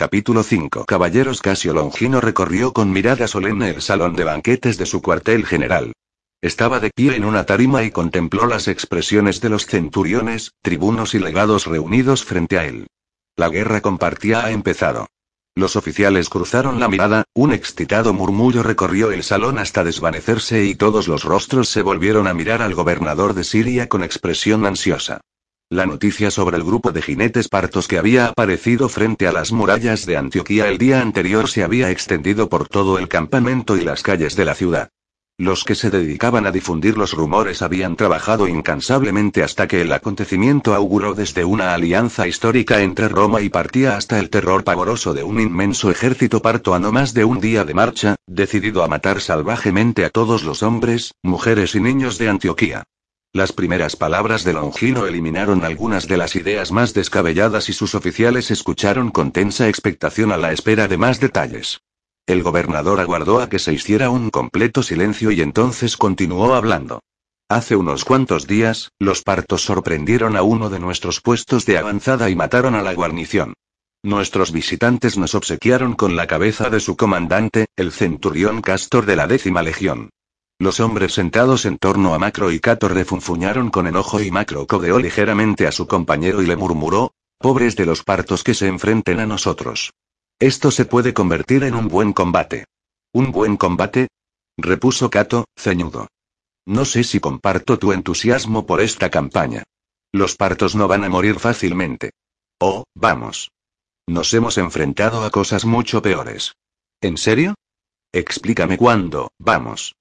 Capítulo 5 Caballeros Casio Longino recorrió con mirada solemne el salón de banquetes de su cuartel general. Estaba de pie en una tarima y contempló las expresiones de los centuriones, tribunos y legados reunidos frente a él. La guerra compartía ha empezado. Los oficiales cruzaron la mirada, un excitado murmullo recorrió el salón hasta desvanecerse y todos los rostros se volvieron a mirar al gobernador de Siria con expresión ansiosa. La noticia sobre el grupo de jinetes partos que había aparecido frente a las murallas de Antioquía el día anterior se había extendido por todo el campamento y las calles de la ciudad. Los que se dedicaban a difundir los rumores habían trabajado incansablemente hasta que el acontecimiento auguró desde una alianza histórica entre Roma y Partía hasta el terror pavoroso de un inmenso ejército parto a no más de un día de marcha, decidido a matar salvajemente a todos los hombres, mujeres y niños de Antioquía. Las primeras palabras de Longino eliminaron algunas de las ideas más descabelladas y sus oficiales escucharon con tensa expectación a la espera de más detalles. El gobernador aguardó a que se hiciera un completo silencio y entonces continuó hablando. Hace unos cuantos días, los partos sorprendieron a uno de nuestros puestos de avanzada y mataron a la guarnición. Nuestros visitantes nos obsequiaron con la cabeza de su comandante, el centurión Castor de la décima legión. Los hombres sentados en torno a Macro y Cato refunfuñaron con enojo y Macro codeó ligeramente a su compañero y le murmuró, pobres de los partos que se enfrenten a nosotros. Esto se puede convertir en un buen combate. ¿Un buen combate? repuso Cato, ceñudo. No sé si comparto tu entusiasmo por esta campaña. Los partos no van a morir fácilmente. Oh, vamos. Nos hemos enfrentado a cosas mucho peores. ¿En serio? Explícame cuándo, vamos.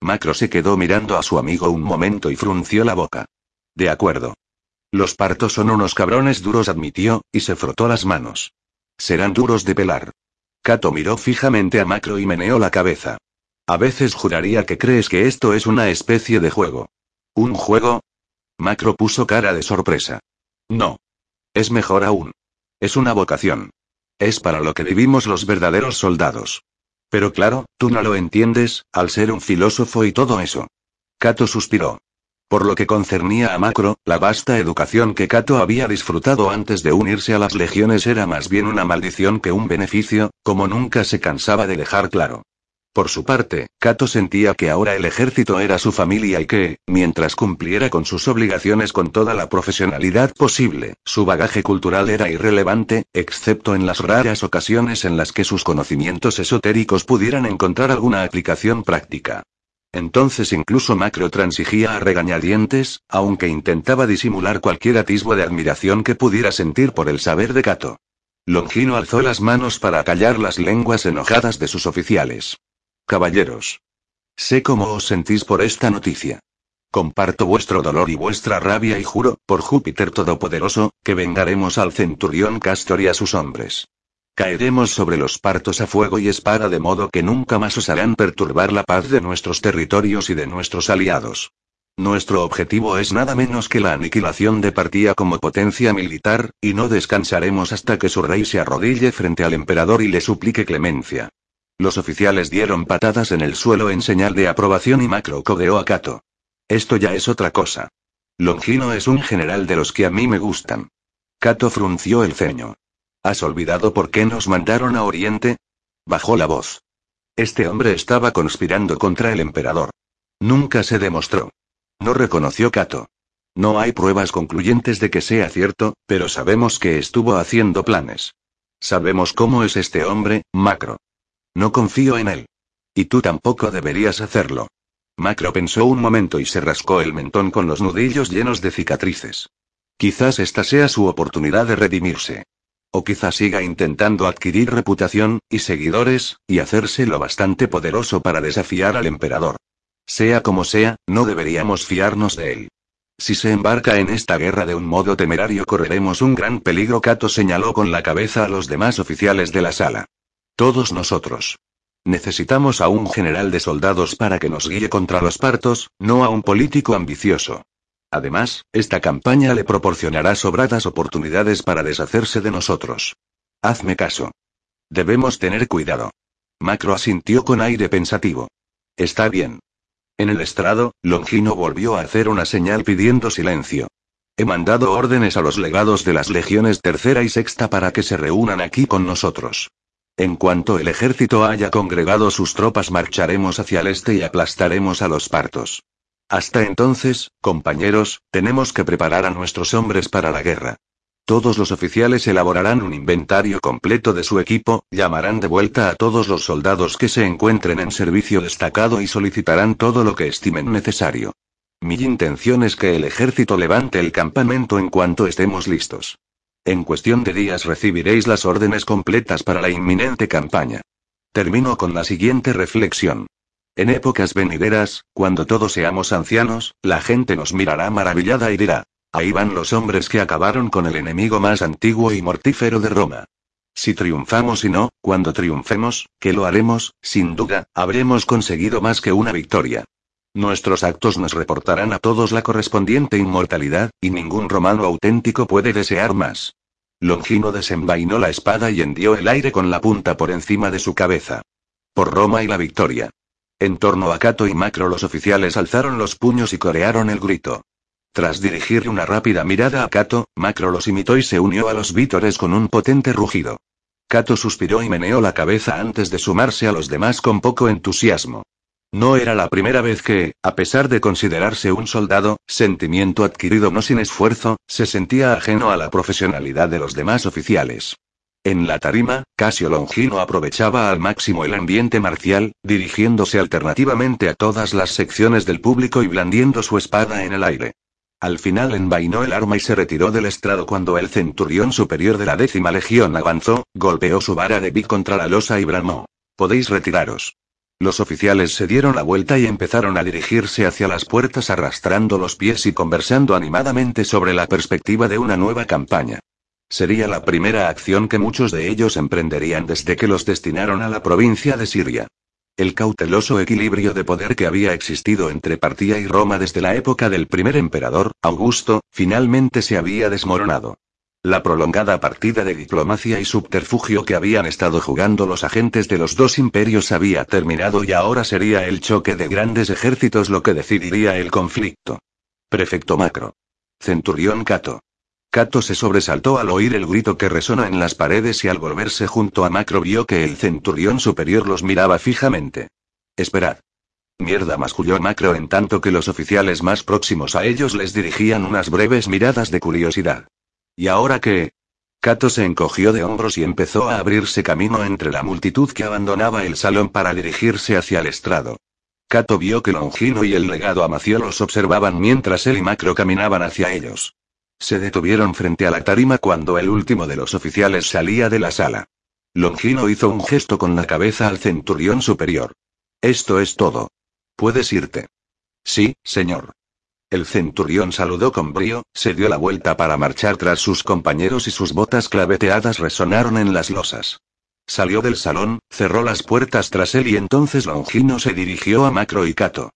Macro se quedó mirando a su amigo un momento y frunció la boca. De acuerdo. Los partos son unos cabrones duros, admitió, y se frotó las manos. Serán duros de pelar. Kato miró fijamente a Macro y meneó la cabeza. A veces juraría que crees que esto es una especie de juego. ¿Un juego? Macro puso cara de sorpresa. No. Es mejor aún. Es una vocación. Es para lo que vivimos los verdaderos soldados. Pero claro, tú no lo entiendes, al ser un filósofo y todo eso. Cato suspiró. Por lo que concernía a Macro, la vasta educación que Cato había disfrutado antes de unirse a las legiones era más bien una maldición que un beneficio, como nunca se cansaba de dejar claro. Por su parte, Cato sentía que ahora el ejército era su familia y que, mientras cumpliera con sus obligaciones con toda la profesionalidad posible, su bagaje cultural era irrelevante, excepto en las raras ocasiones en las que sus conocimientos esotéricos pudieran encontrar alguna aplicación práctica. Entonces incluso Macro transigía a regañadientes, aunque intentaba disimular cualquier atisbo de admiración que pudiera sentir por el saber de Cato. Longino alzó las manos para callar las lenguas enojadas de sus oficiales. Caballeros. Sé cómo os sentís por esta noticia. Comparto vuestro dolor y vuestra rabia y juro, por Júpiter Todopoderoso, que vengaremos al centurión Castor y a sus hombres. Caeremos sobre los partos a fuego y espada de modo que nunca más os harán perturbar la paz de nuestros territorios y de nuestros aliados. Nuestro objetivo es nada menos que la aniquilación de Partía como potencia militar, y no descansaremos hasta que su rey se arrodille frente al emperador y le suplique clemencia. Los oficiales dieron patadas en el suelo en señal de aprobación y Macro codeó a Cato. Esto ya es otra cosa. Longino es un general de los que a mí me gustan. Cato frunció el ceño. ¿Has olvidado por qué nos mandaron a Oriente? Bajó la voz. Este hombre estaba conspirando contra el emperador. Nunca se demostró. No reconoció Cato. No hay pruebas concluyentes de que sea cierto, pero sabemos que estuvo haciendo planes. Sabemos cómo es este hombre, Macro. No confío en él. Y tú tampoco deberías hacerlo. Macro pensó un momento y se rascó el mentón con los nudillos llenos de cicatrices. Quizás esta sea su oportunidad de redimirse. O quizás siga intentando adquirir reputación, y seguidores, y hacerse lo bastante poderoso para desafiar al emperador. Sea como sea, no deberíamos fiarnos de él. Si se embarca en esta guerra de un modo temerario correremos un gran peligro. Cato señaló con la cabeza a los demás oficiales de la sala. Todos nosotros. Necesitamos a un general de soldados para que nos guíe contra los partos, no a un político ambicioso. Además, esta campaña le proporcionará sobradas oportunidades para deshacerse de nosotros. Hazme caso. Debemos tener cuidado. Macro asintió con aire pensativo. Está bien. En el estrado, Longino volvió a hacer una señal pidiendo silencio. He mandado órdenes a los legados de las legiones tercera y sexta para que se reúnan aquí con nosotros. En cuanto el ejército haya congregado sus tropas marcharemos hacia el este y aplastaremos a los partos. Hasta entonces, compañeros, tenemos que preparar a nuestros hombres para la guerra. Todos los oficiales elaborarán un inventario completo de su equipo, llamarán de vuelta a todos los soldados que se encuentren en servicio destacado y solicitarán todo lo que estimen necesario. Mi intención es que el ejército levante el campamento en cuanto estemos listos. En cuestión de días recibiréis las órdenes completas para la inminente campaña. Termino con la siguiente reflexión. En épocas venideras, cuando todos seamos ancianos, la gente nos mirará maravillada y dirá, ahí van los hombres que acabaron con el enemigo más antiguo y mortífero de Roma. Si triunfamos y no, cuando triunfemos, que lo haremos, sin duda, habremos conseguido más que una victoria. Nuestros actos nos reportarán a todos la correspondiente inmortalidad, y ningún romano auténtico puede desear más. Longino desenvainó la espada y hendió el aire con la punta por encima de su cabeza. Por Roma y la victoria. En torno a Cato y Macro los oficiales alzaron los puños y corearon el grito. Tras dirigir una rápida mirada a Cato, Macro los imitó y se unió a los vítores con un potente rugido. Cato suspiró y meneó la cabeza antes de sumarse a los demás con poco entusiasmo. No era la primera vez que, a pesar de considerarse un soldado, sentimiento adquirido no sin esfuerzo, se sentía ajeno a la profesionalidad de los demás oficiales. En la tarima, Casio Longino aprovechaba al máximo el ambiente marcial, dirigiéndose alternativamente a todas las secciones del público y blandiendo su espada en el aire. Al final envainó el arma y se retiró del estrado cuando el centurión superior de la décima legión avanzó, golpeó su vara de bi contra la losa y bramó. Podéis retiraros. Los oficiales se dieron la vuelta y empezaron a dirigirse hacia las puertas arrastrando los pies y conversando animadamente sobre la perspectiva de una nueva campaña. Sería la primera acción que muchos de ellos emprenderían desde que los destinaron a la provincia de Siria. El cauteloso equilibrio de poder que había existido entre Partía y Roma desde la época del primer emperador, Augusto, finalmente se había desmoronado. La prolongada partida de diplomacia y subterfugio que habían estado jugando los agentes de los dos imperios había terminado y ahora sería el choque de grandes ejércitos lo que decidiría el conflicto. Prefecto Macro. Centurión Cato. Cato se sobresaltó al oír el grito que resonó en las paredes y al volverse junto a Macro vio que el centurión superior los miraba fijamente. Esperad. Mierda, masculló Macro en tanto que los oficiales más próximos a ellos les dirigían unas breves miradas de curiosidad. ¿Y ahora qué? Cato se encogió de hombros y empezó a abrirse camino entre la multitud que abandonaba el salón para dirigirse hacia el estrado. Cato vio que Longino y el legado Amacio los observaban mientras él y Macro caminaban hacia ellos. Se detuvieron frente a la tarima cuando el último de los oficiales salía de la sala. Longino hizo un gesto con la cabeza al centurión superior. Esto es todo. Puedes irte. Sí, señor. El centurión saludó con brío, se dio la vuelta para marchar tras sus compañeros y sus botas claveteadas resonaron en las losas. Salió del salón, cerró las puertas tras él y entonces Longino se dirigió a Macro y Cato.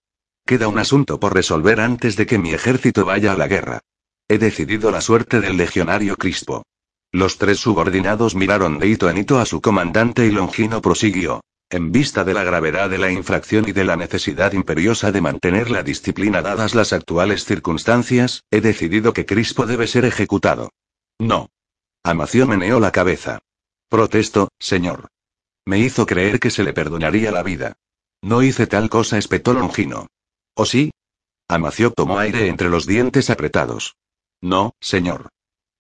Queda un asunto por resolver antes de que mi ejército vaya a la guerra. He decidido la suerte del legionario Crispo. Los tres subordinados miraron de hito en hito a su comandante y Longino prosiguió. En vista de la gravedad de la infracción y de la necesidad imperiosa de mantener la disciplina dadas las actuales circunstancias, he decidido que Crispo debe ser ejecutado. No. Amación meneó la cabeza. Protesto, señor. Me hizo creer que se le perdonaría la vida. No hice tal cosa, espetó Longino. ¿O sí? Amacio tomó aire entre los dientes apretados. No, señor.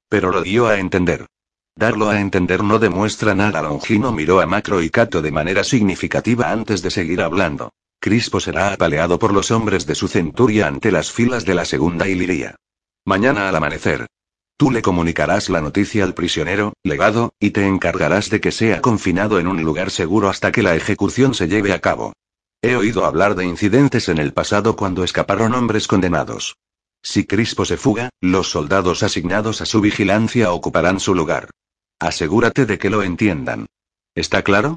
Pero lo dio a entender. Darlo a entender no demuestra nada. Longino miró a Macro y Cato de manera significativa antes de seguir hablando. Crispo será apaleado por los hombres de su centuria ante las filas de la segunda Iliria. Mañana al amanecer. Tú le comunicarás la noticia al prisionero, legado, y te encargarás de que sea confinado en un lugar seguro hasta que la ejecución se lleve a cabo. He oído hablar de incidentes en el pasado cuando escaparon hombres condenados. Si Crispo se fuga, los soldados asignados a su vigilancia ocuparán su lugar. Asegúrate de que lo entiendan. ¿Está claro?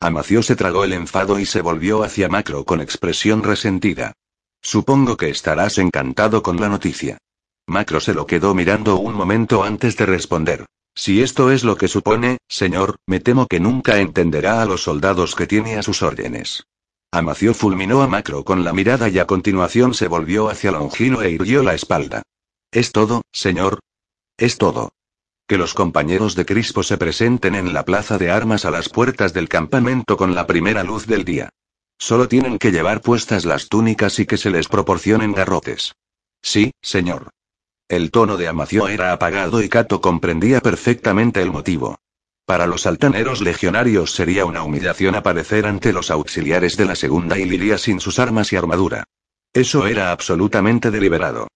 Amacio se tragó el enfado y se volvió hacia Macro con expresión resentida. Supongo que estarás encantado con la noticia. Macro se lo quedó mirando un momento antes de responder. Si esto es lo que supone, señor, me temo que nunca entenderá a los soldados que tiene a sus órdenes. Amacio fulminó a Macro con la mirada y a continuación se volvió hacia Longino e irguió la espalda. Es todo, señor. Es todo. Que los compañeros de Crispo se presenten en la plaza de armas a las puertas del campamento con la primera luz del día. Solo tienen que llevar puestas las túnicas y que se les proporcionen garrotes. Sí, señor. El tono de Amacio era apagado y Cato comprendía perfectamente el motivo. Para los altaneros legionarios sería una humillación aparecer ante los auxiliares de la segunda Iliria sin sus armas y armadura. Eso era absolutamente deliberado.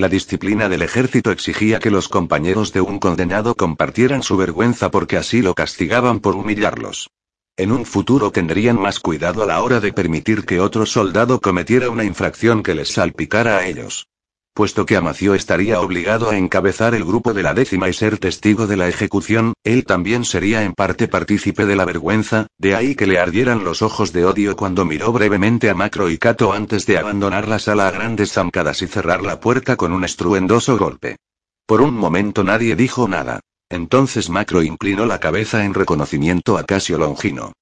La disciplina del ejército exigía que los compañeros de un condenado compartieran su vergüenza porque así lo castigaban por humillarlos. En un futuro tendrían más cuidado a la hora de permitir que otro soldado cometiera una infracción que les salpicara a ellos. Puesto que Amacio estaría obligado a encabezar el grupo de la décima y ser testigo de la ejecución, él también sería en parte partícipe de la vergüenza, de ahí que le ardieran los ojos de odio cuando miró brevemente a Macro y Cato antes de abandonar la sala a grandes zancadas y cerrar la puerta con un estruendoso golpe. Por un momento nadie dijo nada. Entonces Macro inclinó la cabeza en reconocimiento a Casio Longino.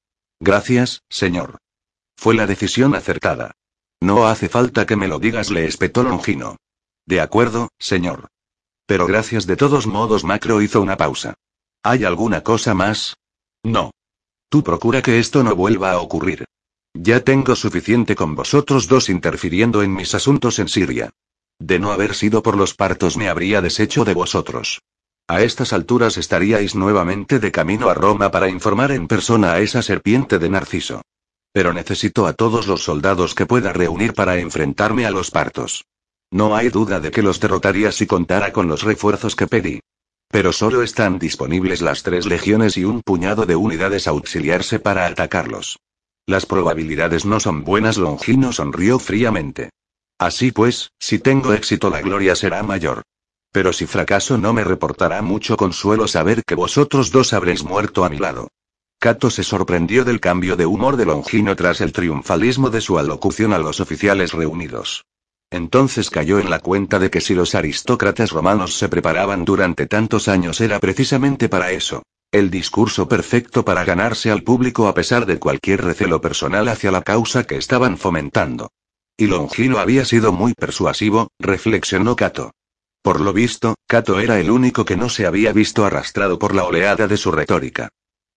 Gracias, señor. Fue la decisión acertada. No hace falta que me lo digas, le espetó Longino. De acuerdo, señor. Pero gracias de todos modos, Macro hizo una pausa. ¿Hay alguna cosa más? No. Tú procura que esto no vuelva a ocurrir. Ya tengo suficiente con vosotros dos interfiriendo en mis asuntos en Siria. De no haber sido por los partos me habría deshecho de vosotros. A estas alturas estaríais nuevamente de camino a Roma para informar en persona a esa serpiente de Narciso. Pero necesito a todos los soldados que pueda reunir para enfrentarme a los partos. No hay duda de que los derrotaría si contara con los refuerzos que pedí. Pero solo están disponibles las tres legiones y un puñado de unidades auxiliarse para atacarlos. Las probabilidades no son buenas, Longino sonrió fríamente. Así pues, si tengo éxito la gloria será mayor. Pero si fracaso no me reportará mucho consuelo saber que vosotros dos habréis muerto a mi lado. Cato se sorprendió del cambio de humor de Longino tras el triunfalismo de su alocución a los oficiales reunidos. Entonces cayó en la cuenta de que si los aristócratas romanos se preparaban durante tantos años era precisamente para eso. El discurso perfecto para ganarse al público a pesar de cualquier recelo personal hacia la causa que estaban fomentando. Y Longino había sido muy persuasivo, reflexionó Cato. Por lo visto, Cato era el único que no se había visto arrastrado por la oleada de su retórica.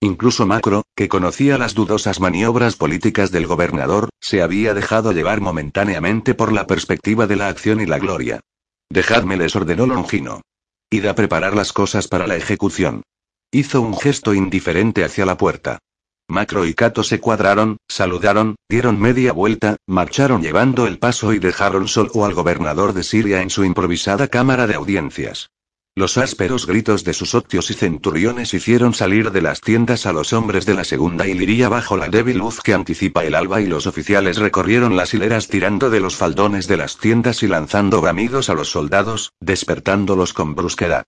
Incluso Macro, que conocía las dudosas maniobras políticas del gobernador, se había dejado llevar momentáneamente por la perspectiva de la acción y la gloria. Dejadme, les ordenó Longino. Id a preparar las cosas para la ejecución. Hizo un gesto indiferente hacia la puerta. Macro y Cato se cuadraron, saludaron, dieron media vuelta, marcharon llevando el paso y dejaron solo al gobernador de Siria en su improvisada cámara de audiencias. Los ásperos gritos de sus octios y centuriones hicieron salir de las tiendas a los hombres de la segunda hilería bajo la débil luz que anticipa el alba y los oficiales recorrieron las hileras tirando de los faldones de las tiendas y lanzando bramidos a los soldados, despertándolos con brusquedad.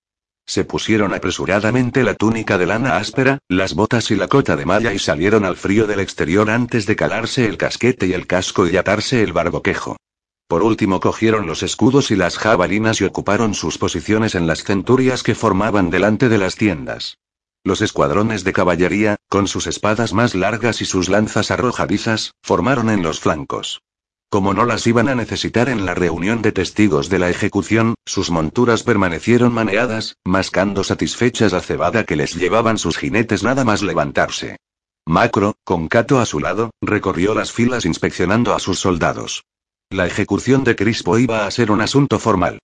Se pusieron apresuradamente la túnica de lana áspera, las botas y la cota de malla y salieron al frío del exterior antes de calarse el casquete y el casco y atarse el barboquejo. Por último cogieron los escudos y las jabalinas y ocuparon sus posiciones en las centurias que formaban delante de las tiendas. Los escuadrones de caballería, con sus espadas más largas y sus lanzas arrojadizas, formaron en los flancos. Como no las iban a necesitar en la reunión de testigos de la ejecución, sus monturas permanecieron maneadas, mascando satisfechas la cebada que les llevaban sus jinetes nada más levantarse. Macro, con Cato a su lado, recorrió las filas inspeccionando a sus soldados. La ejecución de Crispo iba a ser un asunto formal.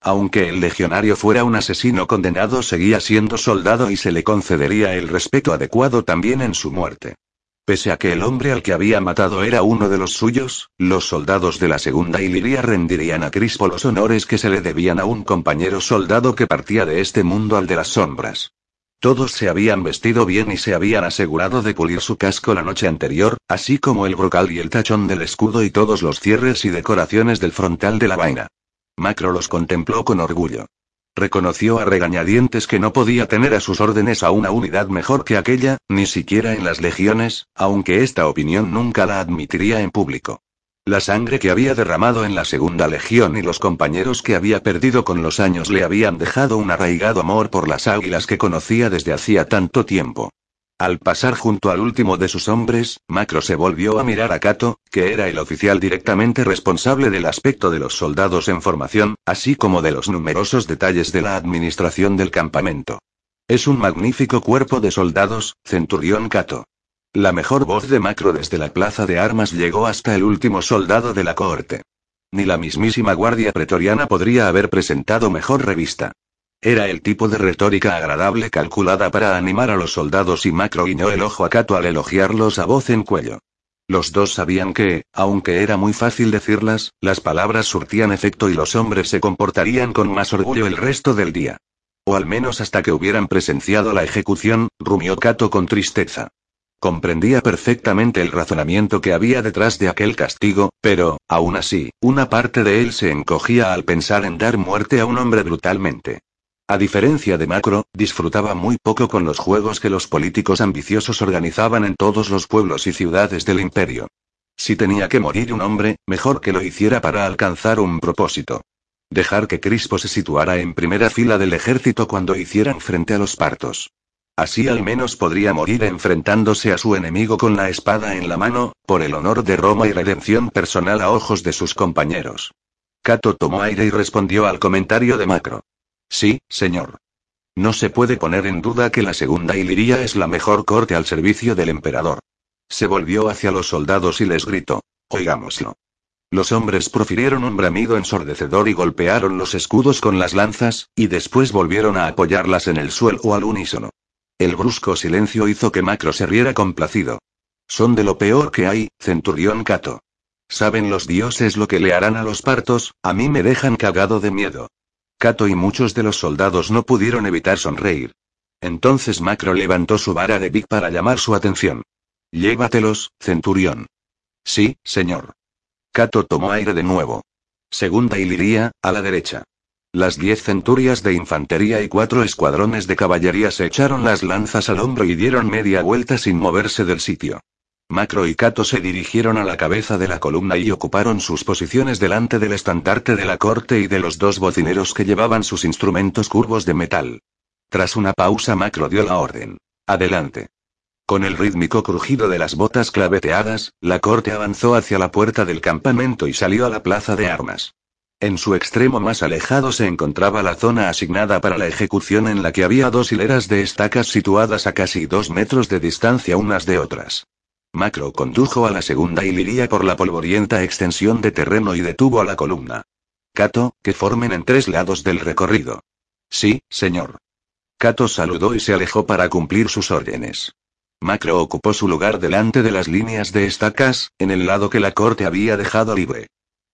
Aunque el legionario fuera un asesino condenado, seguía siendo soldado y se le concedería el respeto adecuado también en su muerte. Pese a que el hombre al que había matado era uno de los suyos, los soldados de la segunda Iliria rendirían a Crispo los honores que se le debían a un compañero soldado que partía de este mundo al de las sombras. Todos se habían vestido bien y se habían asegurado de pulir su casco la noche anterior, así como el brocal y el tachón del escudo y todos los cierres y decoraciones del frontal de la vaina. Macro los contempló con orgullo. Reconoció a regañadientes que no podía tener a sus órdenes a una unidad mejor que aquella, ni siquiera en las legiones, aunque esta opinión nunca la admitiría en público. La sangre que había derramado en la segunda legión y los compañeros que había perdido con los años le habían dejado un arraigado amor por las águilas que conocía desde hacía tanto tiempo. Al pasar junto al último de sus hombres, Macro se volvió a mirar a Kato, que era el oficial directamente responsable del aspecto de los soldados en formación, así como de los numerosos detalles de la administración del campamento. Es un magnífico cuerpo de soldados, Centurión Kato. La mejor voz de Macro desde la plaza de armas llegó hasta el último soldado de la cohorte. Ni la mismísima guardia pretoriana podría haber presentado mejor revista. Era el tipo de retórica agradable calculada para animar a los soldados y Macro guiñó el ojo a Cato al elogiarlos a voz en cuello. Los dos sabían que, aunque era muy fácil decirlas, las palabras surtían efecto y los hombres se comportarían con más orgullo el resto del día. O al menos hasta que hubieran presenciado la ejecución, rumió Cato con tristeza. Comprendía perfectamente el razonamiento que había detrás de aquel castigo, pero, aún así, una parte de él se encogía al pensar en dar muerte a un hombre brutalmente. A diferencia de Macro, disfrutaba muy poco con los juegos que los políticos ambiciosos organizaban en todos los pueblos y ciudades del imperio. Si tenía que morir un hombre, mejor que lo hiciera para alcanzar un propósito. Dejar que Crispo se situara en primera fila del ejército cuando hicieran frente a los partos. Así al menos podría morir enfrentándose a su enemigo con la espada en la mano, por el honor de Roma y redención personal a ojos de sus compañeros. Cato tomó aire y respondió al comentario de Macro. Sí, señor. No se puede poner en duda que la segunda Iliria es la mejor corte al servicio del emperador. Se volvió hacia los soldados y les gritó. Oigámoslo. Los hombres profirieron un bramido ensordecedor y golpearon los escudos con las lanzas, y después volvieron a apoyarlas en el suelo al unísono. El brusco silencio hizo que Macro se riera complacido. Son de lo peor que hay, centurión Cato. Saben los dioses lo que le harán a los partos, a mí me dejan cagado de miedo. Cato y muchos de los soldados no pudieron evitar sonreír. Entonces Macro levantó su vara de Big para llamar su atención. Llévatelos, centurión. Sí, señor. Cato tomó aire de nuevo. Segunda Iliria, a la derecha. Las diez centurias de infantería y cuatro escuadrones de caballería se echaron las lanzas al hombro y dieron media vuelta sin moverse del sitio. Macro y Cato se dirigieron a la cabeza de la columna y ocuparon sus posiciones delante del estandarte de la corte y de los dos bocineros que llevaban sus instrumentos curvos de metal. Tras una pausa Macro dio la orden. Adelante. Con el rítmico crujido de las botas claveteadas, la corte avanzó hacia la puerta del campamento y salió a la plaza de armas. En su extremo más alejado se encontraba la zona asignada para la ejecución en la que había dos hileras de estacas situadas a casi dos metros de distancia unas de otras. Macro condujo a la segunda Iliria por la polvorienta extensión de terreno y detuvo a la columna. Cato, que formen en tres lados del recorrido. Sí, señor. Cato saludó y se alejó para cumplir sus órdenes. Macro ocupó su lugar delante de las líneas de estacas, en el lado que la corte había dejado libre.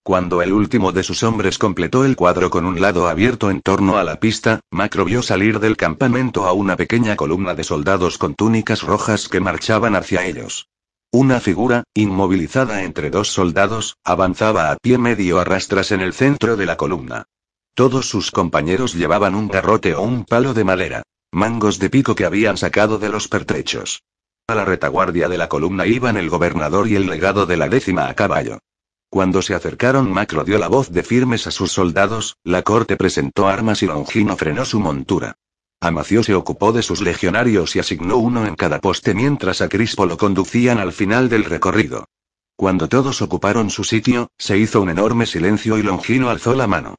Cuando el último de sus hombres completó el cuadro con un lado abierto en torno a la pista, Macro vio salir del campamento a una pequeña columna de soldados con túnicas rojas que marchaban hacia ellos. Una figura, inmovilizada entre dos soldados, avanzaba a pie medio a rastras en el centro de la columna. Todos sus compañeros llevaban un garrote o un palo de madera, mangos de pico que habían sacado de los pertrechos. A la retaguardia de la columna iban el gobernador y el legado de la décima a caballo. Cuando se acercaron Macro dio la voz de firmes a sus soldados, la corte presentó armas y Longino frenó su montura. Amacio se ocupó de sus legionarios y asignó uno en cada poste mientras a Crispo lo conducían al final del recorrido. Cuando todos ocuparon su sitio, se hizo un enorme silencio y Longino alzó la mano.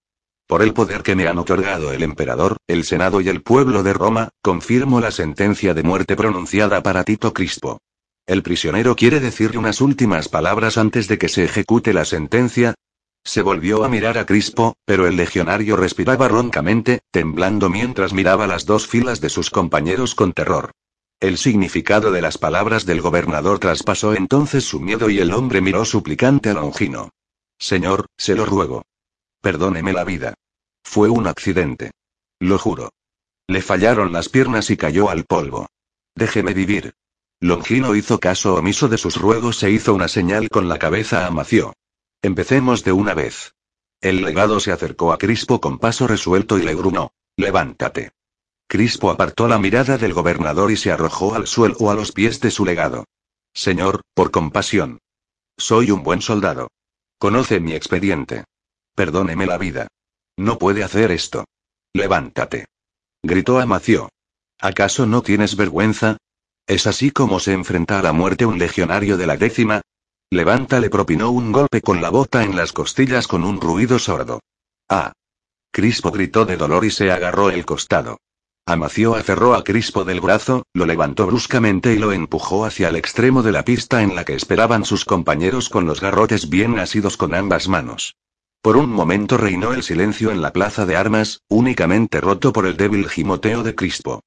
Por el poder que me han otorgado el emperador, el Senado y el pueblo de Roma, confirmo la sentencia de muerte pronunciada para Tito Crispo. El prisionero quiere decir unas últimas palabras antes de que se ejecute la sentencia, se volvió a mirar a Crispo, pero el legionario respiraba roncamente, temblando mientras miraba las dos filas de sus compañeros con terror. El significado de las palabras del gobernador traspasó entonces su miedo y el hombre miró suplicante a Longino. Señor, se lo ruego. Perdóneme la vida. Fue un accidente. Lo juro. Le fallaron las piernas y cayó al polvo. Déjeme vivir. Longino hizo caso omiso de sus ruegos e hizo una señal con la cabeza a Mació. Empecemos de una vez. El legado se acercó a Crispo con paso resuelto y le grunó. Levántate. Crispo apartó la mirada del gobernador y se arrojó al suelo a los pies de su legado. Señor, por compasión. Soy un buen soldado. Conoce mi expediente. Perdóneme la vida. No puede hacer esto. Levántate. Gritó Amacio. ¿Acaso no tienes vergüenza? ¿Es así como se enfrenta a la muerte un legionario de la décima? Levanta le propinó un golpe con la bota en las costillas con un ruido sordo. ¡Ah! Crispo gritó de dolor y se agarró el costado. Amació aferró a Crispo del brazo, lo levantó bruscamente y lo empujó hacia el extremo de la pista en la que esperaban sus compañeros con los garrotes bien asidos con ambas manos. Por un momento reinó el silencio en la plaza de armas, únicamente roto por el débil gimoteo de Crispo.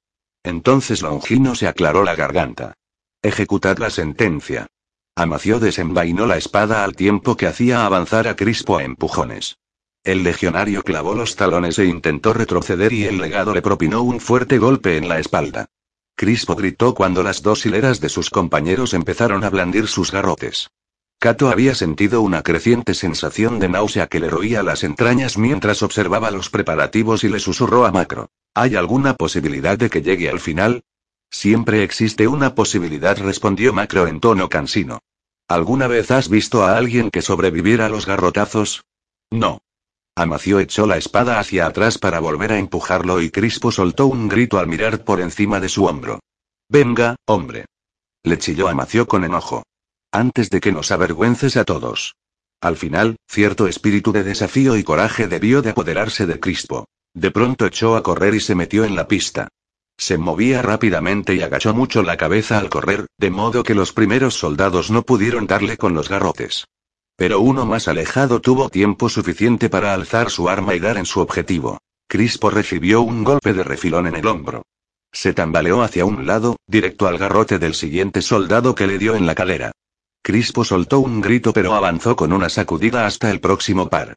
Entonces Longino se aclaró la garganta. Ejecutad la sentencia. Amació desenvainó la espada al tiempo que hacía avanzar a Crispo a empujones. El legionario clavó los talones e intentó retroceder y el legado le propinó un fuerte golpe en la espalda. Crispo gritó cuando las dos hileras de sus compañeros empezaron a blandir sus garrotes. Cato había sentido una creciente sensación de náusea que le roía las entrañas mientras observaba los preparativos y le susurró a Macro. ¿Hay alguna posibilidad de que llegue al final? Siempre existe una posibilidad, respondió Macro en tono cansino. ¿Alguna vez has visto a alguien que sobreviviera a los garrotazos? No. Amacio echó la espada hacia atrás para volver a empujarlo y Crispo soltó un grito al mirar por encima de su hombro. Venga, hombre. Le chilló Amacio con enojo. Antes de que nos avergüences a todos. Al final, cierto espíritu de desafío y coraje debió de apoderarse de Crispo. De pronto echó a correr y se metió en la pista. Se movía rápidamente y agachó mucho la cabeza al correr, de modo que los primeros soldados no pudieron darle con los garrotes. Pero uno más alejado tuvo tiempo suficiente para alzar su arma y dar en su objetivo. Crispo recibió un golpe de refilón en el hombro. Se tambaleó hacia un lado, directo al garrote del siguiente soldado que le dio en la cadera. Crispo soltó un grito pero avanzó con una sacudida hasta el próximo par.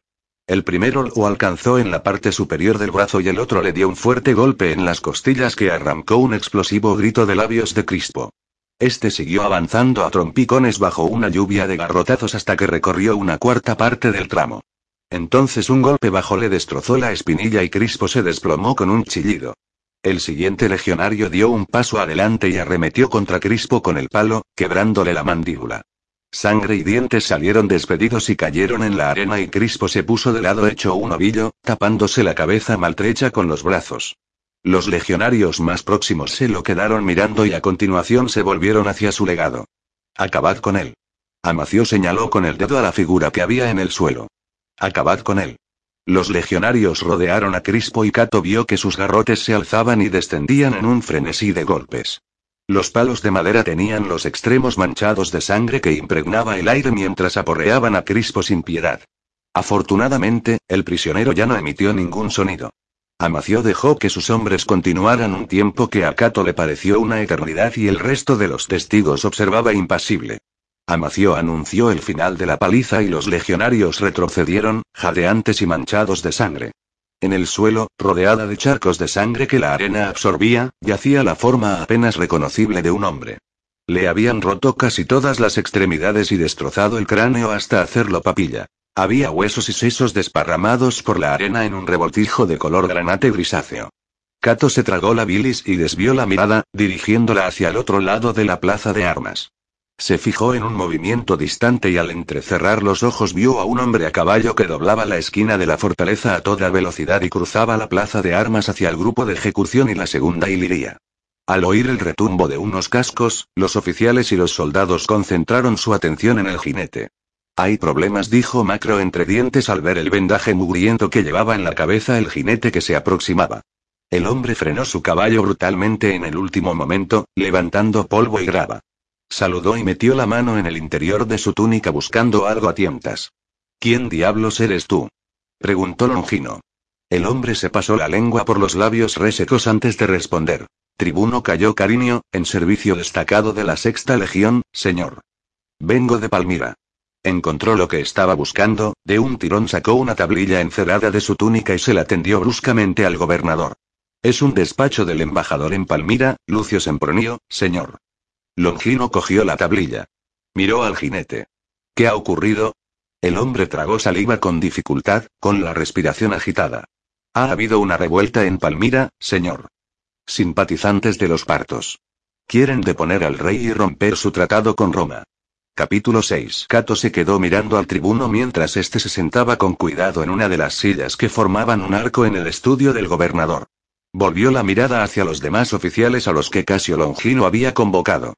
El primero lo alcanzó en la parte superior del brazo y el otro le dio un fuerte golpe en las costillas que arrancó un explosivo grito de labios de Crispo. Este siguió avanzando a trompicones bajo una lluvia de garrotazos hasta que recorrió una cuarta parte del tramo. Entonces un golpe bajo le destrozó la espinilla y Crispo se desplomó con un chillido. El siguiente legionario dio un paso adelante y arremetió contra Crispo con el palo, quebrándole la mandíbula. Sangre y dientes salieron despedidos y cayeron en la arena y Crispo se puso de lado hecho un ovillo, tapándose la cabeza maltrecha con los brazos. Los legionarios más próximos se lo quedaron mirando y a continuación se volvieron hacia su legado. Acabad con él. Amacio señaló con el dedo a la figura que había en el suelo. Acabad con él. Los legionarios rodearon a Crispo y Cato vio que sus garrotes se alzaban y descendían en un frenesí de golpes. Los palos de madera tenían los extremos manchados de sangre que impregnaba el aire mientras aporreaban a Crispo sin piedad. Afortunadamente, el prisionero ya no emitió ningún sonido. Amacio dejó que sus hombres continuaran un tiempo que a Cato le pareció una eternidad y el resto de los testigos observaba impasible. Amacio anunció el final de la paliza y los legionarios retrocedieron, jadeantes y manchados de sangre. En el suelo, rodeada de charcos de sangre que la arena absorbía, yacía la forma apenas reconocible de un hombre. Le habían roto casi todas las extremidades y destrozado el cráneo hasta hacerlo papilla. Había huesos y sesos desparramados por la arena en un revoltijo de color granate grisáceo. Cato se tragó la bilis y desvió la mirada, dirigiéndola hacia el otro lado de la plaza de armas. Se fijó en un movimiento distante y al entrecerrar los ojos vio a un hombre a caballo que doblaba la esquina de la fortaleza a toda velocidad y cruzaba la plaza de armas hacia el grupo de ejecución y la segunda hiliría. Al oír el retumbo de unos cascos, los oficiales y los soldados concentraron su atención en el jinete. Hay problemas, dijo Macro entre dientes al ver el vendaje mugriento que llevaba en la cabeza el jinete que se aproximaba. El hombre frenó su caballo brutalmente en el último momento, levantando polvo y grava. Saludó y metió la mano en el interior de su túnica buscando algo a tientas. ¿Quién diablos eres tú? preguntó Longino. El hombre se pasó la lengua por los labios resecos antes de responder. Tribuno cayó cariño, en servicio destacado de la sexta legión, señor. Vengo de Palmira. Encontró lo que estaba buscando, de un tirón sacó una tablilla encerada de su túnica y se la tendió bruscamente al gobernador. Es un despacho del embajador en Palmira, Lucio Sempronio, señor. Longino cogió la tablilla. Miró al jinete. ¿Qué ha ocurrido? El hombre tragó saliva con dificultad, con la respiración agitada. Ha habido una revuelta en Palmira, señor. Simpatizantes de los partos. Quieren deponer al rey y romper su tratado con Roma. Capítulo 6. Cato se quedó mirando al tribuno mientras éste se sentaba con cuidado en una de las sillas que formaban un arco en el estudio del gobernador. Volvió la mirada hacia los demás oficiales a los que Casio Longino había convocado.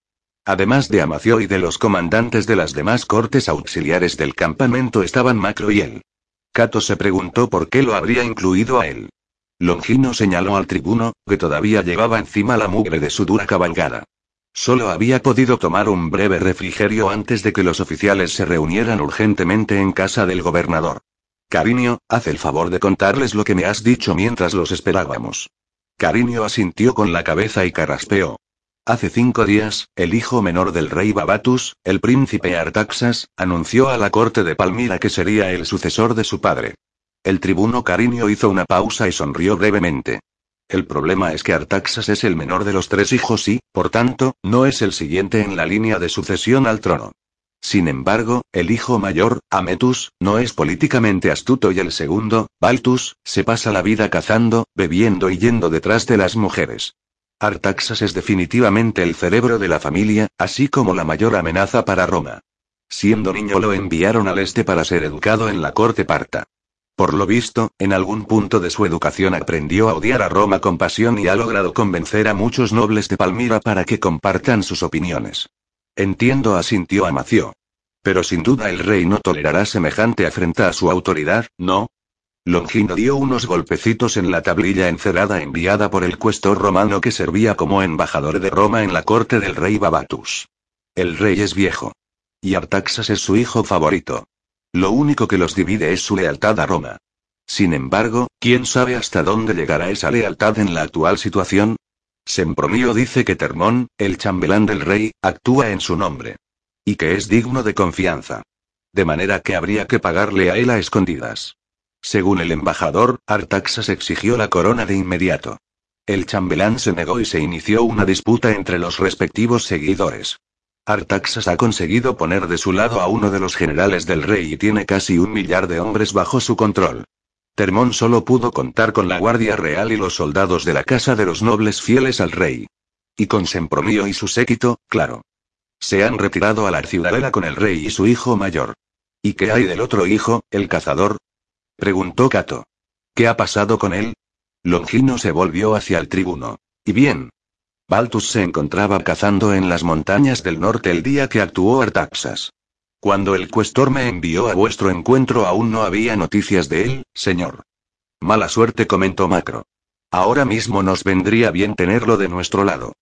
Además de Amacio y de los comandantes de las demás cortes auxiliares del campamento estaban Macro y él. Cato se preguntó por qué lo habría incluido a él. Longino señaló al tribuno, que todavía llevaba encima la mugre de su dura cabalgada. Solo había podido tomar un breve refrigerio antes de que los oficiales se reunieran urgentemente en casa del gobernador. Cariño, haz el favor de contarles lo que me has dicho mientras los esperábamos. Cariño asintió con la cabeza y carraspeó. Hace cinco días, el hijo menor del rey Babatus, el príncipe Artaxas, anunció a la corte de Palmira que sería el sucesor de su padre. El tribuno Cariño hizo una pausa y sonrió brevemente. El problema es que Artaxas es el menor de los tres hijos y, por tanto, no es el siguiente en la línea de sucesión al trono. Sin embargo, el hijo mayor, Ametus, no es políticamente astuto y el segundo, Baltus, se pasa la vida cazando, bebiendo y yendo detrás de las mujeres. Artaxas es definitivamente el cerebro de la familia, así como la mayor amenaza para Roma. Siendo niño lo enviaron al este para ser educado en la corte parta. Por lo visto, en algún punto de su educación aprendió a odiar a Roma con pasión y ha logrado convencer a muchos nobles de Palmira para que compartan sus opiniones. Entiendo, asintió Amacio. Pero sin duda el rey no tolerará semejante afrenta a su autoridad, ¿no? Longino dio unos golpecitos en la tablilla encerada enviada por el cuestor romano que servía como embajador de Roma en la corte del rey Babatus. El rey es viejo. Y Artaxas es su hijo favorito. Lo único que los divide es su lealtad a Roma. Sin embargo, ¿quién sabe hasta dónde llegará esa lealtad en la actual situación? Sempromío dice que Termón, el chambelán del rey, actúa en su nombre. Y que es digno de confianza. De manera que habría que pagarle a él a escondidas. Según el embajador, Artaxas exigió la corona de inmediato. El chambelán se negó y se inició una disputa entre los respectivos seguidores. Artaxas ha conseguido poner de su lado a uno de los generales del rey y tiene casi un millar de hombres bajo su control. Termón solo pudo contar con la Guardia Real y los soldados de la Casa de los Nobles fieles al rey. Y con Sempromío y su séquito, claro. Se han retirado a la ciudadela con el rey y su hijo mayor. ¿Y qué hay del otro hijo, el cazador? Preguntó Cato. ¿Qué ha pasado con él? Longino se volvió hacia el tribuno. ¿Y bien? Baltus se encontraba cazando en las montañas del norte el día que actuó Artaxas. Cuando el cuestor me envió a vuestro encuentro aún no había noticias de él, señor. Mala suerte, comentó Macro. Ahora mismo nos vendría bien tenerlo de nuestro lado.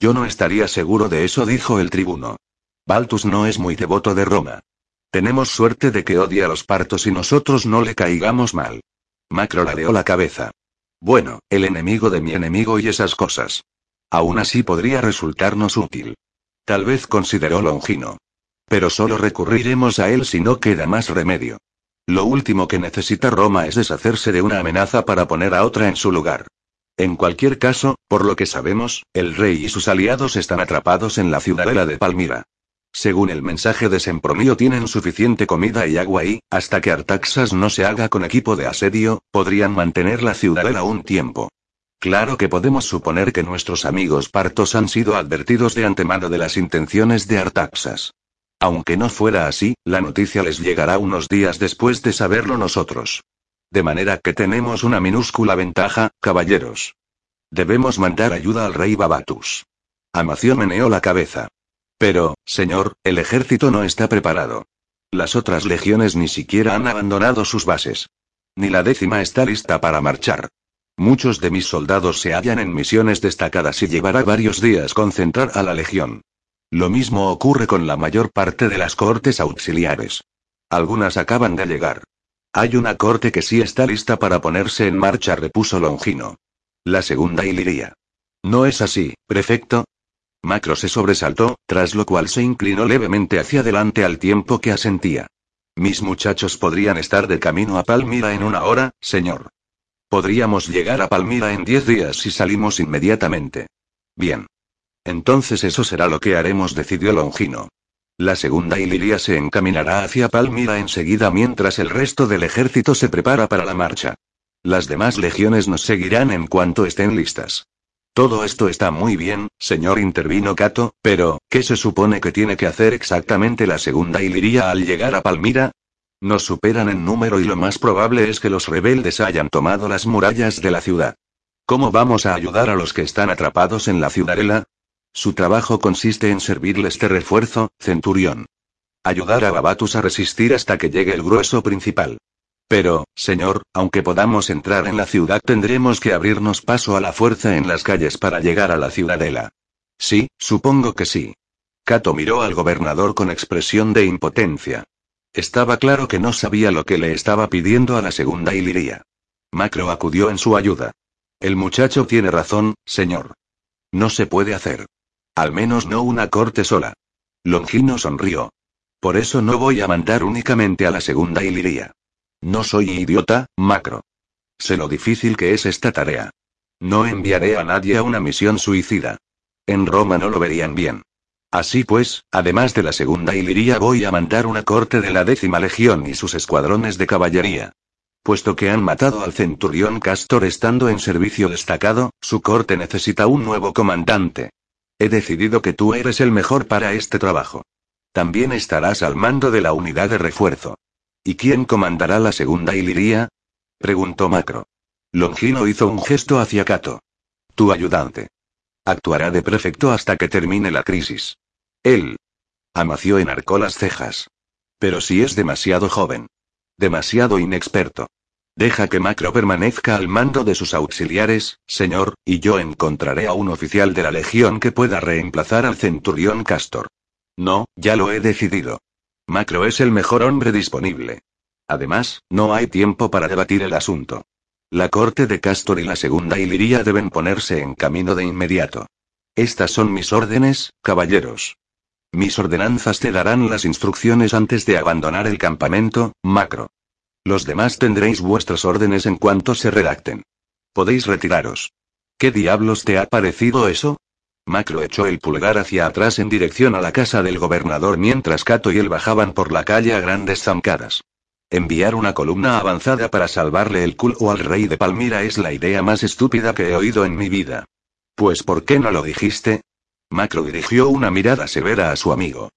Yo no estaría seguro de eso, dijo el tribuno. Baltus no es muy devoto de Roma. Tenemos suerte de que odia a los partos y nosotros no le caigamos mal. Macro ladeó la cabeza. Bueno, el enemigo de mi enemigo y esas cosas. Aún así podría resultarnos útil. Tal vez consideró Longino. Pero solo recurriremos a él si no queda más remedio. Lo último que necesita Roma es deshacerse de una amenaza para poner a otra en su lugar. En cualquier caso, por lo que sabemos, el rey y sus aliados están atrapados en la ciudadela de Palmira. Según el mensaje de Sempromío tienen suficiente comida y agua y, hasta que Artaxas no se haga con equipo de asedio, podrían mantener la ciudadela un tiempo. Claro que podemos suponer que nuestros amigos partos han sido advertidos de antemano de las intenciones de Artaxas. Aunque no fuera así, la noticia les llegará unos días después de saberlo nosotros. De manera que tenemos una minúscula ventaja, caballeros. Debemos mandar ayuda al rey Babatus. Amación meneó la cabeza. Pero, señor, el ejército no está preparado. Las otras legiones ni siquiera han abandonado sus bases. Ni la décima está lista para marchar. Muchos de mis soldados se hallan en misiones destacadas y llevará varios días concentrar a la legión. Lo mismo ocurre con la mayor parte de las cortes auxiliares. Algunas acaban de llegar. Hay una corte que sí está lista para ponerse en marcha, repuso Longino. La segunda Iliria. ¿No es así, prefecto? Macro se sobresaltó, tras lo cual se inclinó levemente hacia adelante al tiempo que asentía. Mis muchachos podrían estar de camino a Palmira en una hora, señor. Podríamos llegar a Palmira en diez días si salimos inmediatamente. Bien. Entonces eso será lo que haremos, decidió Longino. La segunda Iliria se encaminará hacia Palmira enseguida mientras el resto del ejército se prepara para la marcha. Las demás legiones nos seguirán en cuanto estén listas. Todo esto está muy bien, señor intervino Cato, pero, ¿qué se supone que tiene que hacer exactamente la segunda Iliria al llegar a Palmira? Nos superan en número y lo más probable es que los rebeldes hayan tomado las murallas de la ciudad. ¿Cómo vamos a ayudar a los que están atrapados en la ciudadela? Su trabajo consiste en servirles de refuerzo, centurión. Ayudar a Babatus a resistir hasta que llegue el grueso principal. Pero, señor, aunque podamos entrar en la ciudad tendremos que abrirnos paso a la fuerza en las calles para llegar a la ciudadela. Sí, supongo que sí. Cato miró al gobernador con expresión de impotencia. Estaba claro que no sabía lo que le estaba pidiendo a la segunda Iliria. Macro acudió en su ayuda. El muchacho tiene razón, señor. No se puede hacer. Al menos no una corte sola. Longino sonrió. Por eso no voy a mandar únicamente a la segunda Iliria. No soy idiota, Macro. Sé lo difícil que es esta tarea. No enviaré a nadie a una misión suicida. En Roma no lo verían bien. Así pues, además de la segunda Iliria voy a mandar una corte de la décima legión y sus escuadrones de caballería. Puesto que han matado al centurión Castor estando en servicio destacado, su corte necesita un nuevo comandante. He decidido que tú eres el mejor para este trabajo. También estarás al mando de la unidad de refuerzo. ¿Y quién comandará la segunda Iliria? preguntó Macro. Longino hizo un gesto hacia Cato. Tu ayudante. Actuará de prefecto hasta que termine la crisis. Él. Amació enarcó las cejas. Pero si es demasiado joven. Demasiado inexperto. Deja que Macro permanezca al mando de sus auxiliares, señor, y yo encontraré a un oficial de la Legión que pueda reemplazar al centurión Castor. No, ya lo he decidido. Macro es el mejor hombre disponible. Además, no hay tiempo para debatir el asunto. La corte de Castor y la segunda Iliria deben ponerse en camino de inmediato. Estas son mis órdenes, caballeros. Mis ordenanzas te darán las instrucciones antes de abandonar el campamento, Macro. Los demás tendréis vuestras órdenes en cuanto se redacten. Podéis retiraros. ¿Qué diablos te ha parecido eso? Macro echó el pulgar hacia atrás en dirección a la casa del gobernador mientras Cato y él bajaban por la calle a grandes zancadas. Enviar una columna avanzada para salvarle el culo al rey de Palmira es la idea más estúpida que he oído en mi vida. Pues ¿por qué no lo dijiste? Macro dirigió una mirada severa a su amigo.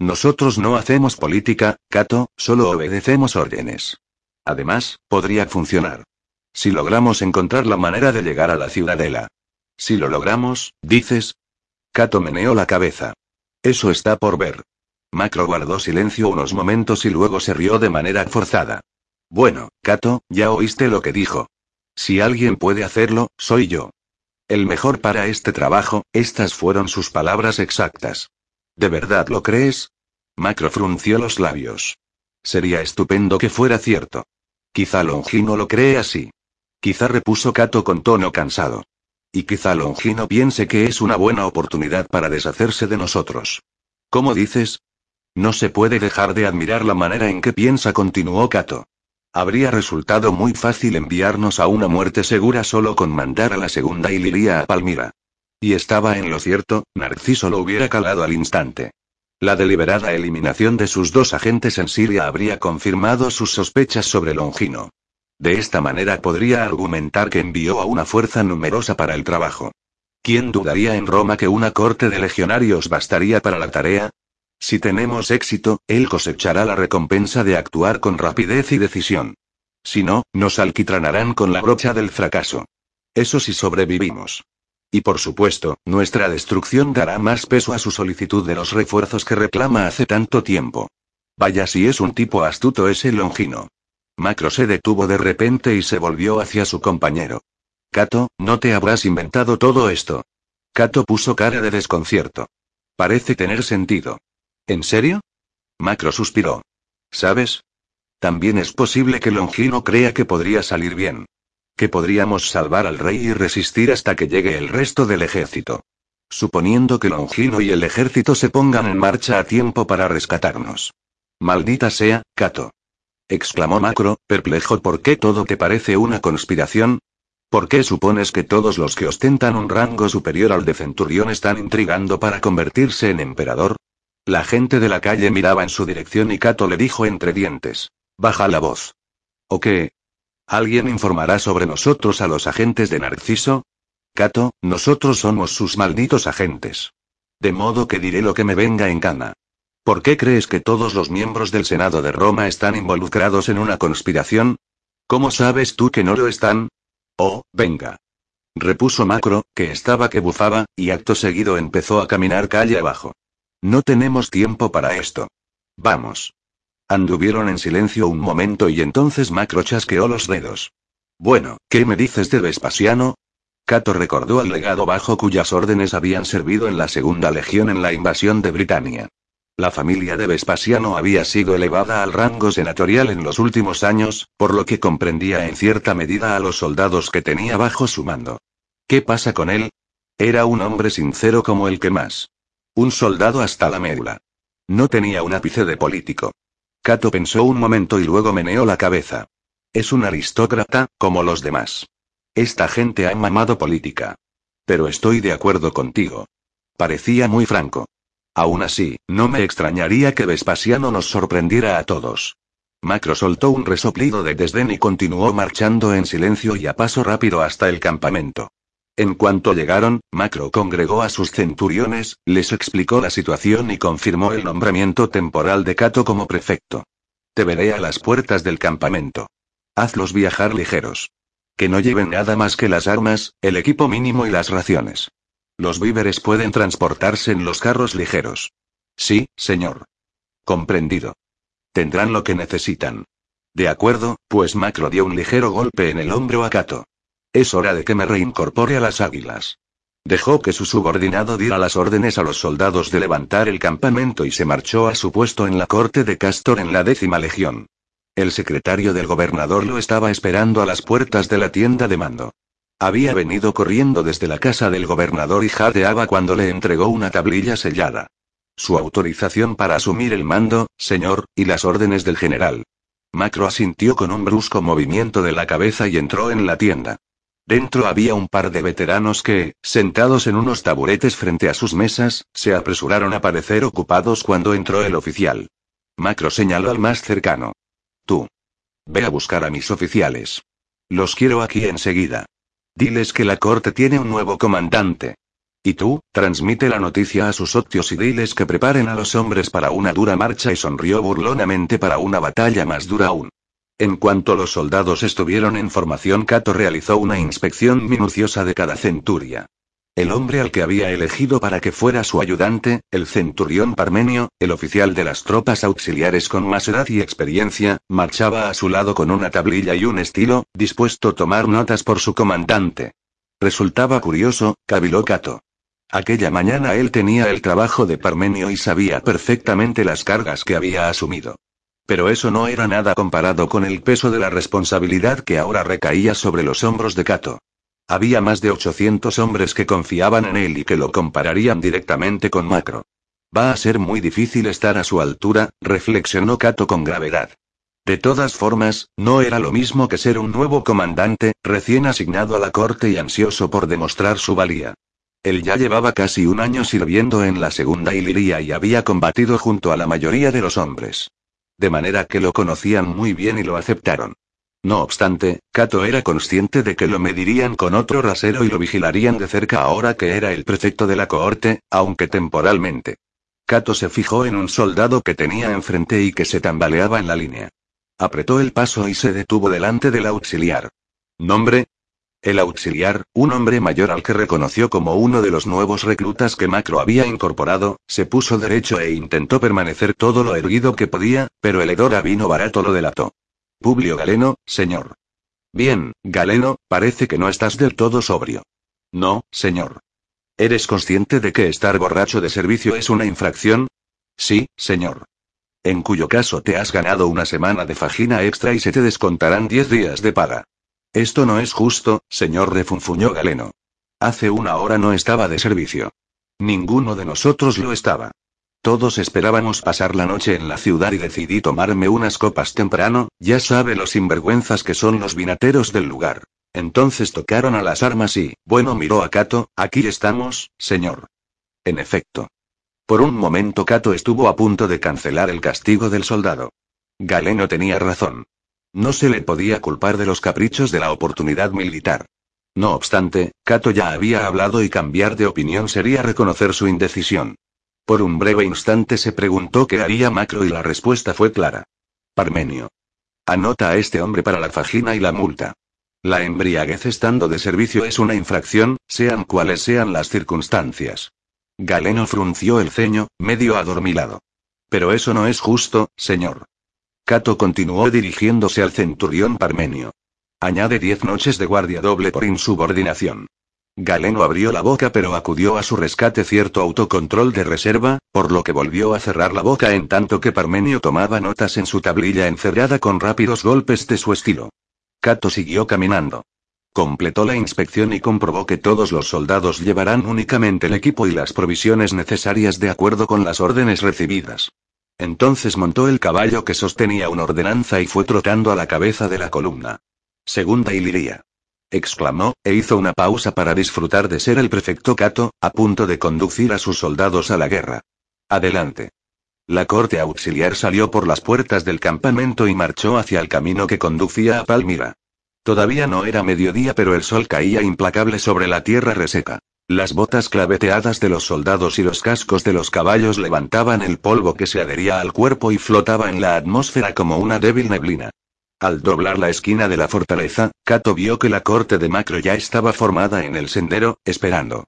Nosotros no hacemos política, Cato, solo obedecemos órdenes. Además, podría funcionar. Si logramos encontrar la manera de llegar a la ciudadela. Si lo logramos, dices. Cato meneó la cabeza. Eso está por ver. Macro guardó silencio unos momentos y luego se rió de manera forzada. Bueno, Cato, ya oíste lo que dijo. Si alguien puede hacerlo, soy yo. El mejor para este trabajo, estas fueron sus palabras exactas. ¿De verdad lo crees? Macro frunció los labios. Sería estupendo que fuera cierto. Quizá Longino lo cree así. Quizá repuso Cato con tono cansado. Y quizá Longino piense que es una buena oportunidad para deshacerse de nosotros. ¿Cómo dices? No se puede dejar de admirar la manera en que piensa, continuó Cato. Habría resultado muy fácil enviarnos a una muerte segura solo con mandar a la segunda Iliria a Palmira. Y estaba en lo cierto, Narciso lo hubiera calado al instante. La deliberada eliminación de sus dos agentes en Siria habría confirmado sus sospechas sobre Longino. De esta manera podría argumentar que envió a una fuerza numerosa para el trabajo. ¿Quién dudaría en Roma que una corte de legionarios bastaría para la tarea? Si tenemos éxito, él cosechará la recompensa de actuar con rapidez y decisión. Si no, nos alquitranarán con la brocha del fracaso. Eso si sobrevivimos. Y por supuesto, nuestra destrucción dará más peso a su solicitud de los refuerzos que reclama hace tanto tiempo. Vaya si es un tipo astuto ese Longino. Macro se detuvo de repente y se volvió hacia su compañero. Cato, ¿no te habrás inventado todo esto? Cato puso cara de desconcierto. Parece tener sentido. ¿En serio? Macro suspiró. ¿Sabes? También es posible que Longino crea que podría salir bien. Que podríamos salvar al rey y resistir hasta que llegue el resto del ejército. Suponiendo que Longino y el ejército se pongan en marcha a tiempo para rescatarnos. Maldita sea, Cato. Exclamó Macro, perplejo por qué todo te parece una conspiración. ¿Por qué supones que todos los que ostentan un rango superior al de centurión están intrigando para convertirse en emperador? La gente de la calle miraba en su dirección y Cato le dijo entre dientes. Baja la voz. ¿O qué? ¿Alguien informará sobre nosotros a los agentes de Narciso? Cato, nosotros somos sus malditos agentes. De modo que diré lo que me venga en gana. ¿Por qué crees que todos los miembros del Senado de Roma están involucrados en una conspiración? ¿Cómo sabes tú que no lo están? Oh, venga. Repuso Macro, que estaba que bufaba, y acto seguido empezó a caminar calle abajo. No tenemos tiempo para esto. Vamos. Anduvieron en silencio un momento y entonces Macro chasqueó los dedos. Bueno, ¿qué me dices de Vespasiano? Cato recordó al legado bajo cuyas órdenes habían servido en la Segunda Legión en la invasión de Britania. La familia de Vespasiano había sido elevada al rango senatorial en los últimos años, por lo que comprendía en cierta medida a los soldados que tenía bajo su mando. ¿Qué pasa con él? Era un hombre sincero como el que más. Un soldado hasta la médula. No tenía un ápice de político. Cato pensó un momento y luego meneó la cabeza. Es un aristócrata, como los demás. Esta gente ha mamado política. Pero estoy de acuerdo contigo. Parecía muy franco. Aún así, no me extrañaría que Vespasiano nos sorprendiera a todos. Macro soltó un resoplido de desdén y continuó marchando en silencio y a paso rápido hasta el campamento. En cuanto llegaron, Macro congregó a sus centuriones, les explicó la situación y confirmó el nombramiento temporal de Cato como prefecto. Te veré a las puertas del campamento. Hazlos viajar ligeros. Que no lleven nada más que las armas, el equipo mínimo y las raciones. Los víveres pueden transportarse en los carros ligeros. Sí, señor. Comprendido. Tendrán lo que necesitan. De acuerdo, pues Macro dio un ligero golpe en el hombro a Cato. Es hora de que me reincorpore a las águilas. Dejó que su subordinado diera las órdenes a los soldados de levantar el campamento y se marchó a su puesto en la corte de Castor en la décima legión. El secretario del gobernador lo estaba esperando a las puertas de la tienda de mando. Había venido corriendo desde la casa del gobernador y jadeaba cuando le entregó una tablilla sellada. Su autorización para asumir el mando, señor, y las órdenes del general. Macro asintió con un brusco movimiento de la cabeza y entró en la tienda. Dentro había un par de veteranos que, sentados en unos taburetes frente a sus mesas, se apresuraron a parecer ocupados cuando entró el oficial. Macro señaló al más cercano. Tú. Ve a buscar a mis oficiales. Los quiero aquí enseguida. Diles que la corte tiene un nuevo comandante. Y tú, transmite la noticia a sus octios y diles que preparen a los hombres para una dura marcha y sonrió burlonamente para una batalla más dura aún. En cuanto los soldados estuvieron en formación, Cato realizó una inspección minuciosa de cada centuria. El hombre al que había elegido para que fuera su ayudante, el centurión Parmenio, el oficial de las tropas auxiliares con más edad y experiencia, marchaba a su lado con una tablilla y un estilo, dispuesto a tomar notas por su comandante. Resultaba curioso, caviló Cato. Aquella mañana él tenía el trabajo de Parmenio y sabía perfectamente las cargas que había asumido. Pero eso no era nada comparado con el peso de la responsabilidad que ahora recaía sobre los hombros de Cato. Había más de 800 hombres que confiaban en él y que lo compararían directamente con Macro. Va a ser muy difícil estar a su altura, reflexionó Cato con gravedad. De todas formas, no era lo mismo que ser un nuevo comandante, recién asignado a la corte y ansioso por demostrar su valía. Él ya llevaba casi un año sirviendo en la segunda Iliria y había combatido junto a la mayoría de los hombres de manera que lo conocían muy bien y lo aceptaron. No obstante, Cato era consciente de que lo medirían con otro rasero y lo vigilarían de cerca ahora que era el prefecto de la cohorte, aunque temporalmente. Cato se fijó en un soldado que tenía enfrente y que se tambaleaba en la línea. Apretó el paso y se detuvo delante del auxiliar. ¿Nombre? El auxiliar, un hombre mayor al que reconoció como uno de los nuevos reclutas que Macro había incorporado, se puso derecho e intentó permanecer todo lo erguido que podía, pero el hedor a vino barato lo delató. Publio Galeno, señor. Bien, Galeno, parece que no estás del todo sobrio. No, señor. ¿Eres consciente de que estar borracho de servicio es una infracción? Sí, señor. En cuyo caso te has ganado una semana de fajina extra y se te descontarán diez días de paga. Esto no es justo, señor, refunfuñó Galeno. Hace una hora no estaba de servicio. Ninguno de nosotros lo estaba. Todos esperábamos pasar la noche en la ciudad y decidí tomarme unas copas temprano, ya sabe los sinvergüenzas que son los vinateros del lugar. Entonces tocaron a las armas y, bueno, miró a Cato, aquí estamos, señor. En efecto. Por un momento Cato estuvo a punto de cancelar el castigo del soldado. Galeno tenía razón. No se le podía culpar de los caprichos de la oportunidad militar. No obstante, Cato ya había hablado y cambiar de opinión sería reconocer su indecisión. Por un breve instante se preguntó qué haría Macro y la respuesta fue clara. Parmenio. Anota a este hombre para la fajina y la multa. La embriaguez estando de servicio es una infracción, sean cuales sean las circunstancias. Galeno frunció el ceño, medio adormilado. Pero eso no es justo, señor. Cato continuó dirigiéndose al centurión Parmenio. Añade diez noches de guardia doble por insubordinación. Galeno abrió la boca pero acudió a su rescate cierto autocontrol de reserva, por lo que volvió a cerrar la boca en tanto que Parmenio tomaba notas en su tablilla encerrada con rápidos golpes de su estilo. Cato siguió caminando. Completó la inspección y comprobó que todos los soldados llevarán únicamente el equipo y las provisiones necesarias de acuerdo con las órdenes recibidas. Entonces montó el caballo que sostenía una ordenanza y fue trotando a la cabeza de la columna. Segunda Iliria exclamó, e hizo una pausa para disfrutar de ser el prefecto Cato, a punto de conducir a sus soldados a la guerra. Adelante. La corte auxiliar salió por las puertas del campamento y marchó hacia el camino que conducía a Palmira. Todavía no era mediodía pero el sol caía implacable sobre la tierra reseca. Las botas claveteadas de los soldados y los cascos de los caballos levantaban el polvo que se adhería al cuerpo y flotaba en la atmósfera como una débil neblina. Al doblar la esquina de la fortaleza, Kato vio que la corte de Macro ya estaba formada en el sendero, esperando.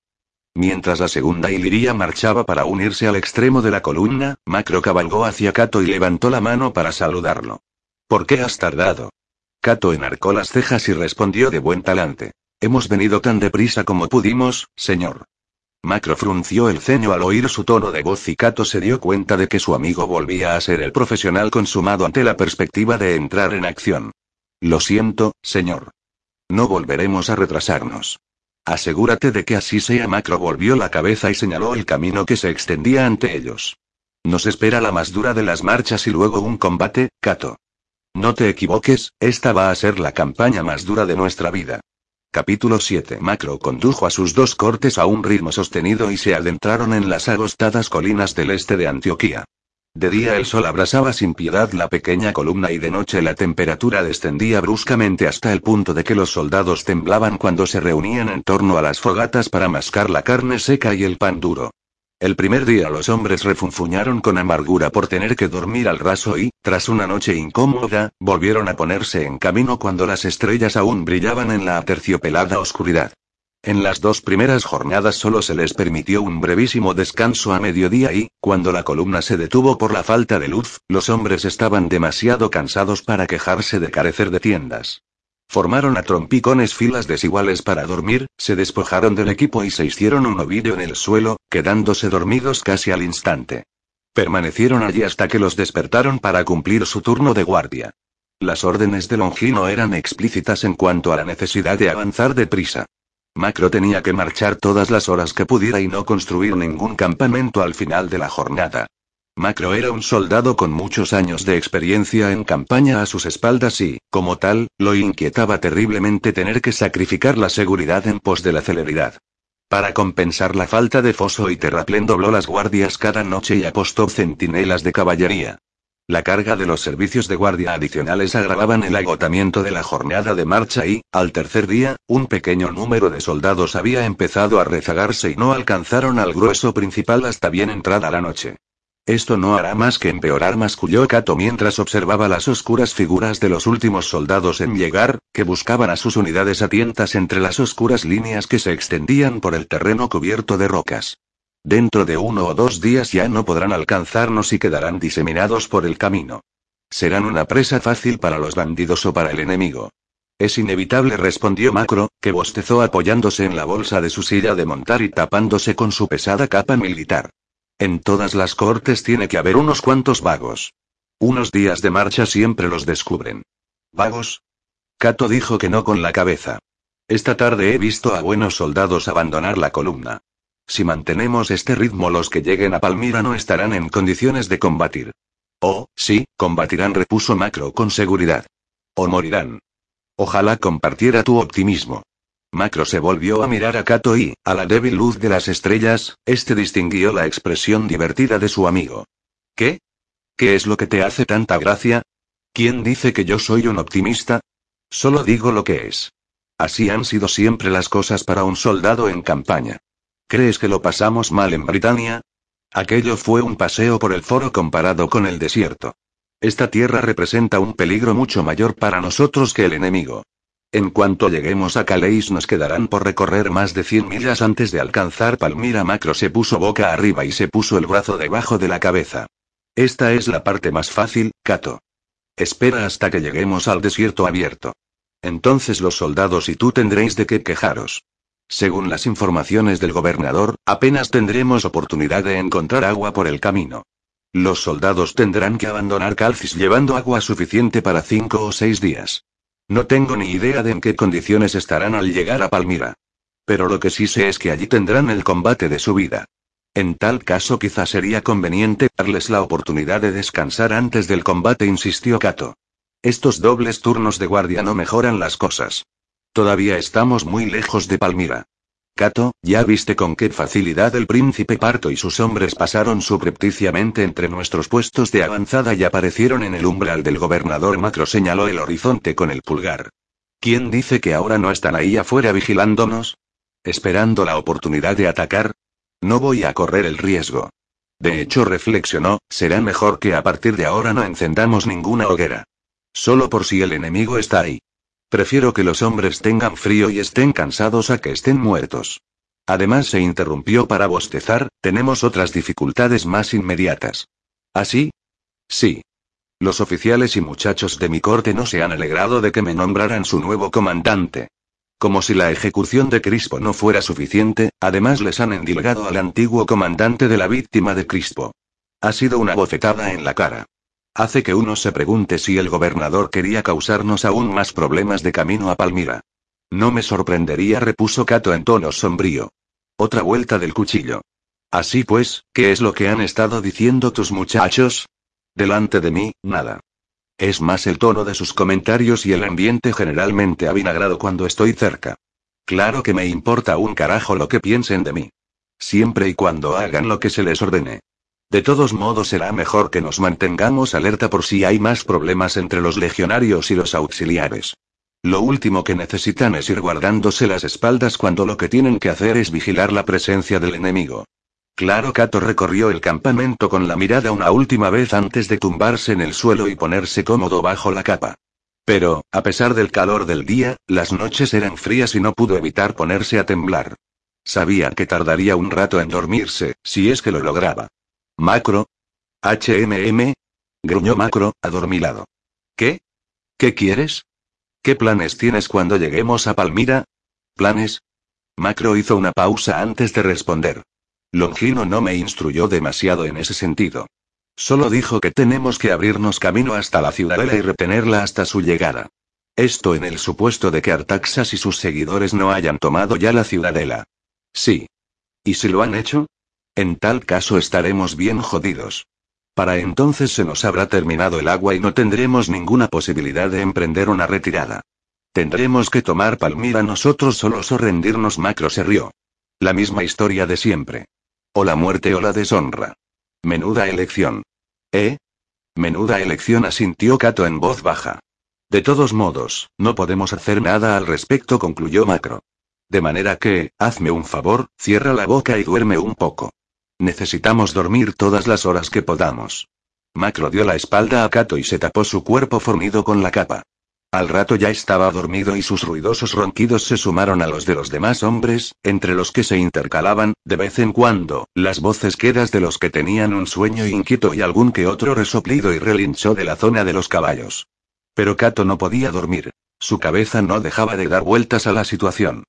Mientras la segunda Iliria marchaba para unirse al extremo de la columna, Macro cabalgó hacia Kato y levantó la mano para saludarlo. ¿Por qué has tardado? Kato enarcó las cejas y respondió de buen talante. Hemos venido tan deprisa como pudimos, señor. Macro frunció el ceño al oír su tono de voz y Kato se dio cuenta de que su amigo volvía a ser el profesional consumado ante la perspectiva de entrar en acción. Lo siento, señor. No volveremos a retrasarnos. Asegúrate de que así sea. Macro volvió la cabeza y señaló el camino que se extendía ante ellos. Nos espera la más dura de las marchas y luego un combate, Kato. No te equivoques, esta va a ser la campaña más dura de nuestra vida. Capítulo 7 Macro condujo a sus dos cortes a un ritmo sostenido y se adentraron en las agostadas colinas del este de Antioquía. De día el sol abrasaba sin piedad la pequeña columna y de noche la temperatura descendía bruscamente hasta el punto de que los soldados temblaban cuando se reunían en torno a las fogatas para mascar la carne seca y el pan duro. El primer día los hombres refunfuñaron con amargura por tener que dormir al raso y, tras una noche incómoda, volvieron a ponerse en camino cuando las estrellas aún brillaban en la aterciopelada oscuridad. En las dos primeras jornadas solo se les permitió un brevísimo descanso a mediodía y, cuando la columna se detuvo por la falta de luz, los hombres estaban demasiado cansados para quejarse de carecer de tiendas. Formaron a trompicones filas desiguales para dormir, se despojaron del equipo y se hicieron un ovillo en el suelo, quedándose dormidos casi al instante. Permanecieron allí hasta que los despertaron para cumplir su turno de guardia. Las órdenes de Longino eran explícitas en cuanto a la necesidad de avanzar deprisa. Macro tenía que marchar todas las horas que pudiera y no construir ningún campamento al final de la jornada. Macro era un soldado con muchos años de experiencia en campaña a sus espaldas y, como tal, lo inquietaba terriblemente tener que sacrificar la seguridad en pos de la celeridad. Para compensar la falta de foso y terraplén dobló las guardias cada noche y apostó centinelas de caballería. La carga de los servicios de guardia adicionales agravaban el agotamiento de la jornada de marcha y, al tercer día, un pequeño número de soldados había empezado a rezagarse y no alcanzaron al grueso principal hasta bien entrada la noche. Esto no hará más que empeorar, masculló Kato mientras observaba las oscuras figuras de los últimos soldados en llegar, que buscaban a sus unidades a tientas entre las oscuras líneas que se extendían por el terreno cubierto de rocas. Dentro de uno o dos días ya no podrán alcanzarnos y quedarán diseminados por el camino. Serán una presa fácil para los bandidos o para el enemigo. Es inevitable, respondió Macro, que bostezó apoyándose en la bolsa de su silla de montar y tapándose con su pesada capa militar. En todas las cortes tiene que haber unos cuantos vagos. Unos días de marcha siempre los descubren. ¿Vagos? Cato dijo que no con la cabeza. Esta tarde he visto a buenos soldados abandonar la columna. Si mantenemos este ritmo los que lleguen a Palmira no estarán en condiciones de combatir. Oh, sí, combatirán, repuso Macro con seguridad. O morirán. Ojalá compartiera tu optimismo. Macro se volvió a mirar a Kato y, a la débil luz de las estrellas, este distinguió la expresión divertida de su amigo. ¿Qué? ¿Qué es lo que te hace tanta gracia? ¿Quién dice que yo soy un optimista? Solo digo lo que es. Así han sido siempre las cosas para un soldado en campaña. ¿Crees que lo pasamos mal en Britania? Aquello fue un paseo por el foro comparado con el desierto. Esta tierra representa un peligro mucho mayor para nosotros que el enemigo. En cuanto lleguemos a Calais nos quedarán por recorrer más de 100 millas antes de alcanzar Palmira. Macro se puso boca arriba y se puso el brazo debajo de la cabeza. Esta es la parte más fácil, Cato. Espera hasta que lleguemos al desierto abierto. Entonces los soldados y tú tendréis de qué quejaros. Según las informaciones del gobernador, apenas tendremos oportunidad de encontrar agua por el camino. Los soldados tendrán que abandonar Calcis llevando agua suficiente para cinco o seis días. No tengo ni idea de en qué condiciones estarán al llegar a Palmira. Pero lo que sí sé es que allí tendrán el combate de su vida. En tal caso quizá sería conveniente darles la oportunidad de descansar antes del combate, insistió Kato. Estos dobles turnos de guardia no mejoran las cosas. Todavía estamos muy lejos de Palmira. Cato, ya viste con qué facilidad el príncipe Parto y sus hombres pasaron subrepticiamente entre nuestros puestos de avanzada y aparecieron en el umbral del gobernador Macro señaló el horizonte con el pulgar. ¿Quién dice que ahora no están ahí afuera vigilándonos? ¿Esperando la oportunidad de atacar? No voy a correr el riesgo. De hecho, reflexionó, será mejor que a partir de ahora no encendamos ninguna hoguera. Solo por si el enemigo está ahí. Prefiero que los hombres tengan frío y estén cansados a que estén muertos. Además se interrumpió para bostezar, tenemos otras dificultades más inmediatas. ¿Así? ¿Ah, sí. Los oficiales y muchachos de mi corte no se han alegrado de que me nombraran su nuevo comandante. Como si la ejecución de Crispo no fuera suficiente, además les han endilgado al antiguo comandante de la víctima de Crispo. Ha sido una bofetada en la cara. Hace que uno se pregunte si el gobernador quería causarnos aún más problemas de camino a Palmira. No me sorprendería, repuso Cato en tono sombrío. Otra vuelta del cuchillo. Así pues, ¿qué es lo que han estado diciendo tus muchachos? Delante de mí, nada. Es más el tono de sus comentarios y el ambiente generalmente avinagrado cuando estoy cerca. Claro que me importa un carajo lo que piensen de mí. Siempre y cuando hagan lo que se les ordene. De todos modos será mejor que nos mantengamos alerta por si hay más problemas entre los legionarios y los auxiliares. Lo último que necesitan es ir guardándose las espaldas cuando lo que tienen que hacer es vigilar la presencia del enemigo. Claro, Cato recorrió el campamento con la mirada una última vez antes de tumbarse en el suelo y ponerse cómodo bajo la capa. Pero, a pesar del calor del día, las noches eran frías y no pudo evitar ponerse a temblar. Sabía que tardaría un rato en dormirse, si es que lo lograba. Macro. HMM. Gruñó Macro, adormilado. ¿Qué? ¿Qué quieres? ¿Qué planes tienes cuando lleguemos a Palmira? ¿Planes? Macro hizo una pausa antes de responder. Longino no me instruyó demasiado en ese sentido. Solo dijo que tenemos que abrirnos camino hasta la ciudadela y retenerla hasta su llegada. Esto en el supuesto de que Artaxas y sus seguidores no hayan tomado ya la ciudadela. Sí. ¿Y si lo han hecho? En tal caso estaremos bien jodidos. Para entonces se nos habrá terminado el agua y no tendremos ninguna posibilidad de emprender una retirada. Tendremos que tomar Palmira nosotros solos o rendirnos. Macro se rió. La misma historia de siempre. O la muerte o la deshonra. Menuda elección. ¿Eh? Menuda elección asintió Cato en voz baja. De todos modos, no podemos hacer nada al respecto, concluyó Macro. De manera que, hazme un favor, cierra la boca y duerme un poco. Necesitamos dormir todas las horas que podamos. Macro dio la espalda a Cato y se tapó su cuerpo fornido con la capa. Al rato ya estaba dormido y sus ruidosos ronquidos se sumaron a los de los demás hombres, entre los que se intercalaban, de vez en cuando, las voces quedas de los que tenían un sueño inquieto y algún que otro resoplido y relinchó de la zona de los caballos. Pero Cato no podía dormir. Su cabeza no dejaba de dar vueltas a la situación.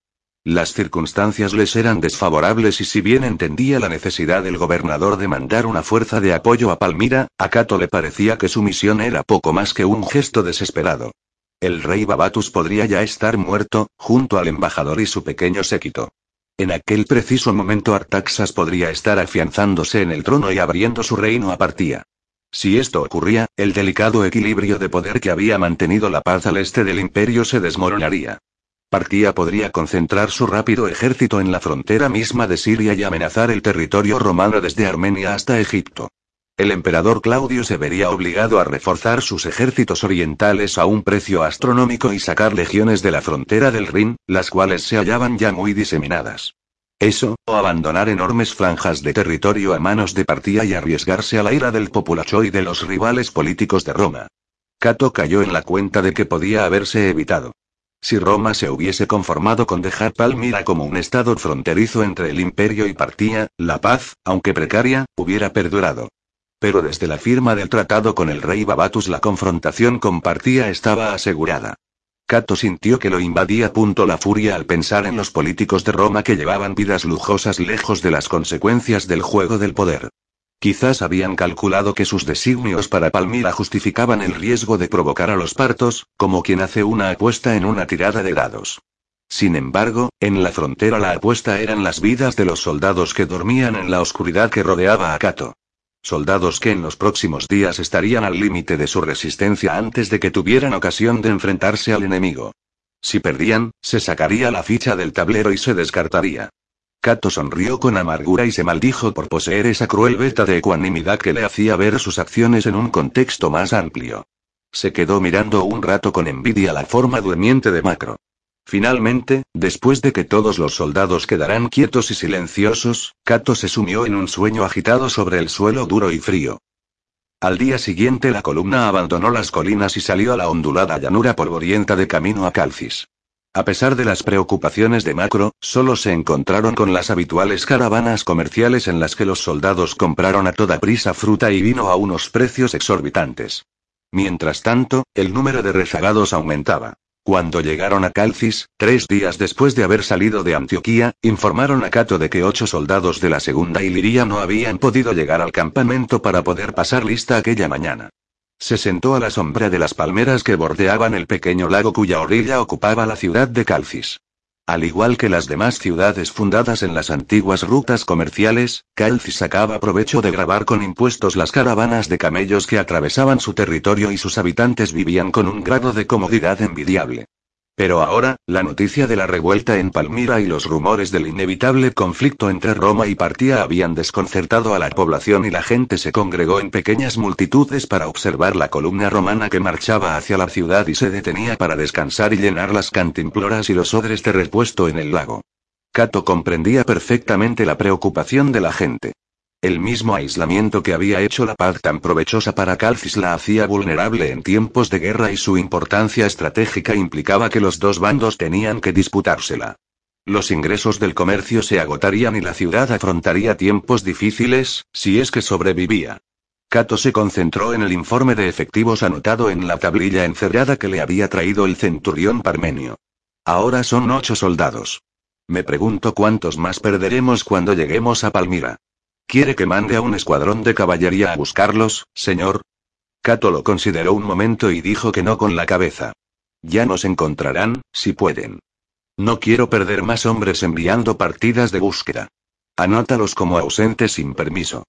Las circunstancias les eran desfavorables y si bien entendía la necesidad del gobernador de mandar una fuerza de apoyo a Palmira, a Cato le parecía que su misión era poco más que un gesto desesperado. El rey Babatus podría ya estar muerto, junto al embajador y su pequeño séquito. En aquel preciso momento Artaxas podría estar afianzándose en el trono y abriendo su reino a partía. Si esto ocurría, el delicado equilibrio de poder que había mantenido la paz al este del imperio se desmoronaría. Partía podría concentrar su rápido ejército en la frontera misma de Siria y amenazar el territorio romano desde Armenia hasta Egipto. El emperador Claudio se vería obligado a reforzar sus ejércitos orientales a un precio astronómico y sacar legiones de la frontera del Rin, las cuales se hallaban ya muy diseminadas. Eso, o abandonar enormes franjas de territorio a manos de Partía y arriesgarse a la ira del populacho y de los rivales políticos de Roma. Cato cayó en la cuenta de que podía haberse evitado. Si Roma se hubiese conformado con dejar Palmira como un estado fronterizo entre el imperio y Partía, la paz, aunque precaria, hubiera perdurado. Pero desde la firma del tratado con el rey Babatus la confrontación con Partía estaba asegurada. Cato sintió que lo invadía punto la furia al pensar en los políticos de Roma que llevaban vidas lujosas lejos de las consecuencias del juego del poder. Quizás habían calculado que sus designios para Palmira justificaban el riesgo de provocar a los partos, como quien hace una apuesta en una tirada de dados. Sin embargo, en la frontera la apuesta eran las vidas de los soldados que dormían en la oscuridad que rodeaba a Cato. Soldados que en los próximos días estarían al límite de su resistencia antes de que tuvieran ocasión de enfrentarse al enemigo. Si perdían, se sacaría la ficha del tablero y se descartaría. Cato sonrió con amargura y se maldijo por poseer esa cruel veta de ecuanimidad que le hacía ver sus acciones en un contexto más amplio. Se quedó mirando un rato con envidia la forma durmiente de Macro. Finalmente, después de que todos los soldados quedaran quietos y silenciosos, Cato se sumió en un sueño agitado sobre el suelo duro y frío. Al día siguiente la columna abandonó las colinas y salió a la ondulada llanura polvorienta de camino a Calcis. A pesar de las preocupaciones de Macro, solo se encontraron con las habituales caravanas comerciales en las que los soldados compraron a toda prisa fruta y vino a unos precios exorbitantes. Mientras tanto, el número de rezagados aumentaba. Cuando llegaron a Calcis, tres días después de haber salido de Antioquía, informaron a Cato de que ocho soldados de la segunda Iliria no habían podido llegar al campamento para poder pasar lista aquella mañana. Se sentó a la sombra de las palmeras que bordeaban el pequeño lago cuya orilla ocupaba la ciudad de Calcis. Al igual que las demás ciudades fundadas en las antiguas rutas comerciales, Calcis sacaba provecho de grabar con impuestos las caravanas de camellos que atravesaban su territorio y sus habitantes vivían con un grado de comodidad envidiable. Pero ahora, la noticia de la revuelta en Palmira y los rumores del inevitable conflicto entre Roma y Partía habían desconcertado a la población y la gente se congregó en pequeñas multitudes para observar la columna romana que marchaba hacia la ciudad y se detenía para descansar y llenar las cantimploras y los odres de repuesto en el lago. Cato comprendía perfectamente la preocupación de la gente. El mismo aislamiento que había hecho la paz tan provechosa para Calcis la hacía vulnerable en tiempos de guerra y su importancia estratégica implicaba que los dos bandos tenían que disputársela. Los ingresos del comercio se agotarían y la ciudad afrontaría tiempos difíciles, si es que sobrevivía. Cato se concentró en el informe de efectivos anotado en la tablilla encerrada que le había traído el centurión parmenio. Ahora son ocho soldados. Me pregunto cuántos más perderemos cuando lleguemos a Palmira. ¿Quiere que mande a un escuadrón de caballería a buscarlos, señor? Cato lo consideró un momento y dijo que no con la cabeza. Ya nos encontrarán, si pueden. No quiero perder más hombres enviando partidas de búsqueda. Anótalos como ausentes sin permiso.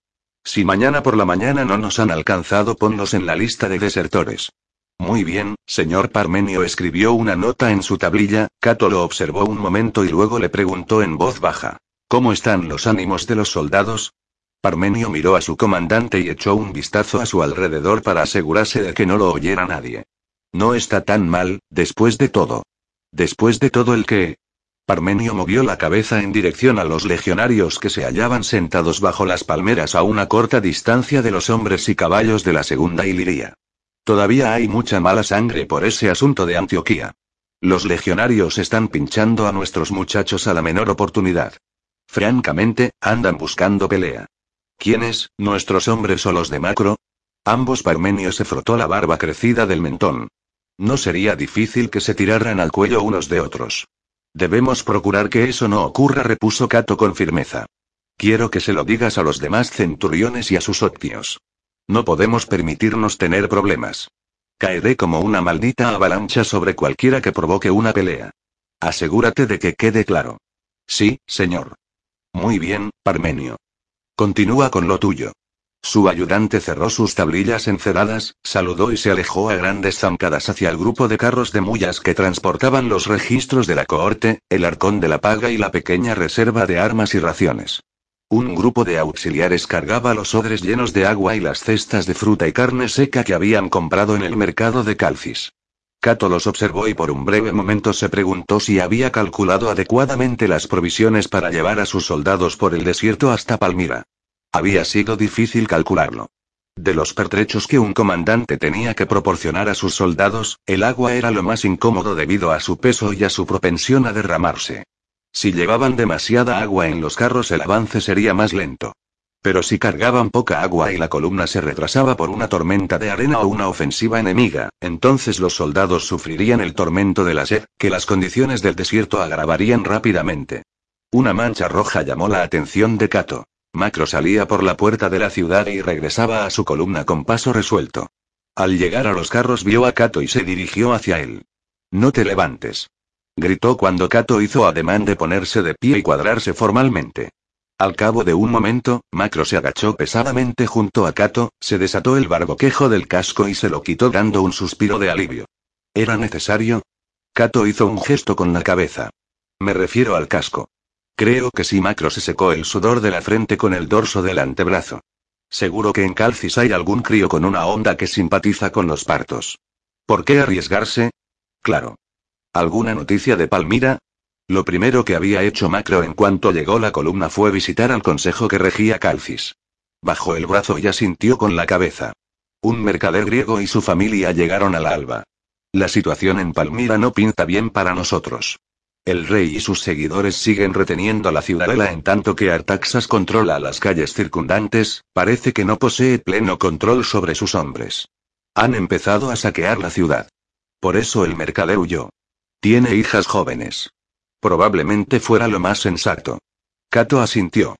Si mañana por la mañana no nos han alcanzado, ponlos en la lista de desertores. Muy bien, señor Parmenio escribió una nota en su tablilla, Cato lo observó un momento y luego le preguntó en voz baja. ¿Cómo están los ánimos de los soldados? Parmenio miró a su comandante y echó un vistazo a su alrededor para asegurarse de que no lo oyera nadie. No está tan mal, después de todo. Después de todo el que... Parmenio movió la cabeza en dirección a los legionarios que se hallaban sentados bajo las palmeras a una corta distancia de los hombres y caballos de la segunda Iliria. Todavía hay mucha mala sangre por ese asunto de Antioquía. Los legionarios están pinchando a nuestros muchachos a la menor oportunidad. Francamente, andan buscando pelea. ¿Quiénes, nuestros hombres o los de Macro? Ambos Parmenios se frotó la barba crecida del mentón. No sería difícil que se tiraran al cuello unos de otros. Debemos procurar que eso no ocurra, repuso Cato con firmeza. Quiero que se lo digas a los demás centuriones y a sus optios. No podemos permitirnos tener problemas. Caeré como una maldita avalancha sobre cualquiera que provoque una pelea. Asegúrate de que quede claro. Sí, señor. Muy bien, Parmenio. Continúa con lo tuyo. Su ayudante cerró sus tablillas encerradas, saludó y se alejó a grandes zancadas hacia el grupo de carros de mullas que transportaban los registros de la cohorte, el arcón de la paga y la pequeña reserva de armas y raciones. Un grupo de auxiliares cargaba los odres llenos de agua y las cestas de fruta y carne seca que habían comprado en el mercado de Calcis. Cato los observó y por un breve momento se preguntó si había calculado adecuadamente las provisiones para llevar a sus soldados por el desierto hasta Palmira. Había sido difícil calcularlo. De los pertrechos que un comandante tenía que proporcionar a sus soldados, el agua era lo más incómodo debido a su peso y a su propensión a derramarse. Si llevaban demasiada agua en los carros el avance sería más lento. Pero si cargaban poca agua y la columna se retrasaba por una tormenta de arena o una ofensiva enemiga, entonces los soldados sufrirían el tormento de la sed, que las condiciones del desierto agravarían rápidamente. Una mancha roja llamó la atención de Kato. Macro salía por la puerta de la ciudad y regresaba a su columna con paso resuelto. Al llegar a los carros vio a Kato y se dirigió hacia él. No te levantes. Gritó cuando Kato hizo ademán de ponerse de pie y cuadrarse formalmente. Al cabo de un momento, Macro se agachó pesadamente junto a Kato, se desató el barboquejo del casco y se lo quitó dando un suspiro de alivio. ¿Era necesario? Kato hizo un gesto con la cabeza. Me refiero al casco. Creo que sí, Macro se secó el sudor de la frente con el dorso del antebrazo. Seguro que en Calcis hay algún crío con una onda que simpatiza con los partos. ¿Por qué arriesgarse? Claro. ¿Alguna noticia de Palmira? Lo primero que había hecho Macro en cuanto llegó la columna fue visitar al consejo que regía Calcis. Bajó el brazo y asintió con la cabeza. Un mercader griego y su familia llegaron al alba. La situación en Palmira no pinta bien para nosotros. El rey y sus seguidores siguen reteniendo la ciudadela en tanto que Artaxas controla las calles circundantes, parece que no posee pleno control sobre sus hombres. Han empezado a saquear la ciudad. Por eso el mercader huyó. Tiene hijas jóvenes. Probablemente fuera lo más sensato. Kato asintió.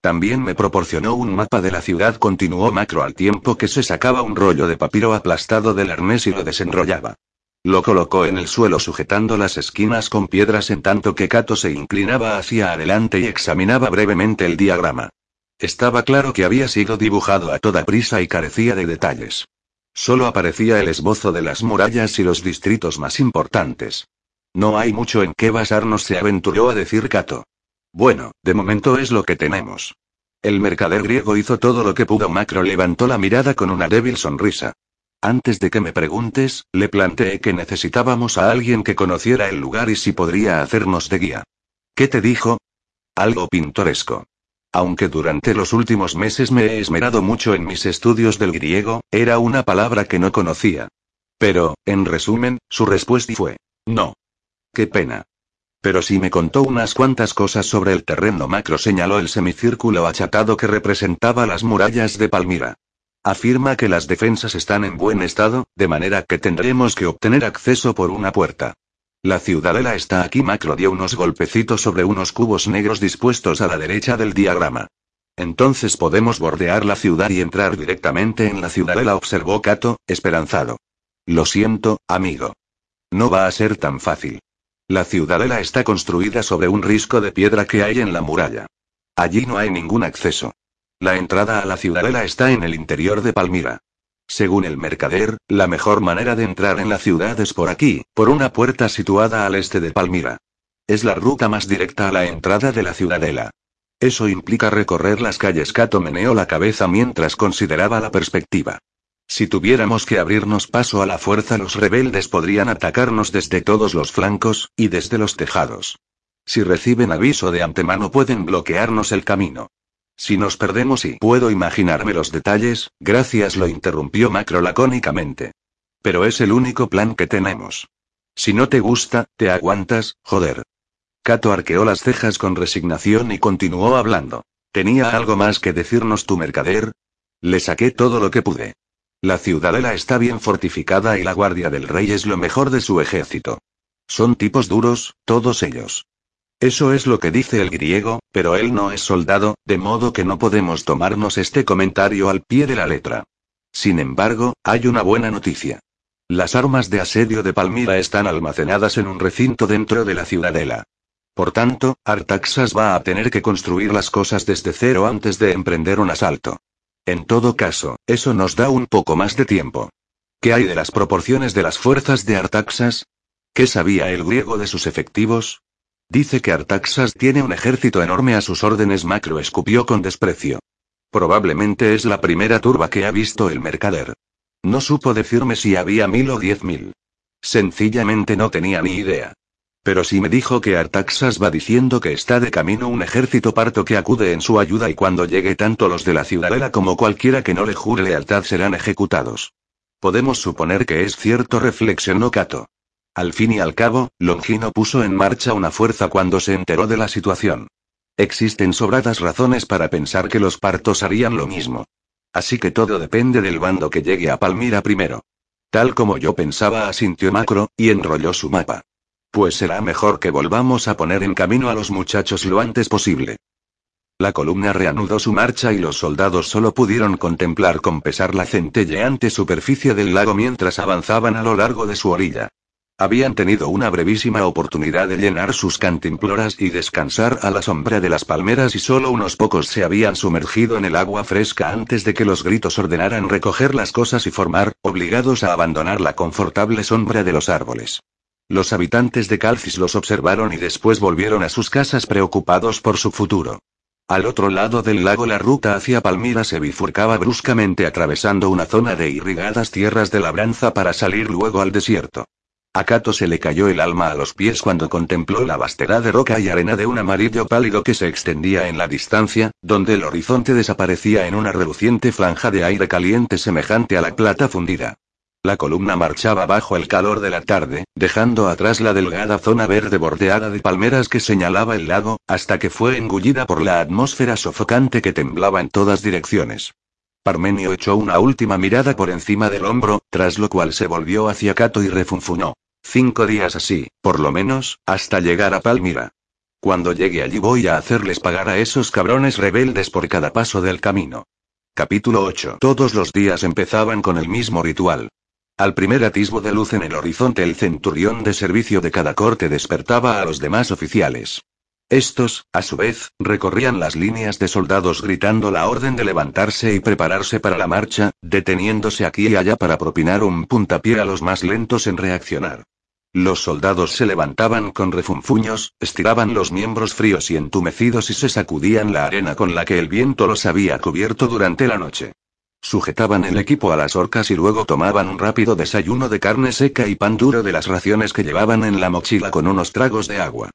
También me proporcionó un mapa de la ciudad, continuó Macro al tiempo que se sacaba un rollo de papiro aplastado del arnés y lo desenrollaba. Lo colocó en el suelo sujetando las esquinas con piedras en tanto que Kato se inclinaba hacia adelante y examinaba brevemente el diagrama. Estaba claro que había sido dibujado a toda prisa y carecía de detalles. Solo aparecía el esbozo de las murallas y los distritos más importantes. No hay mucho en qué basarnos, se aventuró a decir Cato. Bueno, de momento es lo que tenemos. El mercader griego hizo todo lo que pudo. Macro levantó la mirada con una débil sonrisa. Antes de que me preguntes, le planteé que necesitábamos a alguien que conociera el lugar y si podría hacernos de guía. ¿Qué te dijo? Algo pintoresco. Aunque durante los últimos meses me he esmerado mucho en mis estudios del griego, era una palabra que no conocía. Pero, en resumen, su respuesta fue, no. Qué pena. Pero si me contó unas cuantas cosas sobre el terreno macro, señaló el semicírculo achatado que representaba las murallas de Palmira. Afirma que las defensas están en buen estado, de manera que tendremos que obtener acceso por una puerta. La ciudadela está aquí. Macro dio unos golpecitos sobre unos cubos negros dispuestos a la derecha del diagrama. Entonces podemos bordear la ciudad y entrar directamente en la ciudadela, observó Cato, esperanzado. Lo siento, amigo. No va a ser tan fácil. La ciudadela está construida sobre un risco de piedra que hay en la muralla. Allí no hay ningún acceso. La entrada a la ciudadela está en el interior de Palmira. Según el mercader, la mejor manera de entrar en la ciudad es por aquí, por una puerta situada al este de Palmira. Es la ruta más directa a la entrada de la ciudadela. Eso implica recorrer las calles. Cato meneó la cabeza mientras consideraba la perspectiva. Si tuviéramos que abrirnos paso a la fuerza, los rebeldes podrían atacarnos desde todos los flancos, y desde los tejados. Si reciben aviso de antemano pueden bloquearnos el camino. Si nos perdemos y puedo imaginarme los detalles, gracias lo interrumpió Macro lacónicamente. Pero es el único plan que tenemos. Si no te gusta, te aguantas, joder. Cato arqueó las cejas con resignación y continuó hablando. ¿Tenía algo más que decirnos tu mercader? Le saqué todo lo que pude. La ciudadela está bien fortificada y la guardia del rey es lo mejor de su ejército. Son tipos duros, todos ellos. Eso es lo que dice el griego, pero él no es soldado, de modo que no podemos tomarnos este comentario al pie de la letra. Sin embargo, hay una buena noticia. Las armas de asedio de Palmira están almacenadas en un recinto dentro de la ciudadela. Por tanto, Artaxas va a tener que construir las cosas desde cero antes de emprender un asalto. En todo caso, eso nos da un poco más de tiempo. ¿Qué hay de las proporciones de las fuerzas de Artaxas? ¿Qué sabía el griego de sus efectivos? Dice que Artaxas tiene un ejército enorme a sus órdenes. Macro escupió con desprecio. Probablemente es la primera turba que ha visto el mercader. No supo decirme si había mil o diez mil. Sencillamente no tenía ni idea. Pero si me dijo que Artaxas va diciendo que está de camino un ejército parto que acude en su ayuda y cuando llegue tanto los de la ciudadela como cualquiera que no le jure lealtad serán ejecutados. Podemos suponer que es cierto, reflexionó Cato. Al fin y al cabo, Longino puso en marcha una fuerza cuando se enteró de la situación. Existen sobradas razones para pensar que los partos harían lo mismo. Así que todo depende del bando que llegue a Palmira primero. Tal como yo pensaba, asintió Macro, y enrolló su mapa. Pues será mejor que volvamos a poner en camino a los muchachos lo antes posible. La columna reanudó su marcha y los soldados solo pudieron contemplar con pesar la centelleante superficie del lago mientras avanzaban a lo largo de su orilla. Habían tenido una brevísima oportunidad de llenar sus cantimploras y descansar a la sombra de las palmeras y solo unos pocos se habían sumergido en el agua fresca antes de que los gritos ordenaran recoger las cosas y formar, obligados a abandonar la confortable sombra de los árboles. Los habitantes de Calcis los observaron y después volvieron a sus casas preocupados por su futuro. Al otro lado del lago la ruta hacia Palmira se bifurcaba bruscamente atravesando una zona de irrigadas tierras de labranza para salir luego al desierto. A se le cayó el alma a los pies cuando contempló la vastedad de roca y arena de un amarillo pálido que se extendía en la distancia, donde el horizonte desaparecía en una reluciente franja de aire caliente semejante a la plata fundida. La columna marchaba bajo el calor de la tarde, dejando atrás la delgada zona verde bordeada de palmeras que señalaba el lago, hasta que fue engullida por la atmósfera sofocante que temblaba en todas direcciones. Parmenio echó una última mirada por encima del hombro, tras lo cual se volvió hacia Cato y refunfuñó. Cinco días así, por lo menos, hasta llegar a Palmira. Cuando llegue allí voy a hacerles pagar a esos cabrones rebeldes por cada paso del camino. Capítulo 8. Todos los días empezaban con el mismo ritual. Al primer atisbo de luz en el horizonte el centurión de servicio de cada corte despertaba a los demás oficiales. Estos, a su vez, recorrían las líneas de soldados gritando la orden de levantarse y prepararse para la marcha, deteniéndose aquí y allá para propinar un puntapié a los más lentos en reaccionar. Los soldados se levantaban con refunfuños, estiraban los miembros fríos y entumecidos y se sacudían la arena con la que el viento los había cubierto durante la noche. Sujetaban el equipo a las orcas y luego tomaban un rápido desayuno de carne seca y pan duro de las raciones que llevaban en la mochila con unos tragos de agua.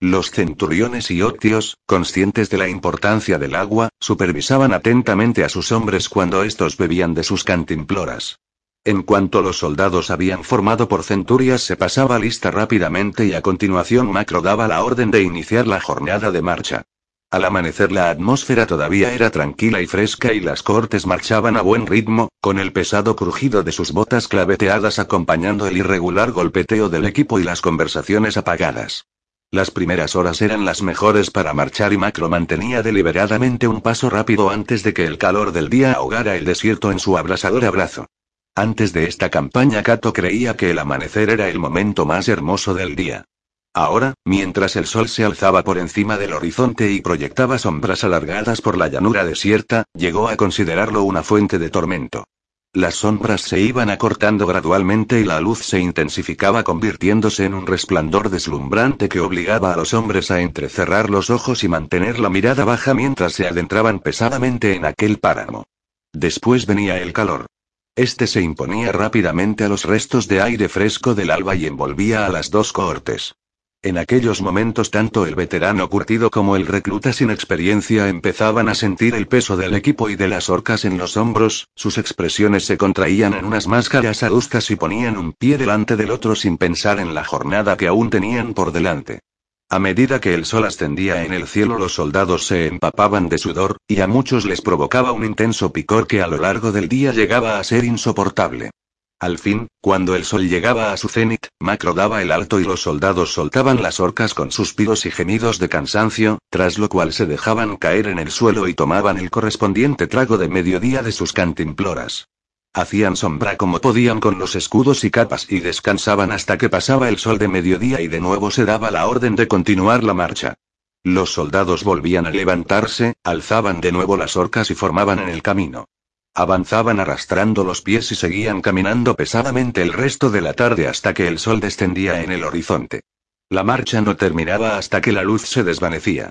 Los centuriones y octios, conscientes de la importancia del agua, supervisaban atentamente a sus hombres cuando estos bebían de sus cantimploras. En cuanto los soldados habían formado por centurias se pasaba lista rápidamente y a continuación Macro daba la orden de iniciar la jornada de marcha. Al amanecer la atmósfera todavía era tranquila y fresca y las cortes marchaban a buen ritmo, con el pesado crujido de sus botas claveteadas acompañando el irregular golpeteo del equipo y las conversaciones apagadas. Las primeras horas eran las mejores para marchar y Macro mantenía deliberadamente un paso rápido antes de que el calor del día ahogara el desierto en su abrasador abrazo. Antes de esta campaña Cato creía que el amanecer era el momento más hermoso del día. Ahora, mientras el sol se alzaba por encima del horizonte y proyectaba sombras alargadas por la llanura desierta, llegó a considerarlo una fuente de tormento. Las sombras se iban acortando gradualmente y la luz se intensificaba convirtiéndose en un resplandor deslumbrante que obligaba a los hombres a entrecerrar los ojos y mantener la mirada baja mientras se adentraban pesadamente en aquel páramo. Después venía el calor. Este se imponía rápidamente a los restos de aire fresco del alba y envolvía a las dos cohortes. En aquellos momentos tanto el veterano curtido como el recluta sin experiencia empezaban a sentir el peso del equipo y de las orcas en los hombros, sus expresiones se contraían en unas máscaras aduscas y ponían un pie delante del otro sin pensar en la jornada que aún tenían por delante. A medida que el sol ascendía en el cielo los soldados se empapaban de sudor, y a muchos les provocaba un intenso picor que a lo largo del día llegaba a ser insoportable. Al fin, cuando el sol llegaba a su cenit, Macro daba el alto y los soldados soltaban las orcas con suspiros y gemidos de cansancio, tras lo cual se dejaban caer en el suelo y tomaban el correspondiente trago de mediodía de sus cantimploras. Hacían sombra como podían con los escudos y capas y descansaban hasta que pasaba el sol de mediodía y de nuevo se daba la orden de continuar la marcha. Los soldados volvían a levantarse, alzaban de nuevo las orcas y formaban en el camino. Avanzaban arrastrando los pies y seguían caminando pesadamente el resto de la tarde hasta que el sol descendía en el horizonte. La marcha no terminaba hasta que la luz se desvanecía.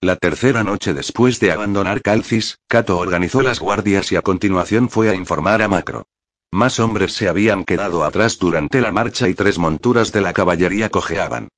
La tercera noche después de abandonar Calcis, Cato organizó las guardias y a continuación fue a informar a Macro. Más hombres se habían quedado atrás durante la marcha y tres monturas de la caballería cojeaban.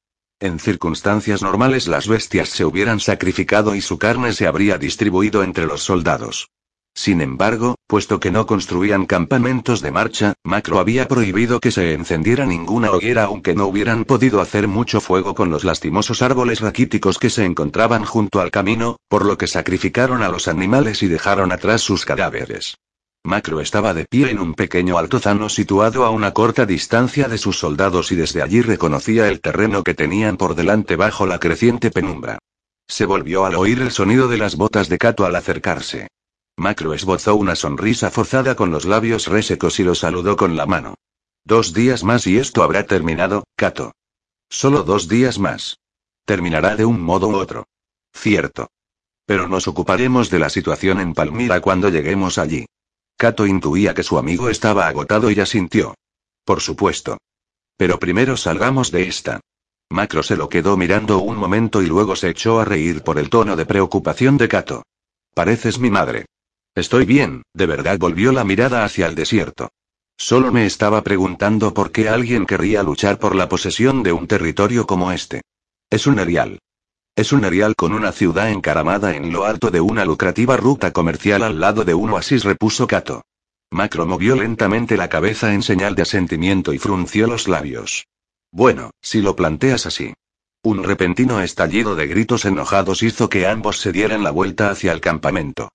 En circunstancias normales las bestias se hubieran sacrificado y su carne se habría distribuido entre los soldados. Sin embargo, puesto que no construían campamentos de marcha, Macro había prohibido que se encendiera ninguna hoguera aunque no hubieran podido hacer mucho fuego con los lastimosos árboles raquíticos que se encontraban junto al camino, por lo que sacrificaron a los animales y dejaron atrás sus cadáveres. Macro estaba de pie en un pequeño altozano situado a una corta distancia de sus soldados y desde allí reconocía el terreno que tenían por delante bajo la creciente penumbra. Se volvió al oír el sonido de las botas de Cato al acercarse. Macro esbozó una sonrisa forzada con los labios resecos y lo saludó con la mano. Dos días más y esto habrá terminado, Cato. Solo dos días más. Terminará de un modo u otro. Cierto. Pero nos ocuparemos de la situación en Palmira cuando lleguemos allí. Kato intuía que su amigo estaba agotado y asintió. Por supuesto. Pero primero salgamos de esta. Macro se lo quedó mirando un momento y luego se echó a reír por el tono de preocupación de Kato. Pareces mi madre. Estoy bien, de verdad volvió la mirada hacia el desierto. Solo me estaba preguntando por qué alguien querría luchar por la posesión de un territorio como este. Es un erial. Es un erial con una ciudad encaramada en lo alto de una lucrativa ruta comercial al lado de un oasis, repuso Kato. Macro movió lentamente la cabeza en señal de asentimiento y frunció los labios. Bueno, si lo planteas así. Un repentino estallido de gritos enojados hizo que ambos se dieran la vuelta hacia el campamento.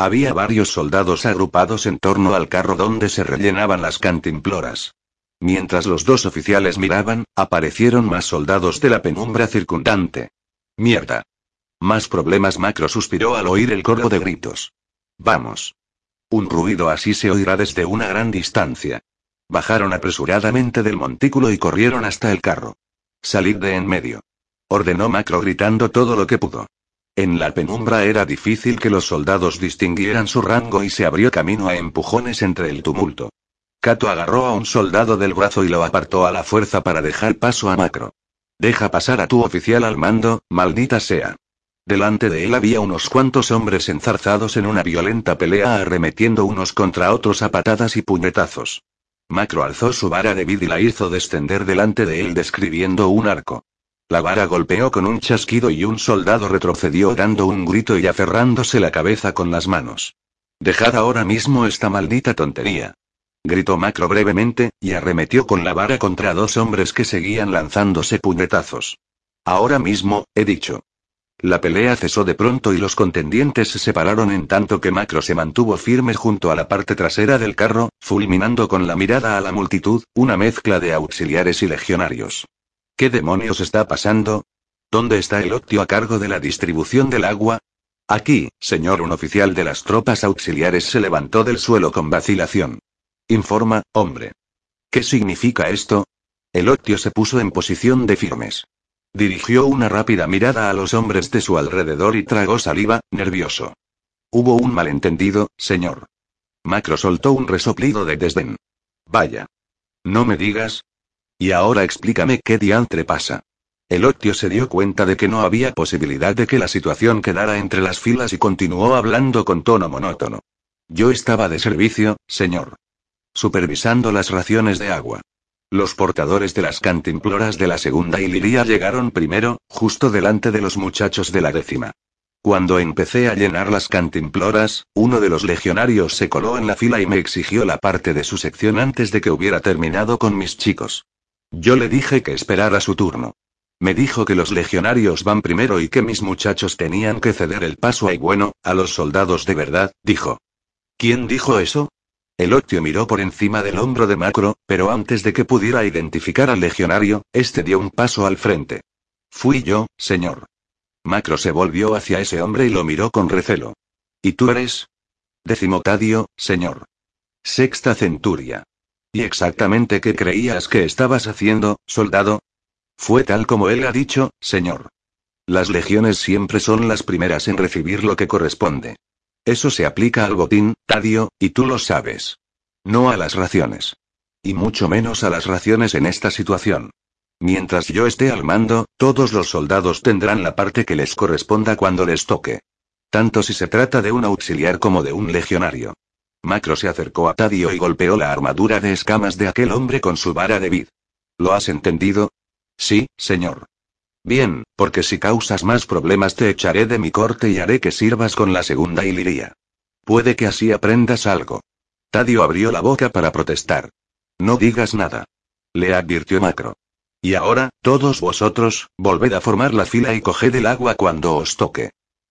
Había varios soldados agrupados en torno al carro donde se rellenaban las cantimploras. Mientras los dos oficiales miraban, aparecieron más soldados de la penumbra circundante. Mierda. Más problemas Macro suspiró al oír el coro de gritos. Vamos. Un ruido así se oirá desde una gran distancia. Bajaron apresuradamente del montículo y corrieron hasta el carro. Salid de en medio. Ordenó Macro gritando todo lo que pudo. En la penumbra era difícil que los soldados distinguieran su rango y se abrió camino a empujones entre el tumulto. Kato agarró a un soldado del brazo y lo apartó a la fuerza para dejar paso a Macro. Deja pasar a tu oficial al mando, maldita sea. Delante de él había unos cuantos hombres enzarzados en una violenta pelea arremetiendo unos contra otros a patadas y puñetazos. Macro alzó su vara de vid y la hizo descender delante de él describiendo un arco. La vara golpeó con un chasquido y un soldado retrocedió dando un grito y aferrándose la cabeza con las manos. Dejad ahora mismo esta maldita tontería gritó Macro brevemente, y arremetió con la vara contra dos hombres que seguían lanzándose puñetazos. Ahora mismo, he dicho. La pelea cesó de pronto y los contendientes se separaron en tanto que Macro se mantuvo firme junto a la parte trasera del carro, fulminando con la mirada a la multitud, una mezcla de auxiliares y legionarios. ¿Qué demonios está pasando? ¿Dónde está el Octio a cargo de la distribución del agua? Aquí, señor. Un oficial de las tropas auxiliares se levantó del suelo con vacilación. Informa, hombre. ¿Qué significa esto? El Octio se puso en posición de firmes. Dirigió una rápida mirada a los hombres de su alrededor y tragó saliva, nervioso. Hubo un malentendido, señor. Macro soltó un resoplido de desdén. Vaya. No me digas. Y ahora explícame qué diantre pasa. El Octio se dio cuenta de que no había posibilidad de que la situación quedara entre las filas y continuó hablando con tono monótono. Yo estaba de servicio, señor supervisando las raciones de agua. Los portadores de las cantimploras de la segunda Iliria llegaron primero, justo delante de los muchachos de la décima. Cuando empecé a llenar las cantimploras, uno de los legionarios se coló en la fila y me exigió la parte de su sección antes de que hubiera terminado con mis chicos. Yo le dije que esperara su turno. Me dijo que los legionarios van primero y que mis muchachos tenían que ceder el paso y bueno, a los soldados de verdad, dijo. ¿Quién dijo eso? El Octio miró por encima del hombro de Macro, pero antes de que pudiera identificar al legionario, este dio un paso al frente. Fui yo, señor. Macro se volvió hacia ese hombre y lo miró con recelo. ¿Y tú eres? Decimotadio, señor. Sexta centuria. ¿Y exactamente qué creías que estabas haciendo, soldado? Fue tal como él ha dicho, señor. Las legiones siempre son las primeras en recibir lo que corresponde. Eso se aplica al botín, Tadio, y tú lo sabes. No a las raciones. Y mucho menos a las raciones en esta situación. Mientras yo esté al mando, todos los soldados tendrán la parte que les corresponda cuando les toque. Tanto si se trata de un auxiliar como de un legionario. Macro se acercó a Tadio y golpeó la armadura de escamas de aquel hombre con su vara de vid. ¿Lo has entendido? Sí, señor. Bien, porque si causas más problemas te echaré de mi corte y haré que sirvas con la segunda iliria. Puede que así aprendas algo. Tadio abrió la boca para protestar. No digas nada. Le advirtió Macro. Y ahora, todos vosotros, volved a formar la fila y coged el agua cuando os toque.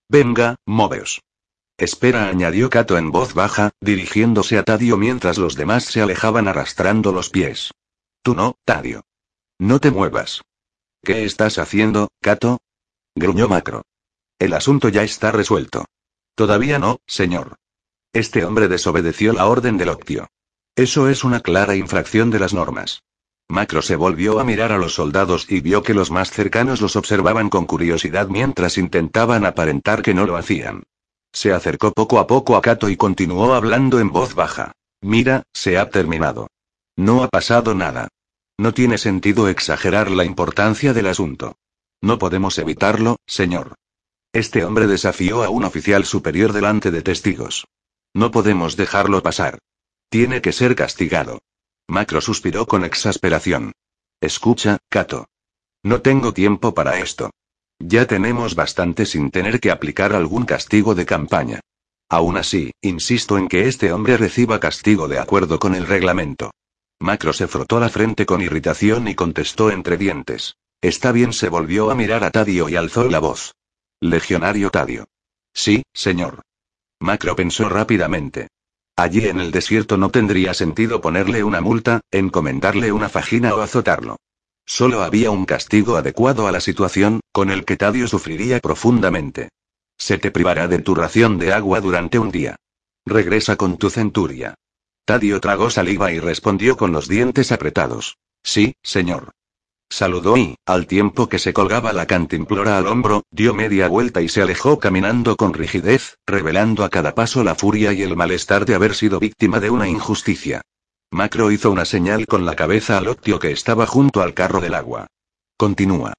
Venga, moveos. Espera, añadió Cato en voz baja, dirigiéndose a Tadio mientras los demás se alejaban arrastrando los pies. Tú no, Tadio. No te muevas. ¿Qué estás haciendo, Cato? gruñó Macro. El asunto ya está resuelto. Todavía no, señor. Este hombre desobedeció la orden del Octio. Eso es una clara infracción de las normas. Macro se volvió a mirar a los soldados y vio que los más cercanos los observaban con curiosidad mientras intentaban aparentar que no lo hacían. Se acercó poco a poco a Cato y continuó hablando en voz baja. Mira, se ha terminado. No ha pasado nada. No tiene sentido exagerar la importancia del asunto. No podemos evitarlo, señor. Este hombre desafió a un oficial superior delante de testigos. No podemos dejarlo pasar. Tiene que ser castigado. Macro suspiró con exasperación. Escucha, Cato. No tengo tiempo para esto. Ya tenemos bastante sin tener que aplicar algún castigo de campaña. Aún así, insisto en que este hombre reciba castigo de acuerdo con el reglamento. Macro se frotó la frente con irritación y contestó entre dientes. Está bien, se volvió a mirar a Tadio y alzó la voz. Legionario Tadio. Sí, señor. Macro pensó rápidamente. Allí en el desierto no tendría sentido ponerle una multa, encomendarle una fajina o azotarlo. Solo había un castigo adecuado a la situación, con el que Tadio sufriría profundamente. Se te privará de tu ración de agua durante un día. Regresa con tu centuria. Tadio tragó saliva y respondió con los dientes apretados. Sí, señor. Saludó y, al tiempo que se colgaba la cantimplora al hombro, dio media vuelta y se alejó caminando con rigidez, revelando a cada paso la furia y el malestar de haber sido víctima de una injusticia. Macro hizo una señal con la cabeza al Octio que estaba junto al carro del agua. Continúa.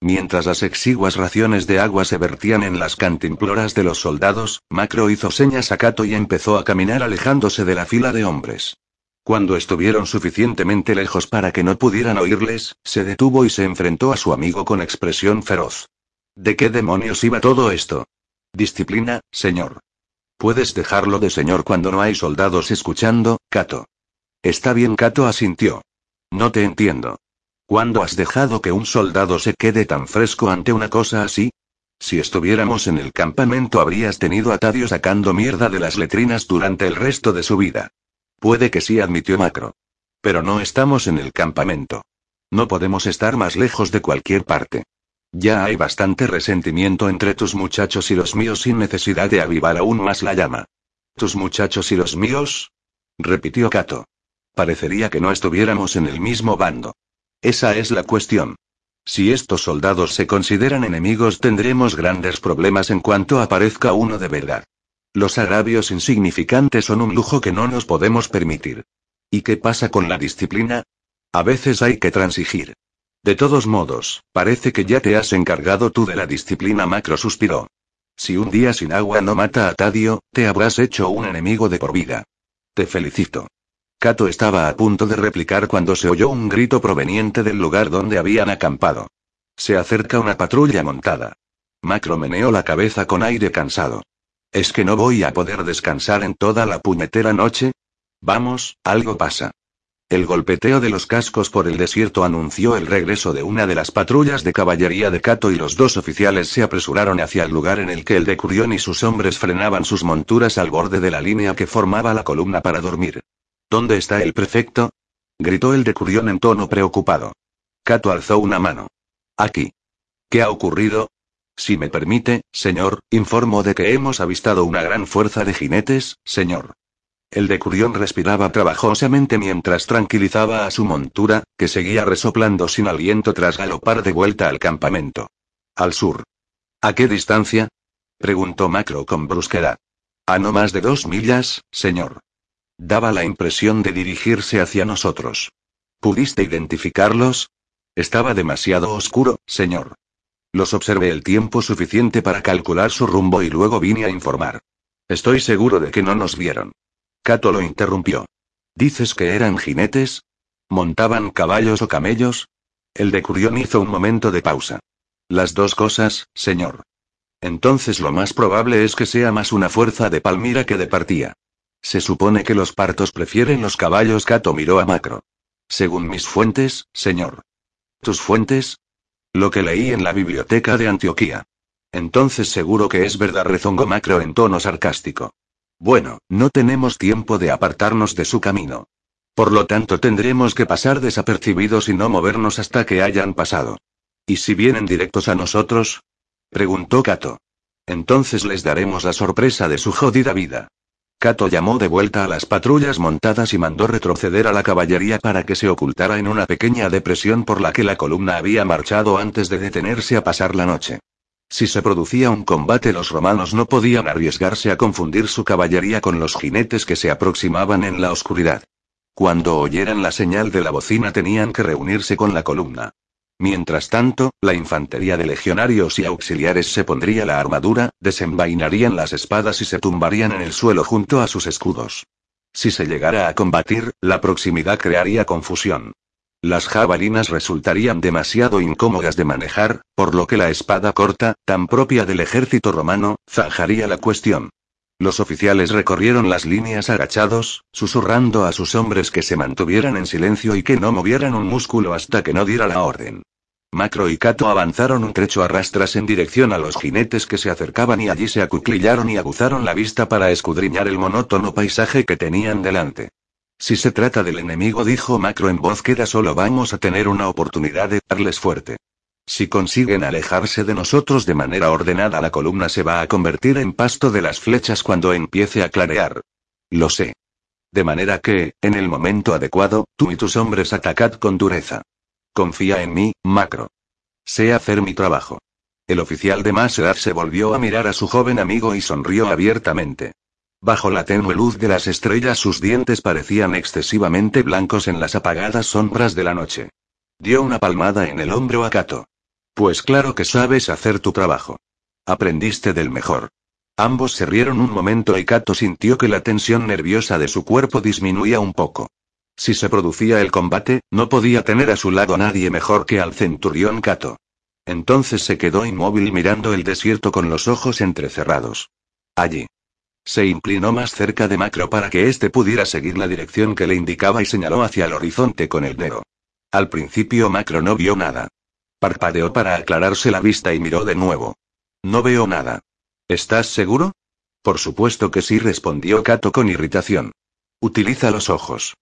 Mientras las exiguas raciones de agua se vertían en las cantimploras de los soldados, Macro hizo señas a Cato y empezó a caminar alejándose de la fila de hombres. Cuando estuvieron suficientemente lejos para que no pudieran oírles, se detuvo y se enfrentó a su amigo con expresión feroz. ¿De qué demonios iba todo esto? Disciplina, señor. Puedes dejarlo de señor cuando no hay soldados escuchando, Cato. Está bien, Cato asintió. No te entiendo. ¿Cuándo has dejado que un soldado se quede tan fresco ante una cosa así? Si estuviéramos en el campamento habrías tenido a Tadio sacando mierda de las letrinas durante el resto de su vida. Puede que sí, admitió Macro. Pero no estamos en el campamento. No podemos estar más lejos de cualquier parte. Ya hay bastante resentimiento entre tus muchachos y los míos sin necesidad de avivar aún más la llama. ¿Tus muchachos y los míos? repitió Cato. Parecería que no estuviéramos en el mismo bando. Esa es la cuestión. Si estos soldados se consideran enemigos tendremos grandes problemas en cuanto aparezca uno de verdad. Los agravios insignificantes son un lujo que no nos podemos permitir. ¿Y qué pasa con la disciplina? A veces hay que transigir. De todos modos, parece que ya te has encargado tú de la disciplina macro suspiró. Si un día sin agua no mata a Tadio, te habrás hecho un enemigo de por vida. Te felicito. Kato estaba a punto de replicar cuando se oyó un grito proveniente del lugar donde habían acampado. Se acerca una patrulla montada. Macro meneó la cabeza con aire cansado. ¿Es que no voy a poder descansar en toda la puñetera noche? Vamos, algo pasa. El golpeteo de los cascos por el desierto anunció el regreso de una de las patrullas de caballería de Cato y los dos oficiales se apresuraron hacia el lugar en el que el decurión y sus hombres frenaban sus monturas al borde de la línea que formaba la columna para dormir. ¿Dónde está el prefecto? gritó el decurión en tono preocupado. Cato alzó una mano. Aquí. ¿Qué ha ocurrido? Si me permite, señor, informo de que hemos avistado una gran fuerza de jinetes, señor. El decurión respiraba trabajosamente mientras tranquilizaba a su montura, que seguía resoplando sin aliento tras galopar de vuelta al campamento. Al sur. ¿A qué distancia? preguntó Macro con brusquedad. A no más de dos millas, señor. Daba la impresión de dirigirse hacia nosotros. ¿Pudiste identificarlos? Estaba demasiado oscuro, señor. Los observé el tiempo suficiente para calcular su rumbo y luego vine a informar. Estoy seguro de que no nos vieron. Cato lo interrumpió. ¿Dices que eran jinetes? ¿Montaban caballos o camellos? El decurión hizo un momento de pausa. Las dos cosas, señor. Entonces lo más probable es que sea más una fuerza de Palmira que de partía. Se supone que los partos prefieren los caballos. Cato miró a Macro. Según mis fuentes, señor. ¿Tus fuentes? Lo que leí en la biblioteca de Antioquía. Entonces seguro que es verdad, rezongó Macro en tono sarcástico. Bueno, no tenemos tiempo de apartarnos de su camino. Por lo tanto tendremos que pasar desapercibidos y no movernos hasta que hayan pasado. ¿Y si vienen directos a nosotros? preguntó Kato. Entonces les daremos la sorpresa de su jodida vida. Kato llamó de vuelta a las patrullas montadas y mandó retroceder a la caballería para que se ocultara en una pequeña depresión por la que la columna había marchado antes de detenerse a pasar la noche. Si se producía un combate los romanos no podían arriesgarse a confundir su caballería con los jinetes que se aproximaban en la oscuridad. Cuando oyeran la señal de la bocina tenían que reunirse con la columna. Mientras tanto, la infantería de legionarios y auxiliares se pondría la armadura, desenvainarían las espadas y se tumbarían en el suelo junto a sus escudos. Si se llegara a combatir, la proximidad crearía confusión. Las jabalinas resultarían demasiado incómodas de manejar, por lo que la espada corta, tan propia del ejército romano, zanjaría la cuestión. Los oficiales recorrieron las líneas agachados, susurrando a sus hombres que se mantuvieran en silencio y que no movieran un músculo hasta que no diera la orden. Macro y Cato avanzaron un trecho a rastras en dirección a los jinetes que se acercaban y allí se acuclillaron y aguzaron la vista para escudriñar el monótono paisaje que tenían delante. Si se trata del enemigo, dijo Macro en voz queda, solo vamos a tener una oportunidad de darles fuerte. Si consiguen alejarse de nosotros de manera ordenada, la columna se va a convertir en pasto de las flechas cuando empiece a clarear. Lo sé. De manera que, en el momento adecuado, tú y tus hombres atacad con dureza. Confía en mí, Macro. Sé hacer mi trabajo. El oficial de Masear se volvió a mirar a su joven amigo y sonrió abiertamente. Bajo la tenue luz de las estrellas sus dientes parecían excesivamente blancos en las apagadas sombras de la noche. Dio una palmada en el hombro a Kato. Pues claro que sabes hacer tu trabajo. Aprendiste del mejor. Ambos se rieron un momento y Kato sintió que la tensión nerviosa de su cuerpo disminuía un poco. Si se producía el combate, no podía tener a su lado a nadie mejor que al centurión Kato. Entonces se quedó inmóvil mirando el desierto con los ojos entrecerrados. Allí. Se inclinó más cerca de Macro para que éste pudiera seguir la dirección que le indicaba y señaló hacia el horizonte con el dedo. Al principio Macro no vio nada. Parpadeó para aclararse la vista y miró de nuevo. No veo nada. ¿Estás seguro? Por supuesto que sí, respondió Kato con irritación. Utiliza los ojos.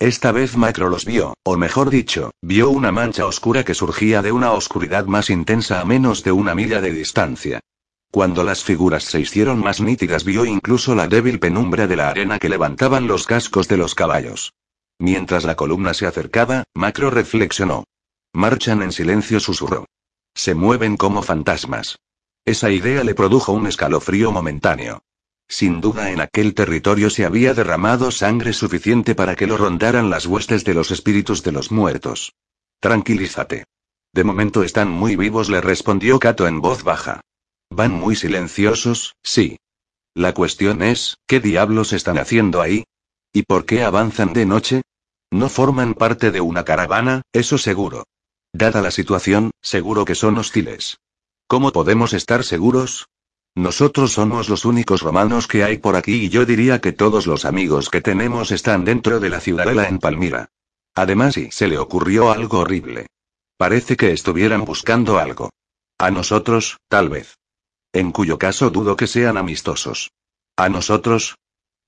Esta vez Macro los vio, o mejor dicho, vio una mancha oscura que surgía de una oscuridad más intensa a menos de una milla de distancia. Cuando las figuras se hicieron más nítidas vio incluso la débil penumbra de la arena que levantaban los cascos de los caballos. Mientras la columna se acercaba, Macro reflexionó. Marchan en silencio, susurró. Se mueven como fantasmas. Esa idea le produjo un escalofrío momentáneo. Sin duda en aquel territorio se había derramado sangre suficiente para que lo rondaran las huestes de los espíritus de los muertos. Tranquilízate. De momento están muy vivos, le respondió Cato en voz baja. Van muy silenciosos, sí. La cuestión es, ¿qué diablos están haciendo ahí? ¿Y por qué avanzan de noche? No forman parte de una caravana, eso seguro. Dada la situación, seguro que son hostiles. ¿Cómo podemos estar seguros? Nosotros somos los únicos romanos que hay por aquí y yo diría que todos los amigos que tenemos están dentro de la ciudadela en Palmira. Además, y se le ocurrió algo horrible. Parece que estuvieran buscando algo. A nosotros, tal vez. En cuyo caso dudo que sean amistosos. ¿A nosotros?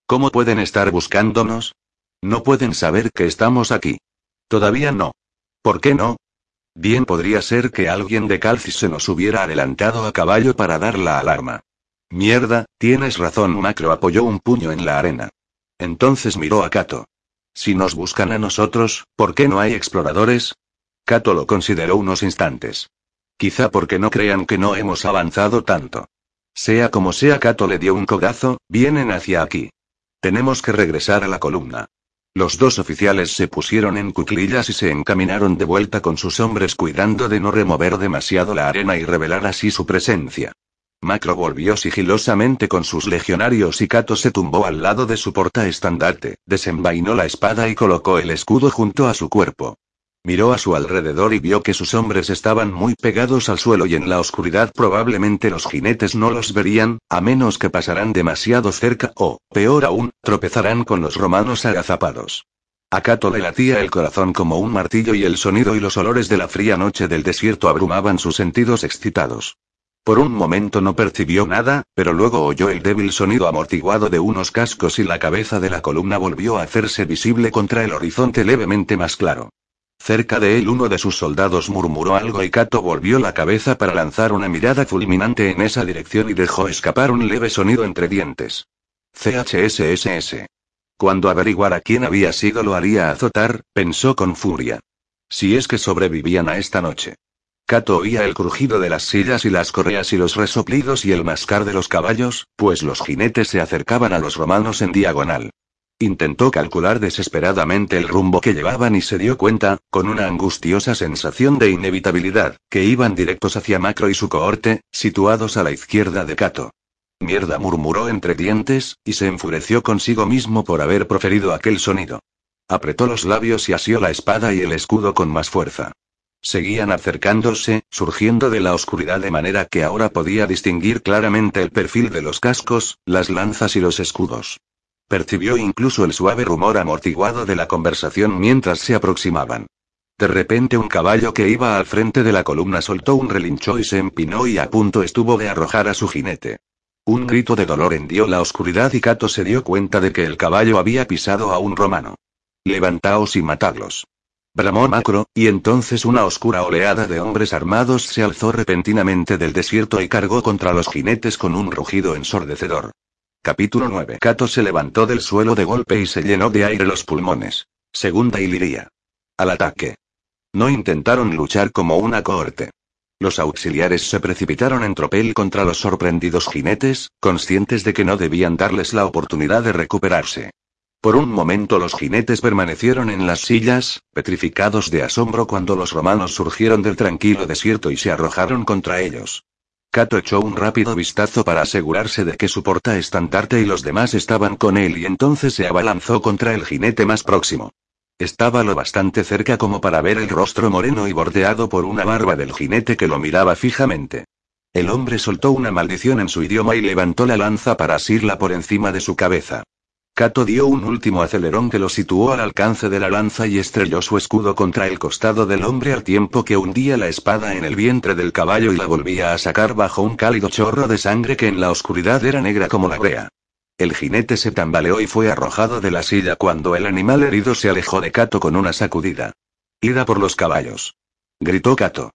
¿Cómo pueden estar buscándonos? No pueden saber que estamos aquí. Todavía no. ¿Por qué no? Bien podría ser que alguien de Calcis se nos hubiera adelantado a caballo para dar la alarma. Mierda, tienes razón. Macro apoyó un puño en la arena. Entonces miró a Kato. Si nos buscan a nosotros, ¿por qué no hay exploradores? Kato lo consideró unos instantes. Quizá porque no crean que no hemos avanzado tanto. Sea como sea, Kato le dio un codazo, vienen hacia aquí. Tenemos que regresar a la columna. Los dos oficiales se pusieron en cuclillas y se encaminaron de vuelta con sus hombres cuidando de no remover demasiado la arena y revelar así su presencia. Macro volvió sigilosamente con sus legionarios y Cato se tumbó al lado de su portaestandarte, desenvainó la espada y colocó el escudo junto a su cuerpo. Miró a su alrededor y vio que sus hombres estaban muy pegados al suelo y en la oscuridad probablemente los jinetes no los verían, a menos que pasaran demasiado cerca o, peor aún, tropezarán con los romanos agazapados. A Cato le latía el corazón como un martillo y el sonido y los olores de la fría noche del desierto abrumaban sus sentidos excitados. Por un momento no percibió nada, pero luego oyó el débil sonido amortiguado de unos cascos y la cabeza de la columna volvió a hacerse visible contra el horizonte levemente más claro. Cerca de él uno de sus soldados murmuró algo y Cato volvió la cabeza para lanzar una mirada fulminante en esa dirección y dejó escapar un leve sonido entre dientes. CHSSS. Cuando averiguara quién había sido lo haría azotar, pensó con furia. Si es que sobrevivían a esta noche. Cato oía el crujido de las sillas y las correas y los resoplidos y el mascar de los caballos, pues los jinetes se acercaban a los romanos en diagonal. Intentó calcular desesperadamente el rumbo que llevaban y se dio cuenta, con una angustiosa sensación de inevitabilidad, que iban directos hacia Macro y su cohorte, situados a la izquierda de Cato. Mierda murmuró entre dientes, y se enfureció consigo mismo por haber proferido aquel sonido. Apretó los labios y asió la espada y el escudo con más fuerza. Seguían acercándose, surgiendo de la oscuridad de manera que ahora podía distinguir claramente el perfil de los cascos, las lanzas y los escudos. Percibió incluso el suave rumor amortiguado de la conversación mientras se aproximaban. De repente un caballo que iba al frente de la columna soltó un relincho y se empinó y a punto estuvo de arrojar a su jinete. Un grito de dolor hendió la oscuridad y Cato se dio cuenta de que el caballo había pisado a un romano. Levantaos y matadlos. Bramó Macro, y entonces una oscura oleada de hombres armados se alzó repentinamente del desierto y cargó contra los jinetes con un rugido ensordecedor. Capítulo 9. Cato se levantó del suelo de golpe y se llenó de aire los pulmones. Segunda Iliria. Al ataque. No intentaron luchar como una cohorte. Los auxiliares se precipitaron en tropel contra los sorprendidos jinetes, conscientes de que no debían darles la oportunidad de recuperarse. Por un momento los jinetes permanecieron en las sillas, petrificados de asombro cuando los romanos surgieron del tranquilo desierto y se arrojaron contra ellos. Cato echó un rápido vistazo para asegurarse de que su portaestandarte y los demás estaban con él y entonces se abalanzó contra el jinete más próximo. Estaba lo bastante cerca como para ver el rostro moreno y bordeado por una barba del jinete que lo miraba fijamente. El hombre soltó una maldición en su idioma y levantó la lanza para asirla por encima de su cabeza. Cato dio un último acelerón que lo situó al alcance de la lanza y estrelló su escudo contra el costado del hombre al tiempo que hundía la espada en el vientre del caballo y la volvía a sacar bajo un cálido chorro de sangre que en la oscuridad era negra como la brea. El jinete se tambaleó y fue arrojado de la silla cuando el animal herido se alejó de Cato con una sacudida. Ida por los caballos. Gritó Cato.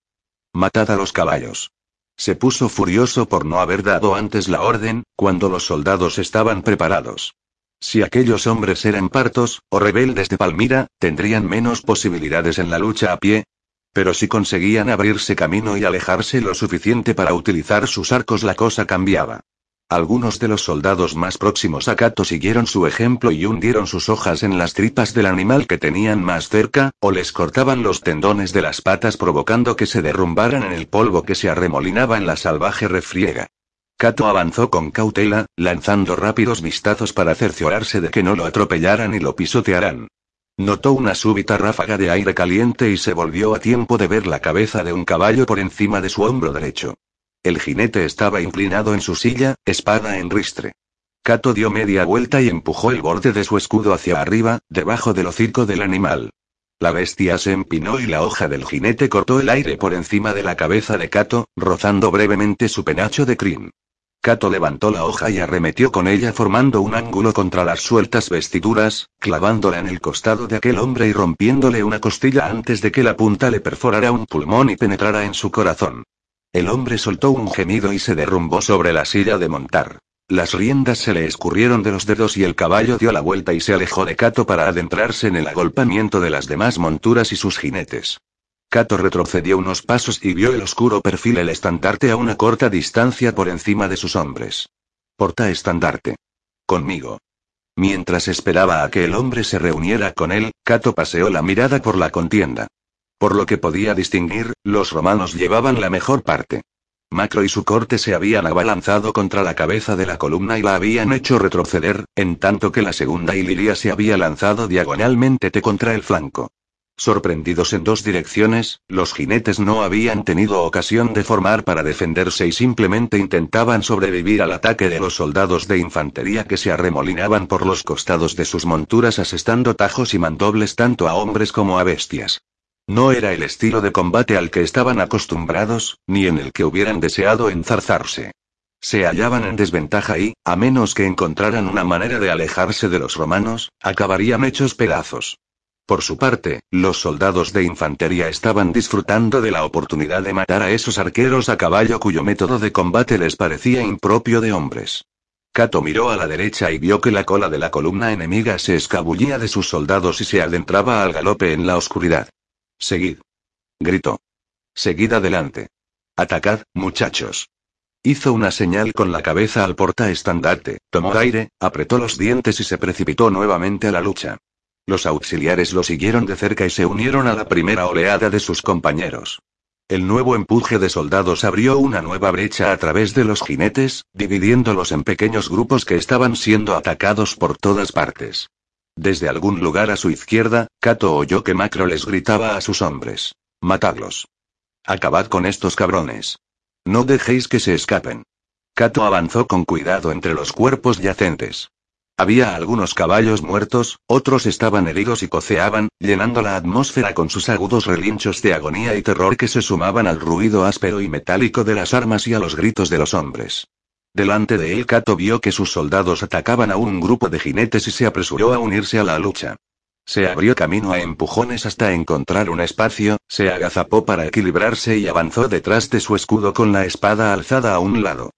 Matad a los caballos. Se puso furioso por no haber dado antes la orden, cuando los soldados estaban preparados. Si aquellos hombres eran partos, o rebeldes de Palmira, tendrían menos posibilidades en la lucha a pie. Pero si conseguían abrirse camino y alejarse lo suficiente para utilizar sus arcos, la cosa cambiaba. Algunos de los soldados más próximos a Cato siguieron su ejemplo y hundieron sus hojas en las tripas del animal que tenían más cerca, o les cortaban los tendones de las patas provocando que se derrumbaran en el polvo que se arremolinaba en la salvaje refriega. Cato avanzó con cautela, lanzando rápidos vistazos para cerciorarse de que no lo atropellaran y lo pisotearan. Notó una súbita ráfaga de aire caliente y se volvió a tiempo de ver la cabeza de un caballo por encima de su hombro derecho. El jinete estaba inclinado en su silla, espada en ristre. Cato dio media vuelta y empujó el borde de su escudo hacia arriba, debajo del hocico del animal. La bestia se empinó y la hoja del jinete cortó el aire por encima de la cabeza de Cato, rozando brevemente su penacho de crin. Cato levantó la hoja y arremetió con ella formando un ángulo contra las sueltas vestiduras, clavándola en el costado de aquel hombre y rompiéndole una costilla antes de que la punta le perforara un pulmón y penetrara en su corazón. El hombre soltó un gemido y se derrumbó sobre la silla de montar. Las riendas se le escurrieron de los dedos y el caballo dio la vuelta y se alejó de Cato para adentrarse en el agolpamiento de las demás monturas y sus jinetes. Cato retrocedió unos pasos y vio el oscuro perfil el estandarte a una corta distancia por encima de sus hombres. Porta estandarte. Conmigo. Mientras esperaba a que el hombre se reuniera con él, Cato paseó la mirada por la contienda. Por lo que podía distinguir, los romanos llevaban la mejor parte. Macro y su corte se habían abalanzado contra la cabeza de la columna y la habían hecho retroceder, en tanto que la segunda Iliria se había lanzado diagonalmente contra el flanco. Sorprendidos en dos direcciones, los jinetes no habían tenido ocasión de formar para defenderse y simplemente intentaban sobrevivir al ataque de los soldados de infantería que se arremolinaban por los costados de sus monturas asestando tajos y mandobles tanto a hombres como a bestias. No era el estilo de combate al que estaban acostumbrados, ni en el que hubieran deseado enzarzarse. Se hallaban en desventaja y, a menos que encontraran una manera de alejarse de los romanos, acabarían hechos pedazos. Por su parte, los soldados de infantería estaban disfrutando de la oportunidad de matar a esos arqueros a caballo cuyo método de combate les parecía impropio de hombres. Cato miró a la derecha y vio que la cola de la columna enemiga se escabullía de sus soldados y se adentraba al galope en la oscuridad. Seguid. Gritó. Seguid adelante. Atacad, muchachos. Hizo una señal con la cabeza al portaestandarte, tomó aire, apretó los dientes y se precipitó nuevamente a la lucha. Los auxiliares lo siguieron de cerca y se unieron a la primera oleada de sus compañeros. El nuevo empuje de soldados abrió una nueva brecha a través de los jinetes, dividiéndolos en pequeños grupos que estaban siendo atacados por todas partes. Desde algún lugar a su izquierda, Cato oyó que Macro les gritaba a sus hombres. Matadlos. Acabad con estos cabrones. No dejéis que se escapen. Cato avanzó con cuidado entre los cuerpos yacentes. Había algunos caballos muertos, otros estaban heridos y coceaban, llenando la atmósfera con sus agudos relinchos de agonía y terror que se sumaban al ruido áspero y metálico de las armas y a los gritos de los hombres. Delante de él Cato vio que sus soldados atacaban a un grupo de jinetes y se apresuró a unirse a la lucha. Se abrió camino a empujones hasta encontrar un espacio, se agazapó para equilibrarse y avanzó detrás de su escudo con la espada alzada a un lado.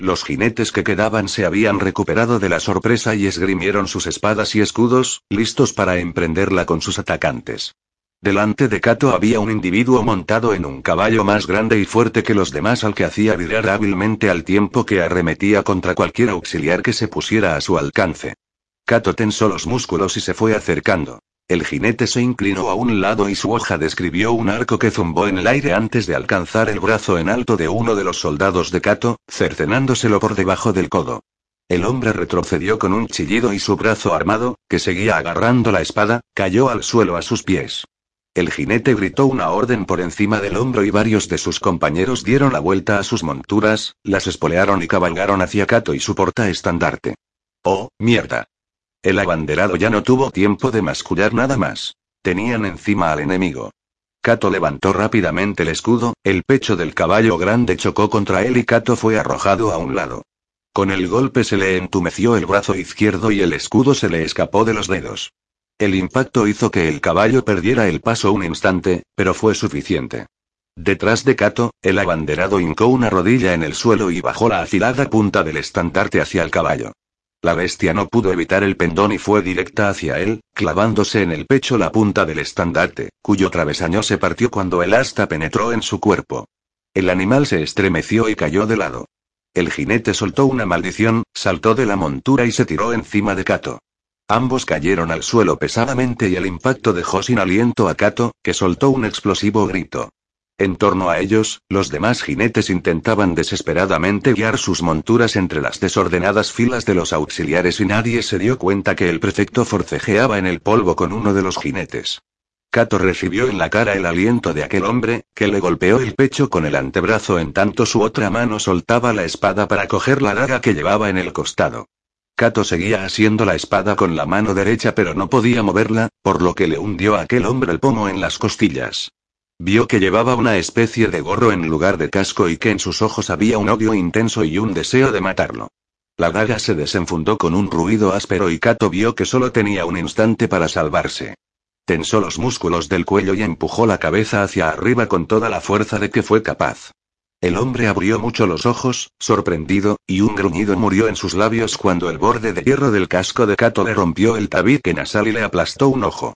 Los jinetes que quedaban se habían recuperado de la sorpresa y esgrimieron sus espadas y escudos, listos para emprenderla con sus atacantes. Delante de Cato había un individuo montado en un caballo más grande y fuerte que los demás al que hacía virar hábilmente al tiempo que arremetía contra cualquier auxiliar que se pusiera a su alcance. Cato tensó los músculos y se fue acercando. El jinete se inclinó a un lado y su hoja describió un arco que zumbó en el aire antes de alcanzar el brazo en alto de uno de los soldados de Cato, cercenándoselo por debajo del codo. El hombre retrocedió con un chillido y su brazo armado, que seguía agarrando la espada, cayó al suelo a sus pies. El jinete gritó una orden por encima del hombro y varios de sus compañeros dieron la vuelta a sus monturas, las espolearon y cabalgaron hacia Cato y su portaestandarte. ¡Oh, mierda! El abanderado ya no tuvo tiempo de mascullar nada más. Tenían encima al enemigo. Cato levantó rápidamente el escudo, el pecho del caballo grande chocó contra él y Cato fue arrojado a un lado. Con el golpe se le entumeció el brazo izquierdo y el escudo se le escapó de los dedos. El impacto hizo que el caballo perdiera el paso un instante, pero fue suficiente. Detrás de Cato, el abanderado hincó una rodilla en el suelo y bajó la afilada punta del estandarte hacia el caballo. La bestia no pudo evitar el pendón y fue directa hacia él, clavándose en el pecho la punta del estandarte, cuyo travesaño se partió cuando el asta penetró en su cuerpo. El animal se estremeció y cayó de lado. El jinete soltó una maldición, saltó de la montura y se tiró encima de Cato. Ambos cayeron al suelo pesadamente y el impacto dejó sin aliento a Cato, que soltó un explosivo grito. En torno a ellos, los demás jinetes intentaban desesperadamente guiar sus monturas entre las desordenadas filas de los auxiliares y nadie se dio cuenta que el prefecto forcejeaba en el polvo con uno de los jinetes. Cato recibió en la cara el aliento de aquel hombre, que le golpeó el pecho con el antebrazo en tanto su otra mano soltaba la espada para coger la daga que llevaba en el costado. Cato seguía asiendo la espada con la mano derecha pero no podía moverla, por lo que le hundió a aquel hombre el pomo en las costillas. Vio que llevaba una especie de gorro en lugar de casco y que en sus ojos había un odio intenso y un deseo de matarlo. La daga se desenfundó con un ruido áspero y Kato vio que solo tenía un instante para salvarse. Tensó los músculos del cuello y empujó la cabeza hacia arriba con toda la fuerza de que fue capaz. El hombre abrió mucho los ojos, sorprendido, y un gruñido murió en sus labios cuando el borde de hierro del casco de Kato le rompió el tabique nasal y le aplastó un ojo.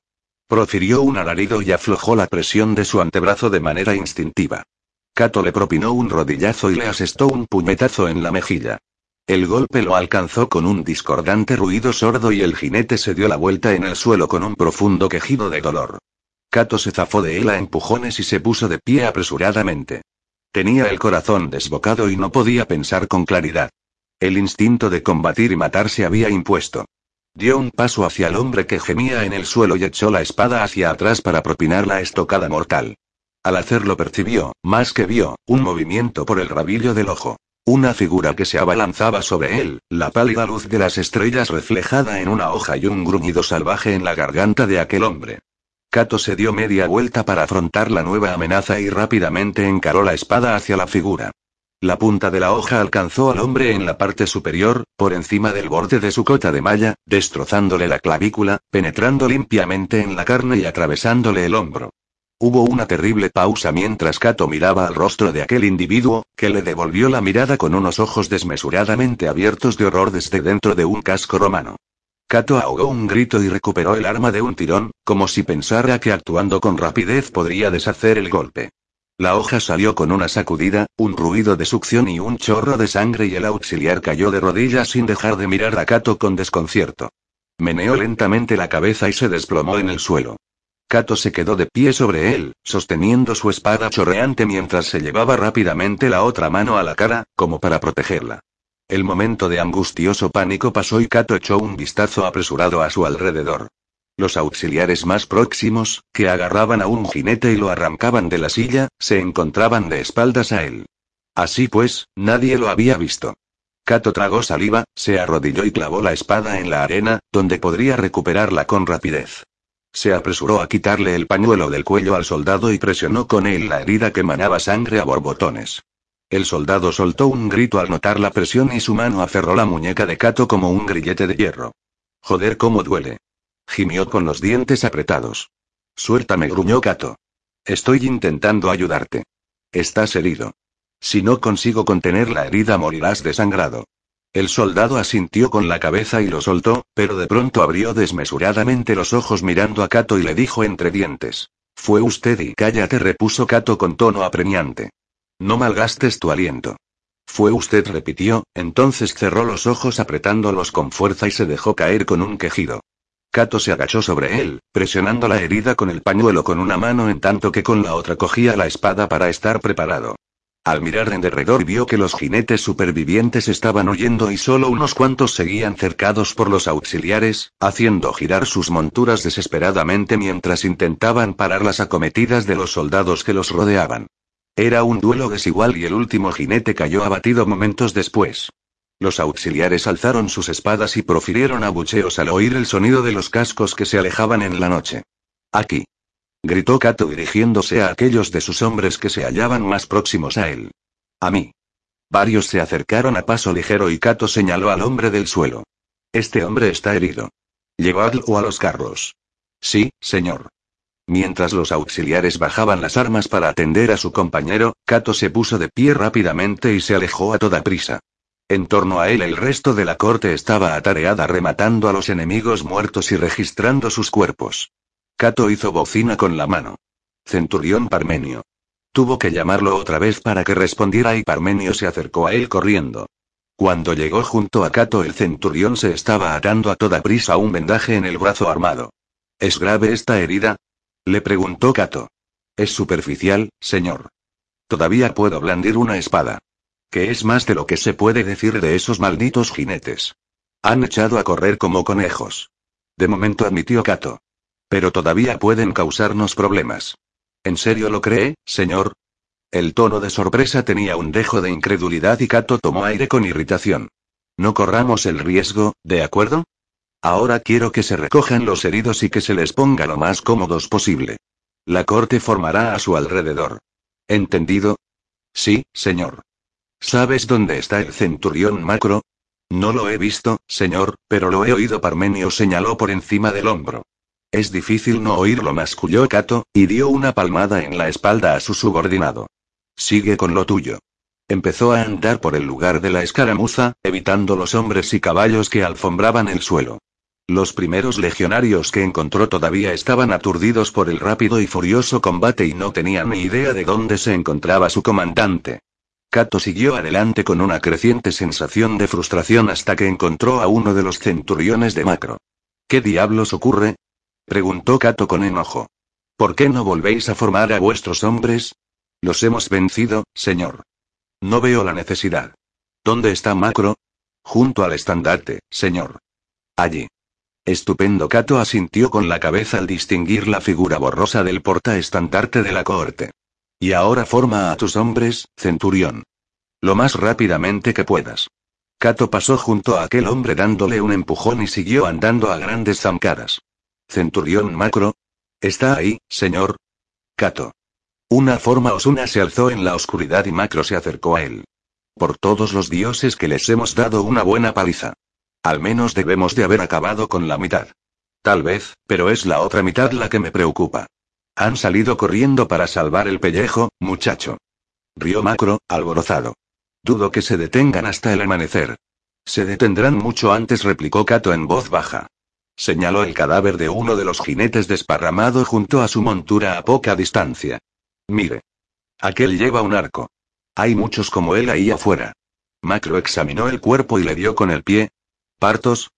Profirió un alarido y aflojó la presión de su antebrazo de manera instintiva. Cato le propinó un rodillazo y le asestó un puñetazo en la mejilla. El golpe lo alcanzó con un discordante ruido sordo y el jinete se dio la vuelta en el suelo con un profundo quejido de dolor. Cato se zafó de él a empujones y se puso de pie apresuradamente. Tenía el corazón desbocado y no podía pensar con claridad. El instinto de combatir y matar se había impuesto. Dio un paso hacia el hombre que gemía en el suelo y echó la espada hacia atrás para propinar la estocada mortal. Al hacerlo percibió, más que vio, un movimiento por el rabillo del ojo. Una figura que se abalanzaba sobre él, la pálida luz de las estrellas reflejada en una hoja y un gruñido salvaje en la garganta de aquel hombre. Kato se dio media vuelta para afrontar la nueva amenaza y rápidamente encaró la espada hacia la figura. La punta de la hoja alcanzó al hombre en la parte superior, por encima del borde de su cota de malla, destrozándole la clavícula, penetrando limpiamente en la carne y atravesándole el hombro. Hubo una terrible pausa mientras Kato miraba al rostro de aquel individuo, que le devolvió la mirada con unos ojos desmesuradamente abiertos de horror desde dentro de un casco romano. Kato ahogó un grito y recuperó el arma de un tirón, como si pensara que actuando con rapidez podría deshacer el golpe. La hoja salió con una sacudida, un ruido de succión y un chorro de sangre y el auxiliar cayó de rodillas sin dejar de mirar a Kato con desconcierto. Meneó lentamente la cabeza y se desplomó en el suelo. Kato se quedó de pie sobre él, sosteniendo su espada chorreante mientras se llevaba rápidamente la otra mano a la cara, como para protegerla. El momento de angustioso pánico pasó y Kato echó un vistazo apresurado a su alrededor. Los auxiliares más próximos, que agarraban a un jinete y lo arrancaban de la silla, se encontraban de espaldas a él. Así pues, nadie lo había visto. Kato tragó saliva, se arrodilló y clavó la espada en la arena, donde podría recuperarla con rapidez. Se apresuró a quitarle el pañuelo del cuello al soldado y presionó con él la herida que manaba sangre a borbotones. El soldado soltó un grito al notar la presión y su mano aferró la muñeca de Kato como un grillete de hierro. Joder, cómo duele. Gimió con los dientes apretados. Suéltame, gruñó Kato. Estoy intentando ayudarte. Estás herido. Si no consigo contener la herida, morirás desangrado. El soldado asintió con la cabeza y lo soltó, pero de pronto abrió desmesuradamente los ojos mirando a Kato y le dijo entre dientes. Fue usted y cállate, repuso Kato con tono apremiante. No malgastes tu aliento. Fue usted, repitió, entonces cerró los ojos apretándolos con fuerza y se dejó caer con un quejido. Kato se agachó sobre él, presionando la herida con el pañuelo con una mano en tanto que con la otra cogía la espada para estar preparado. Al mirar en derredor vio que los jinetes supervivientes estaban huyendo y solo unos cuantos seguían cercados por los auxiliares, haciendo girar sus monturas desesperadamente mientras intentaban parar las acometidas de los soldados que los rodeaban. Era un duelo desigual y el último jinete cayó abatido momentos después. Los auxiliares alzaron sus espadas y profirieron abucheos al oír el sonido de los cascos que se alejaban en la noche. Aquí gritó Kato dirigiéndose a aquellos de sus hombres que se hallaban más próximos a él. A mí. Varios se acercaron a paso ligero y Kato señaló al hombre del suelo. Este hombre está herido. Llevadlo a los carros. Sí, señor. Mientras los auxiliares bajaban las armas para atender a su compañero, Kato se puso de pie rápidamente y se alejó a toda prisa. En torno a él el resto de la corte estaba atareada rematando a los enemigos muertos y registrando sus cuerpos. Cato hizo bocina con la mano. Centurión Parmenio. Tuvo que llamarlo otra vez para que respondiera y Parmenio se acercó a él corriendo. Cuando llegó junto a Cato el centurión se estaba atando a toda prisa un vendaje en el brazo armado. ¿Es grave esta herida? Le preguntó Cato. Es superficial, señor. Todavía puedo blandir una espada. ¿Qué es más de lo que se puede decir de esos malditos jinetes? Han echado a correr como conejos. De momento admitió Cato. Pero todavía pueden causarnos problemas. ¿En serio lo cree, señor? El tono de sorpresa tenía un dejo de incredulidad y Kato tomó aire con irritación. No corramos el riesgo, ¿de acuerdo? Ahora quiero que se recojan los heridos y que se les ponga lo más cómodos posible. La corte formará a su alrededor. ¿Entendido? Sí, señor. ¿Sabes dónde está el centurión macro? No lo he visto, señor, pero lo he oído. Parmenio señaló por encima del hombro. Es difícil no oírlo, masculló Kato, y dio una palmada en la espalda a su subordinado. Sigue con lo tuyo. Empezó a andar por el lugar de la escaramuza, evitando los hombres y caballos que alfombraban el suelo. Los primeros legionarios que encontró todavía estaban aturdidos por el rápido y furioso combate y no tenían ni idea de dónde se encontraba su comandante. Kato siguió adelante con una creciente sensación de frustración hasta que encontró a uno de los centuriones de Macro. ¿Qué diablos ocurre? Preguntó Cato con enojo. ¿Por qué no volvéis a formar a vuestros hombres? Los hemos vencido, señor. No veo la necesidad. ¿Dónde está Macro? Junto al estandarte, señor. Allí. Estupendo Kato asintió con la cabeza al distinguir la figura borrosa del portaestandarte de la cohorte. Y ahora forma a tus hombres, centurión. Lo más rápidamente que puedas. Kato pasó junto a aquel hombre dándole un empujón y siguió andando a grandes zancadas. Centurión Macro. ¿Está ahí, señor? Kato. Una forma osuna se alzó en la oscuridad y Macro se acercó a él. Por todos los dioses que les hemos dado una buena paliza. Al menos debemos de haber acabado con la mitad. Tal vez, pero es la otra mitad la que me preocupa. Han salido corriendo para salvar el pellejo, muchacho. Rió Macro, alborozado. Dudo que se detengan hasta el amanecer. Se detendrán mucho antes, replicó Cato en voz baja. Señaló el cadáver de uno de los jinetes desparramado junto a su montura a poca distancia. Mire. Aquel lleva un arco. Hay muchos como él ahí afuera. Macro examinó el cuerpo y le dio con el pie, ¿Partos?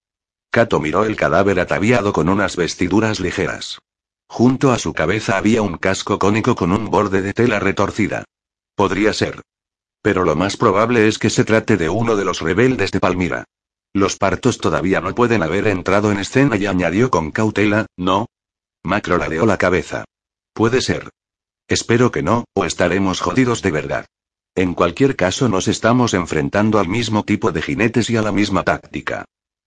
Cato miró el cadáver ataviado con unas vestiduras ligeras. Junto a su cabeza había un casco cónico con un borde de tela retorcida. Podría ser. Pero lo más probable es que se trate de uno de los rebeldes de Palmira. Los partos todavía no pueden haber entrado en escena y añadió con cautela, ¿no? Macro ladeó la cabeza. Puede ser. Espero que no, o estaremos jodidos de verdad. En cualquier caso nos estamos enfrentando al mismo tipo de jinetes y a la misma táctica.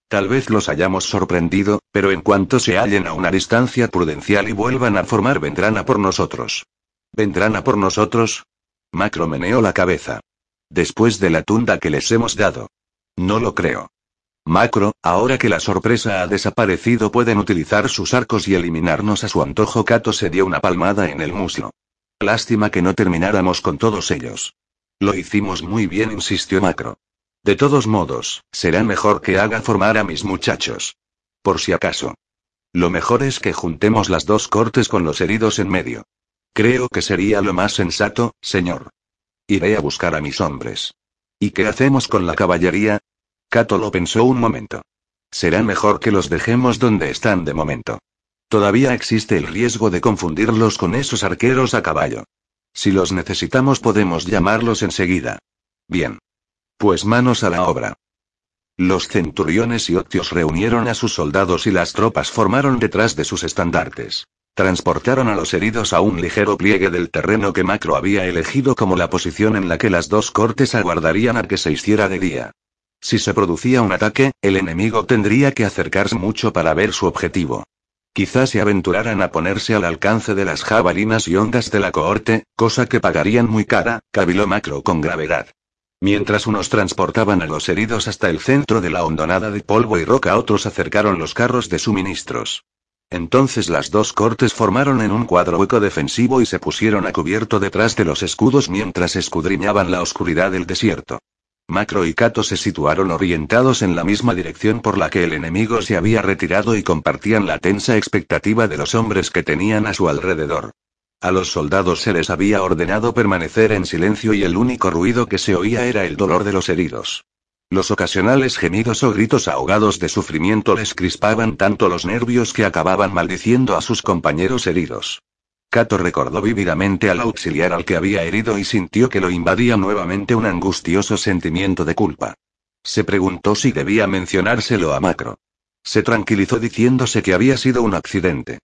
Tal vez los hayamos sorprendido, pero en cuanto se hallen a una distancia prudencial y vuelvan a formar vendrán a por nosotros. ¿Vendrán a por nosotros? Macro meneó la cabeza. Después de la tunda que les hemos dado. No lo creo. Macro, ahora que la sorpresa ha desaparecido pueden utilizar sus arcos y eliminarnos a su antojo. Cato se dio una palmada en el muslo. Lástima que no termináramos con todos ellos. Lo hicimos muy bien, insistió Macro. De todos modos, será mejor que haga formar a mis muchachos. Por si acaso. Lo mejor es que juntemos las dos cortes con los heridos en medio. Creo que sería lo más sensato, señor. Iré a buscar a mis hombres. ¿Y qué hacemos con la caballería? Cato lo pensó un momento. Será mejor que los dejemos donde están de momento. Todavía existe el riesgo de confundirlos con esos arqueros a caballo. Si los necesitamos podemos llamarlos enseguida. Bien. Pues manos a la obra. Los centuriones y otios reunieron a sus soldados y las tropas formaron detrás de sus estandartes. Transportaron a los heridos a un ligero pliegue del terreno que Macro había elegido como la posición en la que las dos cortes aguardarían a que se hiciera de día. Si se producía un ataque, el enemigo tendría que acercarse mucho para ver su objetivo. Quizás se aventuraran a ponerse al alcance de las jabalinas y ondas de la cohorte, cosa que pagarían muy cara, cabiló Macro con gravedad. Mientras unos transportaban a los heridos hasta el centro de la hondonada de polvo y roca, otros acercaron los carros de suministros. Entonces las dos cortes formaron en un cuadro hueco defensivo y se pusieron a cubierto detrás de los escudos mientras escudriñaban la oscuridad del desierto. Macro y Cato se situaron orientados en la misma dirección por la que el enemigo se había retirado y compartían la tensa expectativa de los hombres que tenían a su alrededor. A los soldados se les había ordenado permanecer en silencio y el único ruido que se oía era el dolor de los heridos. Los ocasionales gemidos o gritos ahogados de sufrimiento les crispaban tanto los nervios que acababan maldiciendo a sus compañeros heridos. Cato recordó vívidamente al auxiliar al que había herido y sintió que lo invadía nuevamente un angustioso sentimiento de culpa. Se preguntó si debía mencionárselo a Macro. Se tranquilizó diciéndose que había sido un accidente.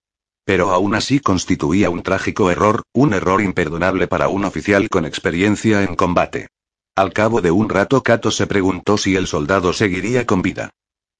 Pero aún así constituía un trágico error, un error imperdonable para un oficial con experiencia en combate. Al cabo de un rato Cato se preguntó si el soldado seguiría con vida.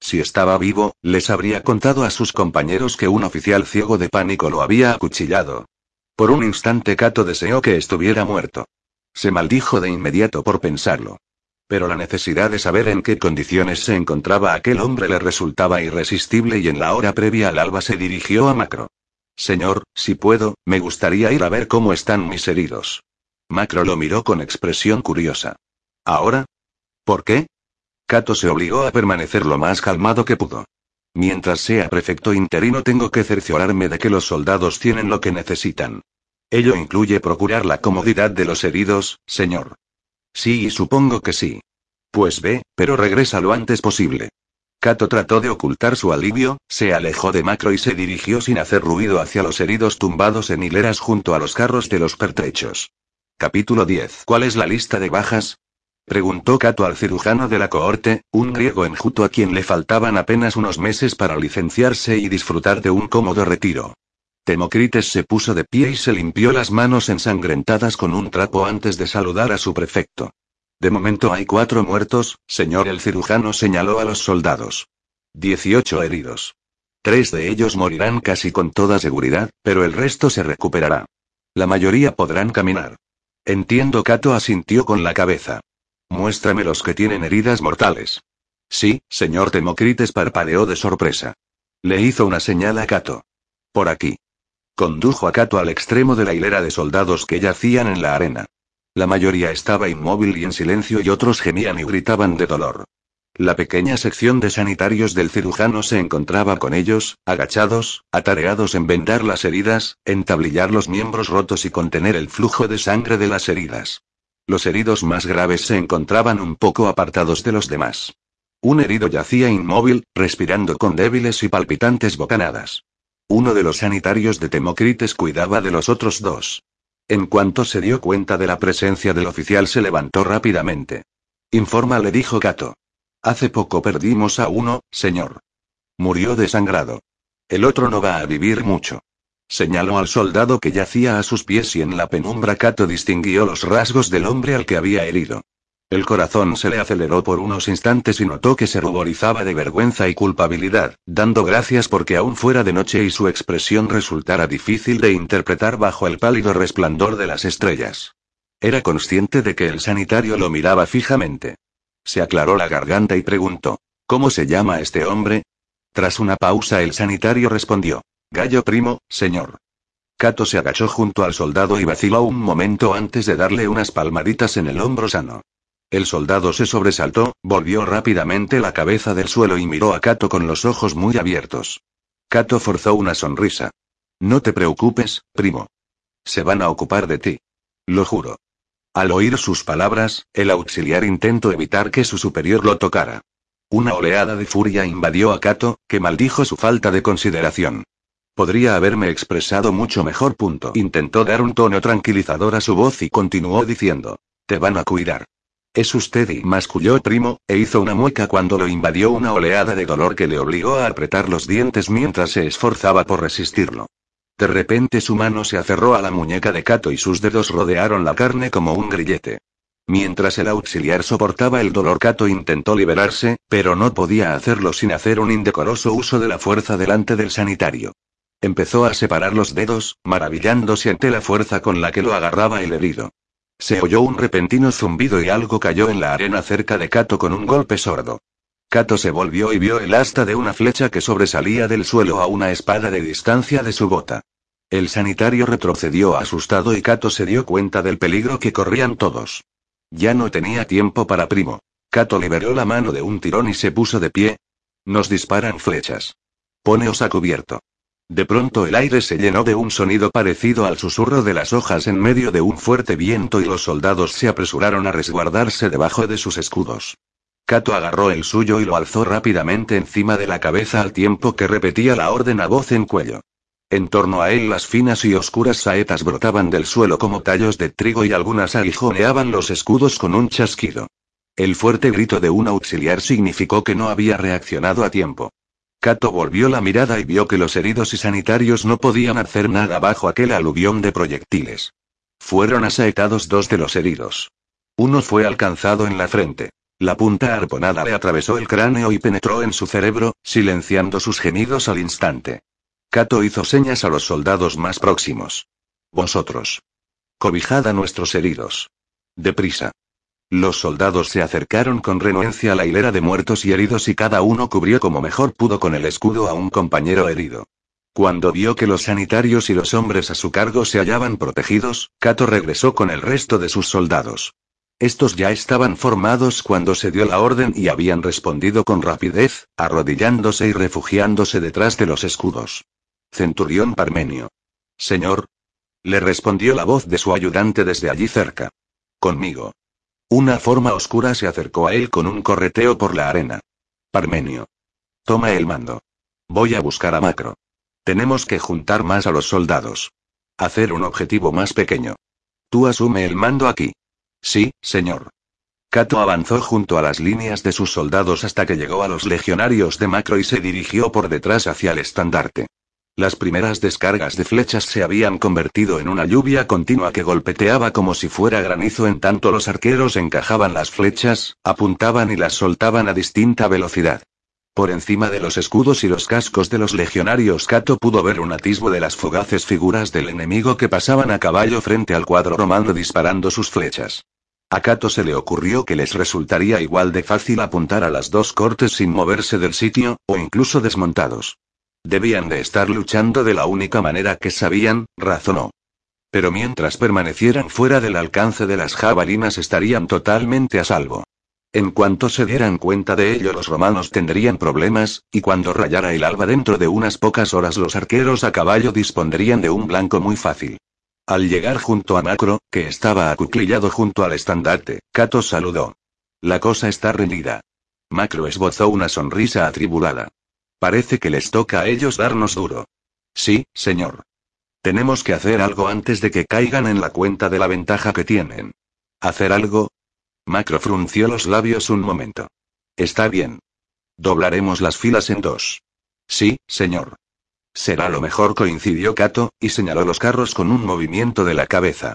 Si estaba vivo, les habría contado a sus compañeros que un oficial ciego de pánico lo había acuchillado. Por un instante Cato deseó que estuviera muerto. Se maldijo de inmediato por pensarlo. Pero la necesidad de saber en qué condiciones se encontraba aquel hombre le resultaba irresistible y en la hora previa al alba se dirigió a Macro. Señor, si puedo, me gustaría ir a ver cómo están mis heridos. Macro lo miró con expresión curiosa. ¿Ahora? ¿Por qué? Cato se obligó a permanecer lo más calmado que pudo. Mientras sea prefecto interino tengo que cerciorarme de que los soldados tienen lo que necesitan. Ello incluye procurar la comodidad de los heridos, señor. Sí, supongo que sí. Pues ve, pero regresa lo antes posible. Cato trató de ocultar su alivio, se alejó de Macro y se dirigió sin hacer ruido hacia los heridos tumbados en hileras junto a los carros de los pertrechos. Capítulo 10. ¿Cuál es la lista de bajas? Preguntó Cato al cirujano de la cohorte, un griego enjuto a quien le faltaban apenas unos meses para licenciarse y disfrutar de un cómodo retiro. Temocrites se puso de pie y se limpió las manos ensangrentadas con un trapo antes de saludar a su prefecto. De momento hay cuatro muertos, señor el cirujano señaló a los soldados. Dieciocho heridos. Tres de ellos morirán casi con toda seguridad, pero el resto se recuperará. La mayoría podrán caminar. Entiendo, Cato asintió con la cabeza. Muéstrame los que tienen heridas mortales. Sí, señor Temocrites parpadeó de sorpresa. Le hizo una señal a Cato. Por aquí. Condujo a Cato al extremo de la hilera de soldados que yacían en la arena. La mayoría estaba inmóvil y en silencio y otros gemían y gritaban de dolor. La pequeña sección de sanitarios del cirujano se encontraba con ellos, agachados, atareados en vendar las heridas, entablillar los miembros rotos y contener el flujo de sangre de las heridas. Los heridos más graves se encontraban un poco apartados de los demás. Un herido yacía inmóvil, respirando con débiles y palpitantes bocanadas. Uno de los sanitarios de Temocrites cuidaba de los otros dos. En cuanto se dio cuenta de la presencia del oficial se levantó rápidamente. Informa le dijo Cato. Hace poco perdimos a uno, señor. Murió desangrado. El otro no va a vivir mucho. Señaló al soldado que yacía a sus pies y en la penumbra Cato distinguió los rasgos del hombre al que había herido. El corazón se le aceleró por unos instantes y notó que se ruborizaba de vergüenza y culpabilidad, dando gracias porque aún fuera de noche y su expresión resultara difícil de interpretar bajo el pálido resplandor de las estrellas. Era consciente de que el sanitario lo miraba fijamente. Se aclaró la garganta y preguntó, ¿Cómo se llama este hombre? Tras una pausa el sanitario respondió, Gallo primo, señor. Cato se agachó junto al soldado y vaciló un momento antes de darle unas palmaditas en el hombro sano. El soldado se sobresaltó, volvió rápidamente la cabeza del suelo y miró a Cato con los ojos muy abiertos. Cato forzó una sonrisa. No te preocupes, primo. Se van a ocupar de ti. Lo juro. Al oír sus palabras, el auxiliar intentó evitar que su superior lo tocara. Una oleada de furia invadió a Cato, que maldijo su falta de consideración. Podría haberme expresado mucho mejor. Punto. Intentó dar un tono tranquilizador a su voz y continuó diciendo. Te van a cuidar. Es usted y masculló primo, e hizo una mueca cuando lo invadió una oleada de dolor que le obligó a apretar los dientes mientras se esforzaba por resistirlo. De repente su mano se aferró a la muñeca de Cato y sus dedos rodearon la carne como un grillete. Mientras el auxiliar soportaba el dolor, Cato intentó liberarse, pero no podía hacerlo sin hacer un indecoroso uso de la fuerza delante del sanitario. Empezó a separar los dedos, maravillándose ante la fuerza con la que lo agarraba el herido. Se oyó un repentino zumbido y algo cayó en la arena cerca de Cato con un golpe sordo. Cato se volvió y vio el asta de una flecha que sobresalía del suelo a una espada de distancia de su bota. El sanitario retrocedió asustado y Cato se dio cuenta del peligro que corrían todos. Ya no tenía tiempo para primo. Cato liberó la mano de un tirón y se puso de pie. Nos disparan flechas. Poneos a cubierto. De pronto el aire se llenó de un sonido parecido al susurro de las hojas en medio de un fuerte viento y los soldados se apresuraron a resguardarse debajo de sus escudos. Cato agarró el suyo y lo alzó rápidamente encima de la cabeza al tiempo que repetía la orden a voz en cuello. En torno a él las finas y oscuras saetas brotaban del suelo como tallos de trigo y algunas aguijoneaban los escudos con un chasquido. El fuerte grito de un auxiliar significó que no había reaccionado a tiempo. Cato volvió la mirada y vio que los heridos y sanitarios no podían hacer nada bajo aquel aluvión de proyectiles. Fueron asaetados dos de los heridos. Uno fue alcanzado en la frente. La punta arponada le atravesó el cráneo y penetró en su cerebro, silenciando sus gemidos al instante. Cato hizo señas a los soldados más próximos. Vosotros. Cobijad a nuestros heridos. Deprisa. Los soldados se acercaron con renuencia a la hilera de muertos y heridos y cada uno cubrió como mejor pudo con el escudo a un compañero herido. Cuando vio que los sanitarios y los hombres a su cargo se hallaban protegidos, Cato regresó con el resto de sus soldados. Estos ya estaban formados cuando se dio la orden y habían respondido con rapidez, arrodillándose y refugiándose detrás de los escudos. Centurión Parmenio. Señor. Le respondió la voz de su ayudante desde allí cerca. Conmigo. Una forma oscura se acercó a él con un correteo por la arena. Parmenio. Toma el mando. Voy a buscar a Macro. Tenemos que juntar más a los soldados. Hacer un objetivo más pequeño. Tú asume el mando aquí. Sí, señor. Cato avanzó junto a las líneas de sus soldados hasta que llegó a los legionarios de Macro y se dirigió por detrás hacia el estandarte. Las primeras descargas de flechas se habían convertido en una lluvia continua que golpeteaba como si fuera granizo en tanto los arqueros encajaban las flechas, apuntaban y las soltaban a distinta velocidad. Por encima de los escudos y los cascos de los legionarios Cato pudo ver un atisbo de las fugaces figuras del enemigo que pasaban a caballo frente al cuadro romano disparando sus flechas. A Cato se le ocurrió que les resultaría igual de fácil apuntar a las dos cortes sin moverse del sitio, o incluso desmontados. Debían de estar luchando de la única manera que sabían, razonó. Pero mientras permanecieran fuera del alcance de las jabalinas estarían totalmente a salvo. En cuanto se dieran cuenta de ello los romanos tendrían problemas, y cuando rayara el alba dentro de unas pocas horas los arqueros a caballo dispondrían de un blanco muy fácil. Al llegar junto a Macro, que estaba acuclillado junto al estandarte, Cato saludó. La cosa está rendida. Macro esbozó una sonrisa atribulada. Parece que les toca a ellos darnos duro. Sí, señor. Tenemos que hacer algo antes de que caigan en la cuenta de la ventaja que tienen. ¿Hacer algo? Macro frunció los labios un momento. Está bien. Doblaremos las filas en dos. Sí, señor. Será lo mejor, coincidió Cato, y señaló los carros con un movimiento de la cabeza.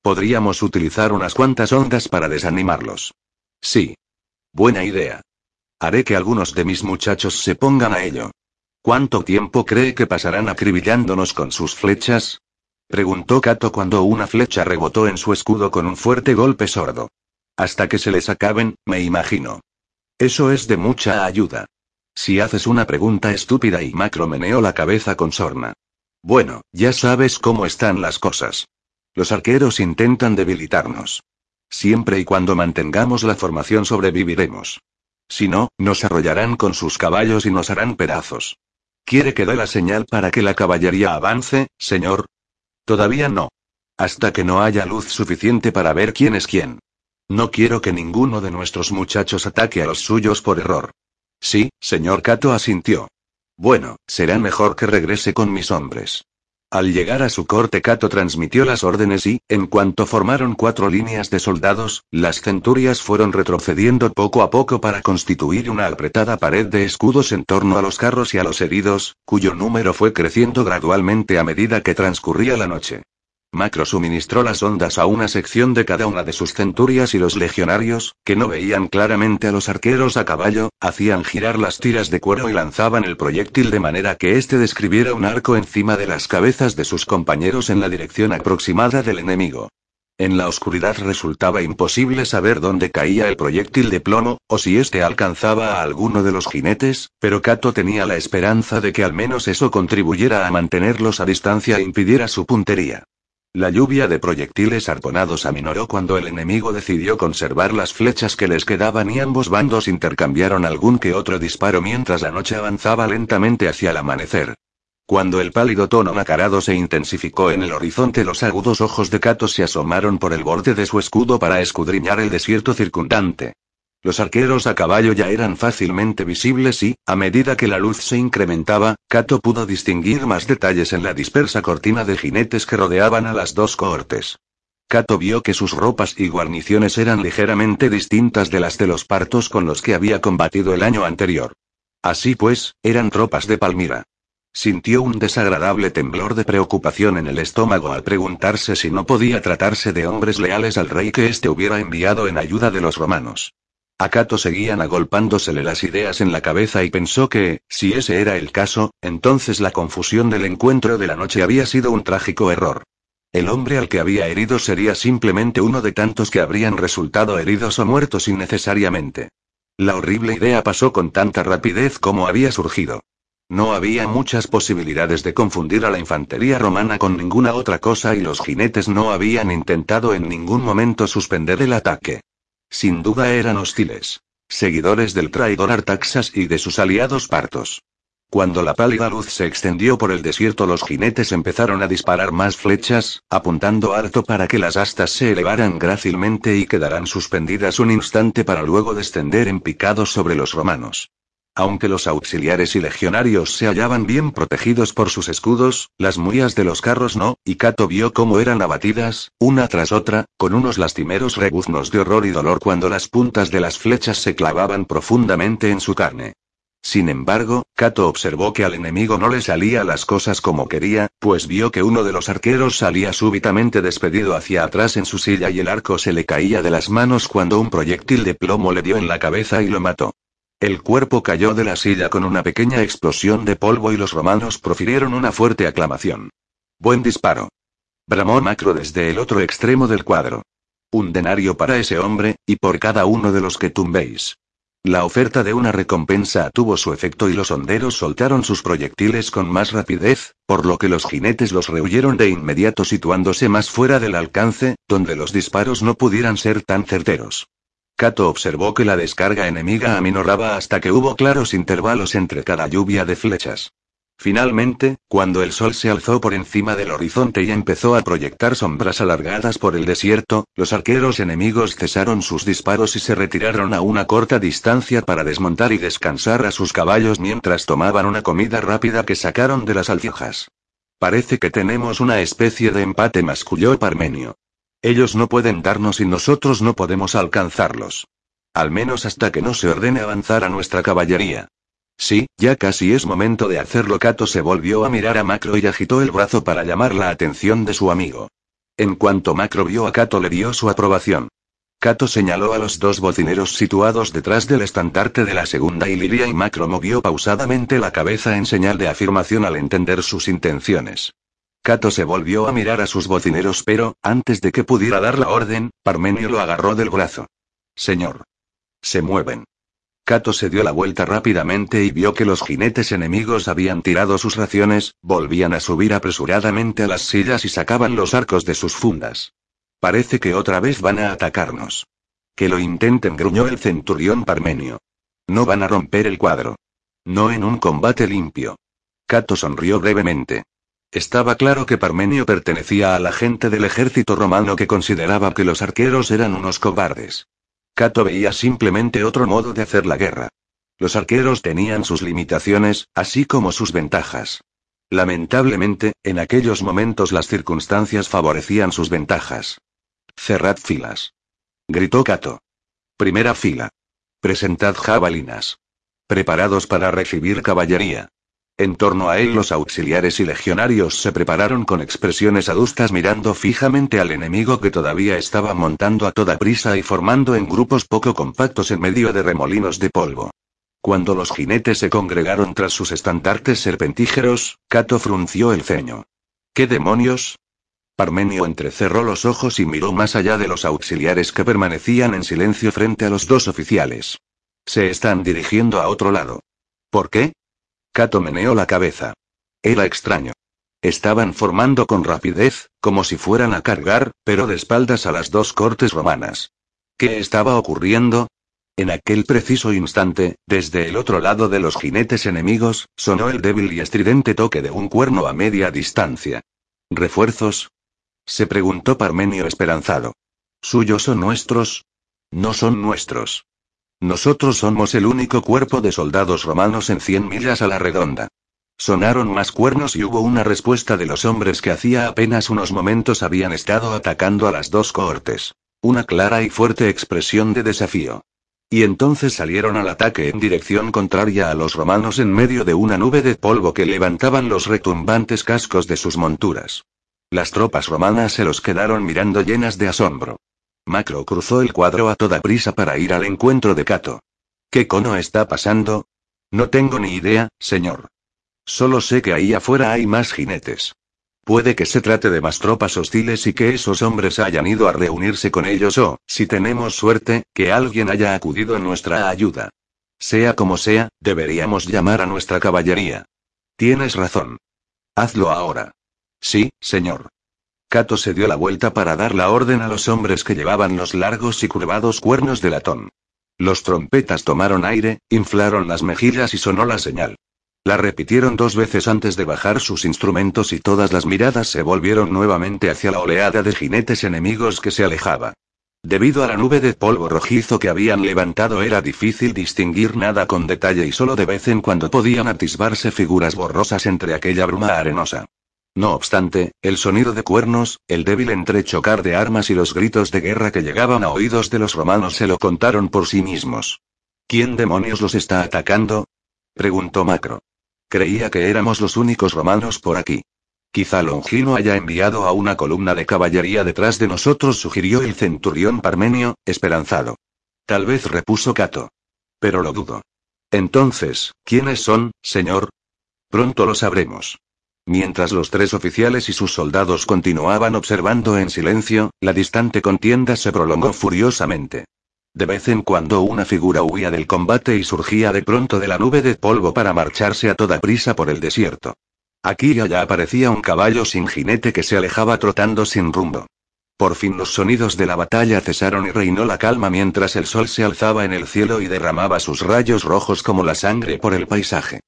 Podríamos utilizar unas cuantas ondas para desanimarlos. Sí. Buena idea. Haré que algunos de mis muchachos se pongan a ello. ¿Cuánto tiempo cree que pasarán acribillándonos con sus flechas? Preguntó Cato cuando una flecha rebotó en su escudo con un fuerte golpe sordo. Hasta que se les acaben, me imagino. Eso es de mucha ayuda. Si haces una pregunta estúpida y Macro meneó la cabeza con sorna. Bueno, ya sabes cómo están las cosas. Los arqueros intentan debilitarnos. Siempre y cuando mantengamos la formación sobreviviremos. Si no, nos arrollarán con sus caballos y nos harán pedazos. ¿Quiere que dé la señal para que la caballería avance, señor? Todavía no. Hasta que no haya luz suficiente para ver quién es quién. No quiero que ninguno de nuestros muchachos ataque a los suyos por error. Sí, señor Cato asintió. Bueno, será mejor que regrese con mis hombres. Al llegar a su corte Cato transmitió las órdenes y, en cuanto formaron cuatro líneas de soldados, las centurias fueron retrocediendo poco a poco para constituir una apretada pared de escudos en torno a los carros y a los heridos, cuyo número fue creciendo gradualmente a medida que transcurría la noche. Macro suministró las ondas a una sección de cada una de sus centurias y los legionarios, que no veían claramente a los arqueros a caballo, hacían girar las tiras de cuero y lanzaban el proyectil de manera que éste describiera un arco encima de las cabezas de sus compañeros en la dirección aproximada del enemigo. En la oscuridad resultaba imposible saber dónde caía el proyectil de plomo, o si éste alcanzaba a alguno de los jinetes, pero Cato tenía la esperanza de que al menos eso contribuyera a mantenerlos a distancia e impidiera su puntería. La lluvia de proyectiles arponados aminoró cuando el enemigo decidió conservar las flechas que les quedaban y ambos bandos intercambiaron algún que otro disparo mientras la noche avanzaba lentamente hacia el amanecer. Cuando el pálido tono nacarado se intensificó en el horizonte, los agudos ojos de Cato se asomaron por el borde de su escudo para escudriñar el desierto circundante. Los arqueros a caballo ya eran fácilmente visibles y, a medida que la luz se incrementaba, Cato pudo distinguir más detalles en la dispersa cortina de jinetes que rodeaban a las dos cohortes. Cato vio que sus ropas y guarniciones eran ligeramente distintas de las de los partos con los que había combatido el año anterior. Así pues, eran tropas de Palmira. Sintió un desagradable temblor de preocupación en el estómago al preguntarse si no podía tratarse de hombres leales al rey que éste hubiera enviado en ayuda de los romanos. A Cato seguían agolpándosele las ideas en la cabeza y pensó que, si ese era el caso, entonces la confusión del encuentro de la noche había sido un trágico error. El hombre al que había herido sería simplemente uno de tantos que habrían resultado heridos o muertos innecesariamente. La horrible idea pasó con tanta rapidez como había surgido. No había muchas posibilidades de confundir a la infantería romana con ninguna otra cosa y los jinetes no habían intentado en ningún momento suspender el ataque. Sin duda eran hostiles. Seguidores del traidor Artaxas y de sus aliados partos. Cuando la pálida luz se extendió por el desierto, los jinetes empezaron a disparar más flechas, apuntando harto para que las astas se elevaran grácilmente y quedaran suspendidas un instante para luego descender en picado sobre los romanos. Aunque los auxiliares y legionarios se hallaban bien protegidos por sus escudos, las muías de los carros no, y Kato vio cómo eran abatidas, una tras otra, con unos lastimeros rebuznos de horror y dolor cuando las puntas de las flechas se clavaban profundamente en su carne. Sin embargo, Kato observó que al enemigo no le salía las cosas como quería, pues vio que uno de los arqueros salía súbitamente despedido hacia atrás en su silla y el arco se le caía de las manos cuando un proyectil de plomo le dio en la cabeza y lo mató. El cuerpo cayó de la silla con una pequeña explosión de polvo y los romanos profirieron una fuerte aclamación. Buen disparo. Bramó Macro desde el otro extremo del cuadro. Un denario para ese hombre, y por cada uno de los que tumbéis. La oferta de una recompensa tuvo su efecto y los honderos soltaron sus proyectiles con más rapidez, por lo que los jinetes los rehuyeron de inmediato situándose más fuera del alcance, donde los disparos no pudieran ser tan certeros. Kato observó que la descarga enemiga aminoraba hasta que hubo claros intervalos entre cada lluvia de flechas. Finalmente, cuando el sol se alzó por encima del horizonte y empezó a proyectar sombras alargadas por el desierto, los arqueros enemigos cesaron sus disparos y se retiraron a una corta distancia para desmontar y descansar a sus caballos mientras tomaban una comida rápida que sacaron de las alforjas. Parece que tenemos una especie de empate, masculló Parmenio. Ellos no pueden darnos y nosotros no podemos alcanzarlos. Al menos hasta que no se ordene avanzar a nuestra caballería. Sí, ya casi es momento de hacerlo. Kato se volvió a mirar a Macro y agitó el brazo para llamar la atención de su amigo. En cuanto Macro vio a Kato le dio su aprobación. Kato señaló a los dos bocineros situados detrás del estandarte de la segunda Iliria y Macro movió pausadamente la cabeza en señal de afirmación al entender sus intenciones. Cato se volvió a mirar a sus bocineros, pero, antes de que pudiera dar la orden, Parmenio lo agarró del brazo. Señor. Se mueven. Cato se dio la vuelta rápidamente y vio que los jinetes enemigos habían tirado sus raciones, volvían a subir apresuradamente a las sillas y sacaban los arcos de sus fundas. Parece que otra vez van a atacarnos. Que lo intenten, gruñó el centurión Parmenio. No van a romper el cuadro. No en un combate limpio. Cato sonrió brevemente. Estaba claro que Parmenio pertenecía a la gente del ejército romano que consideraba que los arqueros eran unos cobardes. Cato veía simplemente otro modo de hacer la guerra. Los arqueros tenían sus limitaciones, así como sus ventajas. Lamentablemente, en aquellos momentos las circunstancias favorecían sus ventajas. Cerrad filas. Gritó Cato. Primera fila. Presentad jabalinas. Preparados para recibir caballería. En torno a él los auxiliares y legionarios se prepararon con expresiones adustas mirando fijamente al enemigo que todavía estaba montando a toda prisa y formando en grupos poco compactos en medio de remolinos de polvo. Cuando los jinetes se congregaron tras sus estandartes serpentígeros, Cato frunció el ceño. ¿Qué demonios? Parmenio entrecerró los ojos y miró más allá de los auxiliares que permanecían en silencio frente a los dos oficiales. Se están dirigiendo a otro lado. ¿Por qué? Cato meneó la cabeza. Era extraño. Estaban formando con rapidez, como si fueran a cargar, pero de espaldas a las dos cortes romanas. ¿Qué estaba ocurriendo? En aquel preciso instante, desde el otro lado de los jinetes enemigos, sonó el débil y estridente toque de un cuerno a media distancia. ¿Refuerzos? se preguntó Parmenio esperanzado. ¿Suyos son nuestros? No son nuestros. Nosotros somos el único cuerpo de soldados romanos en 100 millas a la redonda. Sonaron más cuernos y hubo una respuesta de los hombres que hacía apenas unos momentos habían estado atacando a las dos cohortes. Una clara y fuerte expresión de desafío. Y entonces salieron al ataque en dirección contraria a los romanos en medio de una nube de polvo que levantaban los retumbantes cascos de sus monturas. Las tropas romanas se los quedaron mirando llenas de asombro. Macro cruzó el cuadro a toda prisa para ir al encuentro de Cato. ¿Qué cono está pasando? No tengo ni idea, señor. Solo sé que ahí afuera hay más jinetes. Puede que se trate de más tropas hostiles y que esos hombres hayan ido a reunirse con ellos o, si tenemos suerte, que alguien haya acudido en nuestra ayuda. Sea como sea, deberíamos llamar a nuestra caballería. Tienes razón. Hazlo ahora. Sí, señor. Cato se dio la vuelta para dar la orden a los hombres que llevaban los largos y curvados cuernos de latón. Los trompetas tomaron aire, inflaron las mejillas y sonó la señal. La repitieron dos veces antes de bajar sus instrumentos y todas las miradas se volvieron nuevamente hacia la oleada de jinetes enemigos que se alejaba. Debido a la nube de polvo rojizo que habían levantado era difícil distinguir nada con detalle y solo de vez en cuando podían atisbarse figuras borrosas entre aquella bruma arenosa. No obstante, el sonido de cuernos, el débil entrechocar de armas y los gritos de guerra que llegaban a oídos de los romanos se lo contaron por sí mismos. ¿Quién demonios los está atacando? preguntó Macro. Creía que éramos los únicos romanos por aquí. Quizá Longino haya enviado a una columna de caballería detrás de nosotros, sugirió el centurión Parmenio, esperanzado. Tal vez repuso Cato. Pero lo dudo. Entonces, ¿quiénes son, señor? Pronto lo sabremos. Mientras los tres oficiales y sus soldados continuaban observando en silencio, la distante contienda se prolongó furiosamente. De vez en cuando una figura huía del combate y surgía de pronto de la nube de polvo para marcharse a toda prisa por el desierto. Aquí y allá aparecía un caballo sin jinete que se alejaba trotando sin rumbo. Por fin los sonidos de la batalla cesaron y reinó la calma mientras el sol se alzaba en el cielo y derramaba sus rayos rojos como la sangre por el paisaje.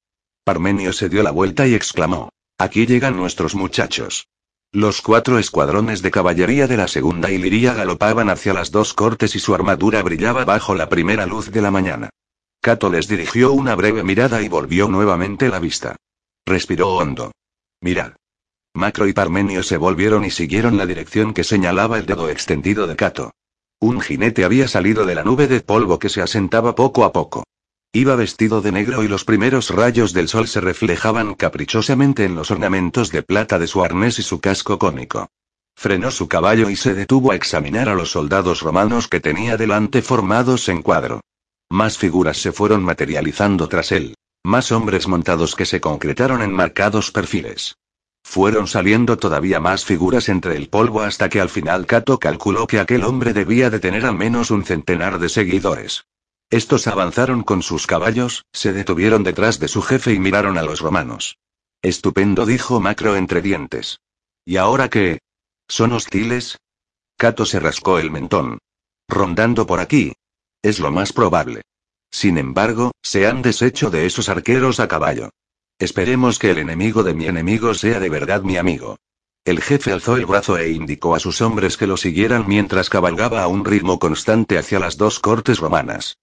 Parmenio se dio la vuelta y exclamó. Aquí llegan nuestros muchachos. Los cuatro escuadrones de caballería de la segunda Iliria galopaban hacia las dos cortes y su armadura brillaba bajo la primera luz de la mañana. Cato les dirigió una breve mirada y volvió nuevamente la vista. Respiró hondo. Mirad. Macro y Parmenio se volvieron y siguieron la dirección que señalaba el dedo extendido de Cato. Un jinete había salido de la nube de polvo que se asentaba poco a poco. Iba vestido de negro y los primeros rayos del sol se reflejaban caprichosamente en los ornamentos de plata de su arnés y su casco cónico. Frenó su caballo y se detuvo a examinar a los soldados romanos que tenía delante formados en cuadro. Más figuras se fueron materializando tras él. Más hombres montados que se concretaron en marcados perfiles. Fueron saliendo todavía más figuras entre el polvo hasta que al final Cato calculó que aquel hombre debía de tener al menos un centenar de seguidores. Estos avanzaron con sus caballos, se detuvieron detrás de su jefe y miraron a los romanos. Estupendo, dijo Macro entre dientes. ¿Y ahora qué? ¿Son hostiles? Cato se rascó el mentón. Rondando por aquí. Es lo más probable. Sin embargo, se han deshecho de esos arqueros a caballo. Esperemos que el enemigo de mi enemigo sea de verdad mi amigo. El jefe alzó el brazo e indicó a sus hombres que lo siguieran mientras cabalgaba a un ritmo constante hacia las dos cortes romanas.